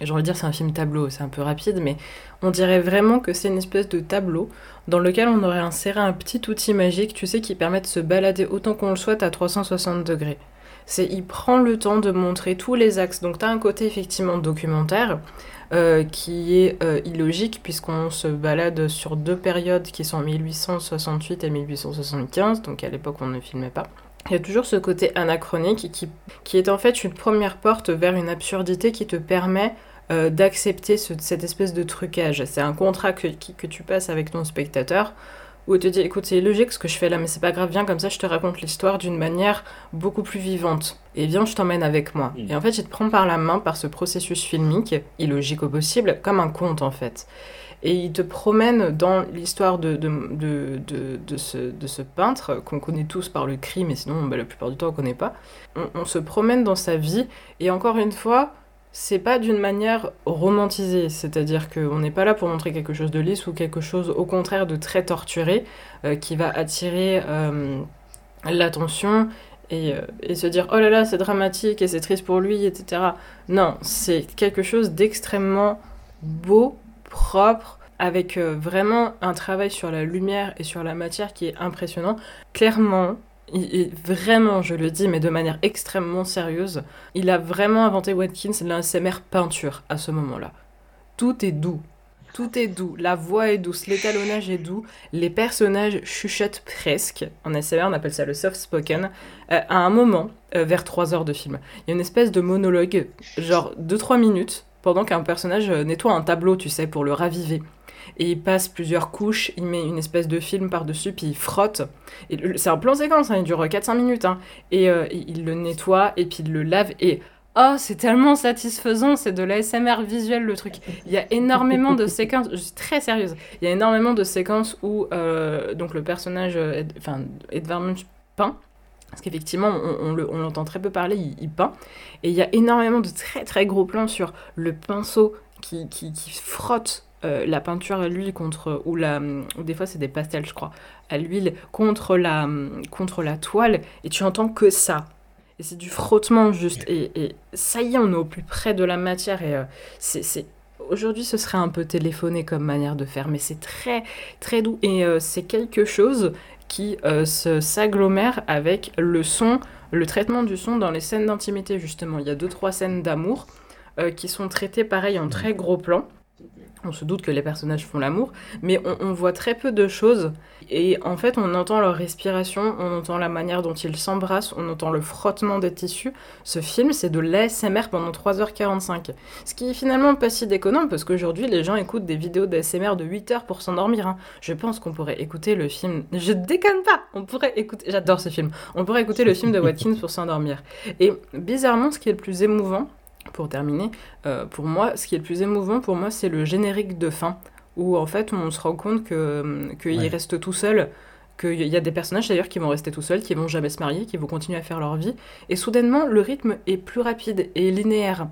J'ai envie de dire c'est un film tableau, c'est un peu rapide, mais on dirait vraiment que c'est une espèce de tableau dans lequel on aurait inséré un petit outil magique, tu sais, qui permet de se balader autant qu'on le souhaite à 360 degrés. C'est, il prend le temps de montrer tous les axes. Donc, tu as un côté effectivement documentaire euh, qui est euh, illogique puisqu'on se balade sur deux périodes qui sont 1868 et 1875, donc à l'époque on ne filmait pas. Il y a toujours ce côté anachronique qui, qui est en fait une première porte vers une absurdité qui te permet euh, d'accepter ce- cette espèce de trucage. C'est un contrat que, tu passes avec ton spectateur où il te dit écoute c'est illogique ce que je fais là mais c'est pas grave viens comme ça je te raconte l'histoire d'une manière beaucoup plus vivante et viens je t'emmène avec moi Mm. et en fait je te prends par la main par ce processus filmique illogique au possible comme un conte en fait et il te promène dans l'histoire de, de, de, de, ce, de ce peintre qu'on connaît tous par le cri mais sinon bah, la plupart du temps on connaît pas on, se promène dans sa vie et encore une fois c'est pas d'une manière romantisée, c'est-à-dire qu'on n'est pas là pour montrer quelque chose de lisse ou quelque chose au contraire de très torturé euh, qui va attirer euh, l'attention euh, et se dire oh là là c'est dramatique et c'est triste pour lui, etc. Non, c'est quelque chose d'extrêmement beau, propre, avec euh, vraiment un travail sur la lumière et sur la matière qui est impressionnant. Clairement, il vraiment, je le dis, mais de manière extrêmement sérieuse, il a vraiment inventé Watkins l'ASMR peinture à ce moment-là. Tout est doux. Tout est doux. La voix est douce, l'étalonnage est doux, les personnages chuchotent presque. En ASMR, on appelle ça le soft spoken. Euh, à un moment, euh, vers 3 heures de film, il y a une espèce de monologue, genre 2-3 minutes, pendant qu'un personnage euh, nettoie un tableau, tu sais, pour le raviver. Et il passe plusieurs couches, il met une espèce de film par-dessus, puis il frotte. C'est un plan séquence, hein, il dure 4-5 minutes. hein. Et euh, il le nettoie, et puis il le lave, et... Oh, c'est tellement satisfaisant, c'est de l'ASMR visuel le truc. Il y a énormément de séquences, je suis très sérieuse, il y a énormément de séquences où euh, donc le personnage, euh, enfin Edvard Munch peint, parce qu'effectivement on, on le- on l'entend très peu parler, il, peint, et il y a énormément de très très gros plans sur le pinceau qui, qui, qui frotte euh, la peinture à l'huile contre, ou, la, ou des fois c'est des pastels je crois, à l'huile contre la, contre la toile, et tu entends que ça. Et c'est du frottement juste. Et, et ça y est, on est au plus près de la matière. Et euh, c'est- Aujourd'hui, ce serait un peu téléphoné comme manière de faire, mais c'est très, très doux. Et euh, c'est quelque chose qui euh, se, s'agglomère avec le son, le traitement du son dans les scènes d'intimité, justement. Il y a deux, trois scènes d'amour euh, qui sont traitées pareil en très gros plan. On se doute que les personnages font l'amour, mais on, voit très peu de choses. Et en fait, on entend leur respiration, on entend la manière dont ils s'embrassent, on entend le frottement des tissus. Ce film, c'est de l'ASMR pendant 3h45. Ce qui est finalement pas si déconnant, parce qu'aujourd'hui, les gens écoutent des vidéos d'ASMR de 8 h pour s'endormir. Hein. Je pense qu'on pourrait écouter le film. Je déconne pas On pourrait écouter. J'adore ce film. On pourrait écouter le film de Watkins pour s'endormir. Et bizarrement, ce qui est le plus émouvant, pour terminer, euh, pour moi, ce qui est le plus émouvant pour moi, c'est le générique de fin, où en fait on se rend compte que qu'il reste tout seul, qu'il y a des personnages d'ailleurs qui vont rester tout seuls, qui vont jamais se marier, qui vont continuer à faire leur vie, et soudainement le rythme est plus rapide et linéaire.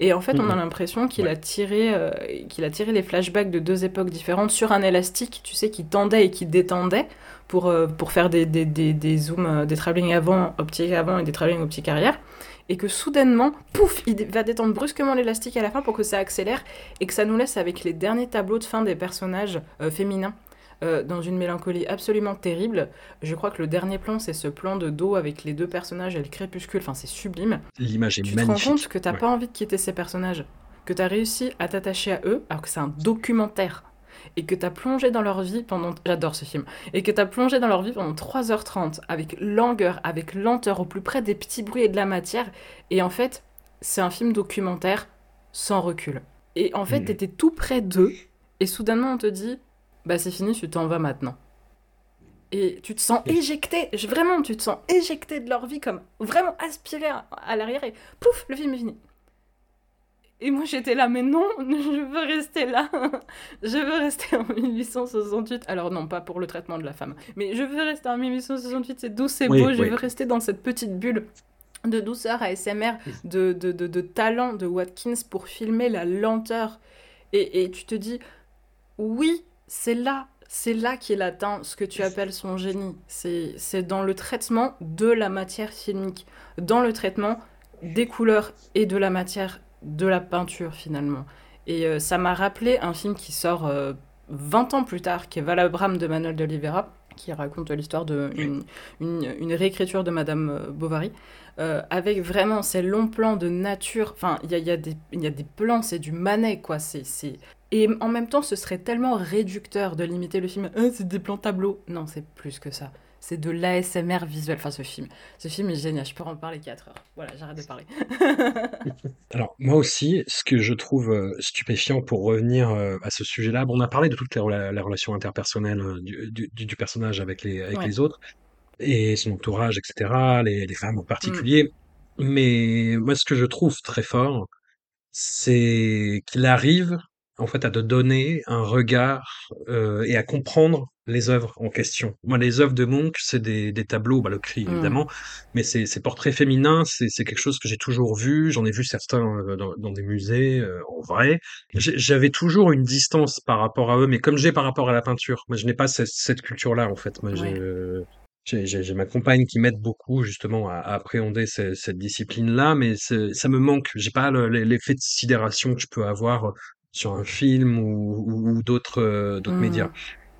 Et en fait, on a l'impression qu'il a tiré, euh, qu'il a tiré les flashbacks de deux époques différentes sur un élastique, tu sais, qui tendait et qui détendait pour, euh, pour faire des, des, des, des zooms, des travelling avant, optiques avant et des travelling optiques arrière et que soudainement, pouf, il va détendre brusquement l'élastique à la fin pour que ça accélère et que ça nous laisse avec les derniers tableaux de fin des personnages euh, féminins. Euh, dans une mélancolie absolument terrible. Je crois que le dernier plan, c'est ce plan de dos avec les deux personnages et le crépuscule. Enfin, c'est sublime. L'image est tu magnifique. Tu te rends compte que t'as pas envie de quitter ces personnages, que tu as réussi à t'attacher à eux, alors que c'est un documentaire et que tu as plongé dans leur vie pendant. J'adore ce film. Et que tu as plongé dans leur vie pendant 3h30 avec langueur, avec lenteur, au plus près des petits bruits et de la matière. Et en fait, c'est un film documentaire sans recul. Et en fait, mmh. tu étais tout près d'eux et soudainement on te dit Bah, c'est fini, tu t'en vas maintenant. Et tu te sens éjecté, vraiment, tu te sens éjecté de leur vie, comme vraiment aspiré à l'arrière, et pouf, le film est fini. Et moi j'étais là, mais non, je veux rester là. je veux rester en 1868. Alors non, pas pour le traitement de la femme. Mais je veux rester en 1868, c'est doux, c'est beau. Je veux rester dans cette petite bulle de douceur ASMR, de, de, de, de talent de Watkins pour filmer la lenteur. Et, et tu te dis, oui, c'est là, c'est là qu'il atteint ce que tu appelles son génie. C'est dans le traitement de la matière filmique, dans le traitement des couleurs et de la matière de la peinture finalement. Et euh, ça m'a rappelé un film qui sort 20 euh, ans plus tard, qui est Valabram de Manuel de Oliveira, qui raconte l'histoire d'une une, réécriture de Madame euh, Bovary, avec vraiment ces longs plans de nature. Enfin, il y a, y, a y a, des plans, c'est du manet, quoi. c'est Et en même temps, ce serait tellement réducteur de limiter le film. c'est des plans tableaux. Non, c'est plus que ça c'est de l'ASMR visuel. Enfin, ce film, ce film est génial. Je peux en parler 4 heures. Voilà, j'arrête de parler. Alors, moi aussi, ce que je trouve euh, stupéfiant pour revenir euh, à ce sujet-là, bon, on a parlé de toutes les, relations interpersonnelles euh, du, personnage avec les, avec les autres et son entourage, etc., les, femmes en particulier. Mm. Mais moi, ce que je trouve très fort, c'est qu'il arrive en fait à te donner un regard et à comprendre les œuvres en question. Moi, les œuvres de Munch, c'est des, des tableaux, bah, le cri mmh. évidemment, mais c'est ces portraits féminins, c'est quelque chose que j'ai toujours vu. J'en ai vu certains euh, dans, dans des musées, euh, en vrai. J'avais toujours une distance par rapport à eux, mais comme j'ai par rapport à la peinture, moi, je n'ai pas cette, cette culture-là en fait. Moi, j'ai ma compagne qui m'aide beaucoup justement à, appréhender cette, cette discipline-là, mais ça me manque. J'ai pas l'effet de sidération que je peux avoir sur un film ou, ou d'autres euh, d'autres médias.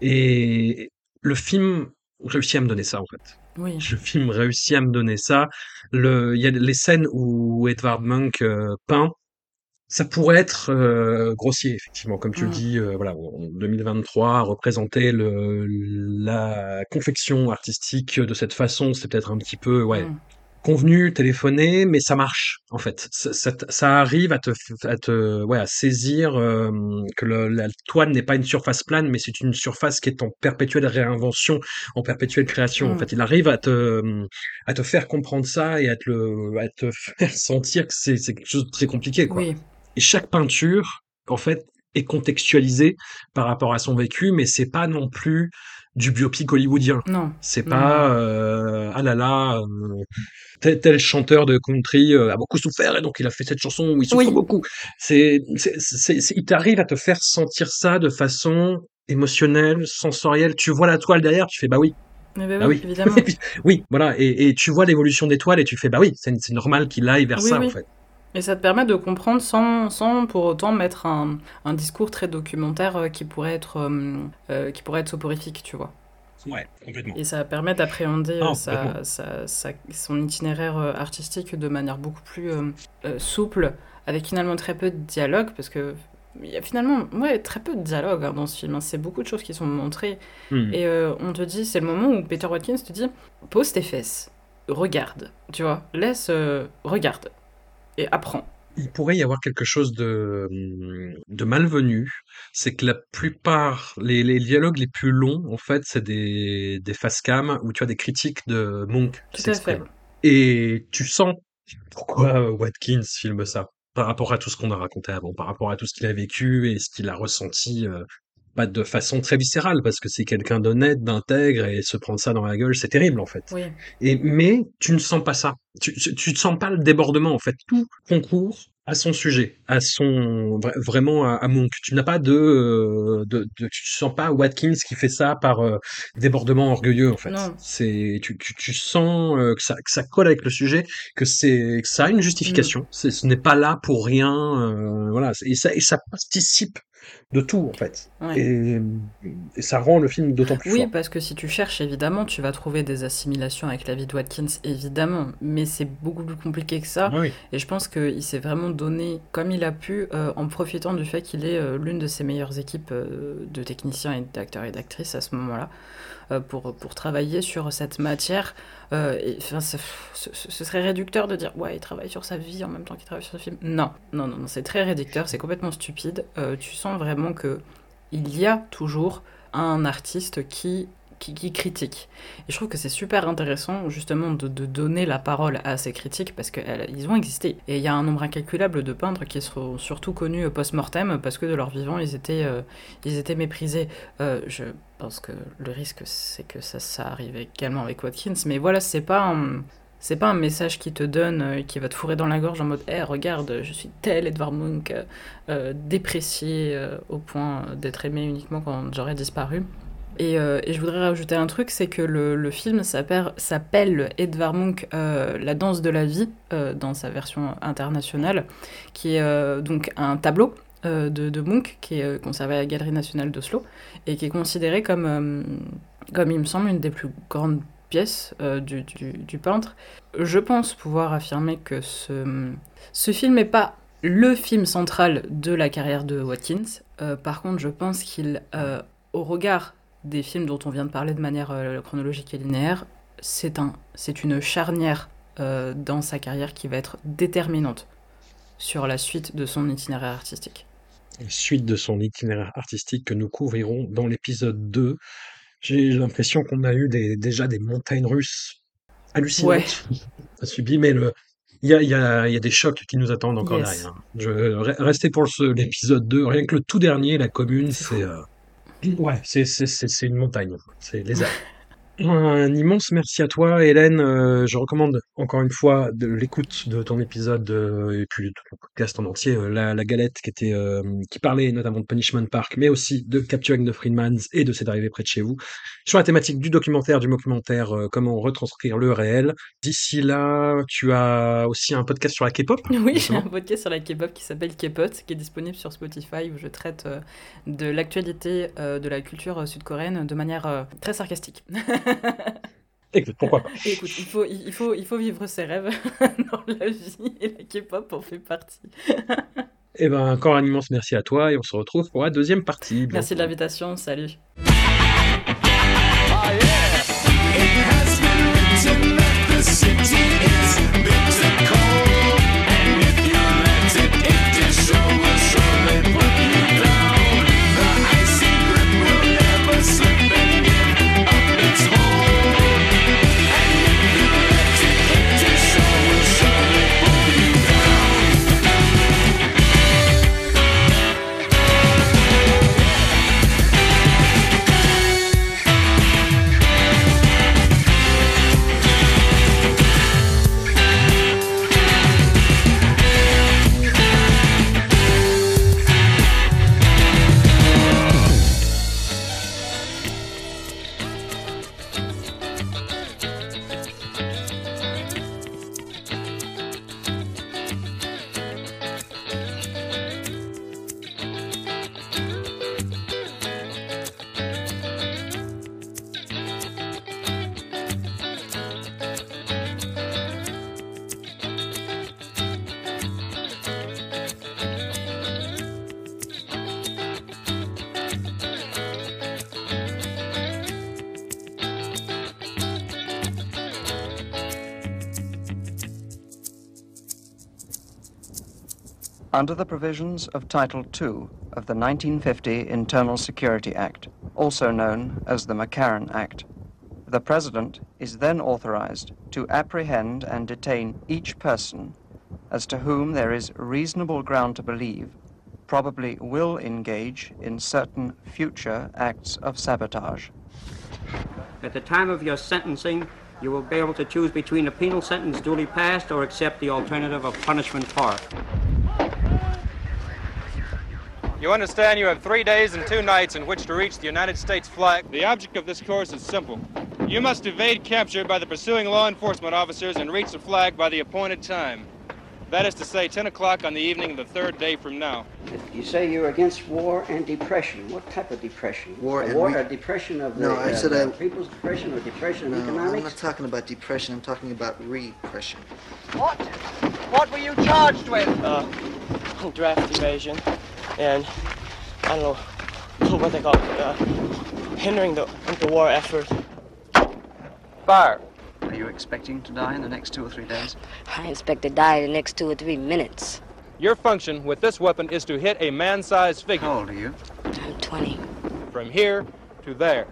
Et le film réussit à me donner ça, en fait. Oui. Le film réussit à me donner ça. Le, il y a les scènes où Edvard Munch euh, peint. Ça pourrait être euh, grossier, effectivement, comme tu le mmh. dis. Euh, voilà, en 2023, représenter le, la confection artistique de cette façon, c'est peut-être un petit peu, ouais, mmh convenu, téléphoné, mais ça marche en fait. Ça, ça, arrive à te, à te, ouais, à saisir euh, que le, la toile n'est pas une surface plane, mais c'est une surface qui est en perpétuelle réinvention, en perpétuelle création. En mmh. fait, il arrive à te, à te faire comprendre ça et à te, le, à te faire sentir que c'est quelque chose de très compliqué, quoi. Oui. Et chaque peinture, en fait, est contextualisée par rapport à son vécu, mais c'est pas non plus du biopic hollywoodien. Non. C'est pas euh, ah là là euh, tel, tel, chanteur de country euh, a beaucoup souffert et donc il a fait cette chanson où il souffre beaucoup. C'est c'est il t'arrive à te faire sentir ça de façon émotionnelle, sensorielle. Tu vois la toile derrière, tu fais bah oui. Mais bah, bah oui, évidemment. oui, voilà, et, et, tu vois l'évolution des toiles et tu fais bah oui, c'est normal qu'il aille vers ça en fait. Et ça te permet de comprendre sans, sans pour autant mettre un, un discours très documentaire euh, qui pourrait être, euh, euh, qui pourrait être soporifique, tu vois. Ouais, complètement. Et ça permet d'appréhender sa, sa, son itinéraire artistique de manière beaucoup plus souple, avec finalement très peu de dialogue, parce que il y a finalement ouais, très peu de dialogue hein, dans ce film. hein. C'est beaucoup de choses qui sont montrées. Hmm. Et euh, on te dit, c'est le moment où Peter Watkins te dit pose tes fesses, regarde, tu vois, laisse, euh, regarde et apprends. Il pourrait y avoir quelque chose de, de malvenu, c'est que la plupart, les, les dialogues les plus longs, en fait, c'est des, des face cam où tu as des critiques de Monk qui s'expriment. Et tu sens pourquoi Watkins filme ça, par rapport à tout ce qu'on a raconté avant, par rapport à tout ce qu'il a vécu et ce qu'il a ressenti, euh, pas de façon très viscérale, parce que c'est quelqu'un d'honnête, d'intègre, et se prendre ça dans la gueule, c'est terrible, en fait. Oui, Et, mais tu ne sens pas ça. Tu, tu, ne sens pas le débordement, en fait. Tout concourt à son sujet, à son vra- vraiment à, à Monk. Tu n'as pas de, euh, de, de tu sens pas Watkins qui fait ça par euh, débordement orgueilleux en fait. Non. C'est tu, tu, tu sens euh, que ça que ça colle avec le sujet, que c'est que ça a une justification. C'est ce n'est pas là pour rien. euh, voilà et ça et ça participe de tout en fait. Ouais. Et, et ça rend le film d'autant plus Oui, fort. parce que si tu cherches, évidemment, tu vas trouver des assimilations avec la vie de Watkins, évidemment. Mais c'est beaucoup plus compliqué que ça. Oui. Et je pense qu'il s'est vraiment donné comme il a pu, euh, en profitant du fait qu'il est euh, l'une de ses meilleures équipes euh, de techniciens et d'acteurs et d'actrices à ce moment-là, pour, pour travailler sur cette matière. Euh, et, enfin, ce, ce serait réducteur de dire, ouais, il travaille sur sa vie en même temps qu'il travaille sur le film. Non, non, non, non, c'est très réducteur, c'est complètement stupide. Euh, tu sens vraiment que il y a toujours un artiste qui, qui, qui critique. Et je trouve que c'est super intéressant justement de, de donner la parole à ces critiques parce qu'ils ont existé. Et il y a un nombre incalculable de peintres qui seront surtout connus post-mortem parce que de leur vivant ils étaient, euh, ils étaient méprisés. Euh, je pense que le risque c'est que ça, ça arrive également avec Watkins. Mais voilà, c'est pas un... C'est pas un message qui te donne, euh, qui va te fourrer dans la gorge en mode Eh, regarde, je suis tel Edvard Munch, euh, euh, déprécié euh, au point d'être aimé uniquement quand j'aurais disparu. Et, euh, et je voudrais rajouter un truc, c'est que le, film s'appelle Edvard Munch, euh, La danse de la vie, euh, dans sa version internationale, qui est donc un tableau de, Munch qui est conservé à la Galerie nationale d'Oslo et qui est considéré comme, comme, il me semble, une des plus grandes pièces du, peintre. Je pense pouvoir affirmer que ce, film n'est pas le film central de la carrière de Watkins. Par contre, je pense qu'il, au regard des films dont on vient de parler de manière euh, chronologique et linéaire, c'est un, c'est une charnière euh, dans sa carrière qui va être déterminante sur la suite de son itinéraire artistique. suite de son itinéraire artistique que nous couvrirons dans l'épisode 2. J'ai l'impression qu'on a eu des, déjà des montagnes russes hallucinantes à subir, mais le, il y a, il y, a, il y a des chocs qui nous attendent encore Yes. derrière. Je, restez pour l'épisode 2. Rien que le tout dernier, la commune, C'est c'est euh, ouais, c'est une montagne. C'est les Alpes. Un immense merci à toi, Hélène. Euh, je recommande encore une fois de l'écoute de ton épisode euh, et puis de le podcast en entier. euh, la, la galette qui était qui parlait notamment de Punishment Park, mais aussi de Capturing the Freedmans et de C'est arrivé près de chez vous. Sur la thématique du documentaire, du documentaire, comment retranscrire le réel. D'ici là, tu as aussi un podcast sur la K-pop. Oui, j'ai un podcast sur la K-pop qui s'appelle K-Pot, qui est disponible sur Spotify, où je traite de l'actualité de la culture sud-coréenne de manière très sarcastique. Écoute, pourquoi pas. Écoute, il faut, il, faut, il faut vivre ses rêves dans la vie, et la K-pop en fait partie. Eh ben, encore un immense merci à toi et on se retrouve pour la deuxième partie. Merci de l'invitation, salut. It has Under the provisions of Title II of the 1950 Internal Security Act, also known as the McCarran Act, the President is then authorized to apprehend and detain each person as to whom there is reasonable ground to believe probably will engage in certain future acts of sabotage. At the time of your sentencing, you will be able to choose between a penal sentence duly passed or accept the alternative of punishment for. You understand you have three days and two nights in which to reach the United States flag. The object of this course is simple. You must evade capture by the pursuing law enforcement officers and reach the flag by the appointed time. That is to say, 10 o'clock on the evening of the third day from now. You say you're against war and depression. What type of depression? War a and war, re- a depression of the No, I uh, said the I- people's depression or depression of No, I'm not talking about depression. I'm talking about repression. What? What were you charged with? uh, draft evasion, and I don't know what they call it, uh, hindering the, the war effort. Fire. Are you expecting to die in the next two or three days? I expect to die in the next two or three minutes. Your function with this weapon is to hit a man-sized figure How old are you? I'm 20. from here to there.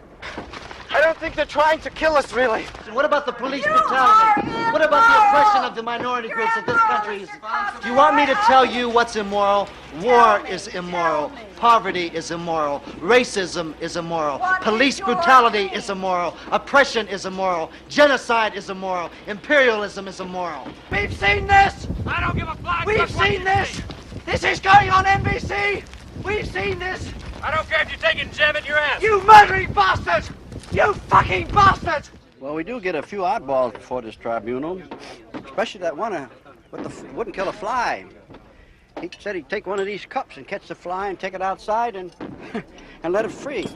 I don't think they're trying to kill us, really. What about the police brutality? What about the oppression of the minority groups that this country is? Do you want me to tell you what's immoral? War is immoral. Poverty is immoral. Racism is immoral. Police brutality is immoral. Oppression is immoral. Genocide is immoral. Imperialism is immoral. We've seen this. I don't give a flag. We've seen this. This is going on NBC. We've seen this. I don't care if you're taking jam in your ass. You murdering bastard! You fucking bastard! Well, we do get a few oddballs before this tribunal, especially that one uh, with the f- wouldn't kill a fly. He said he'd take one of these cups and catch the fly and take it outside and, and let it free.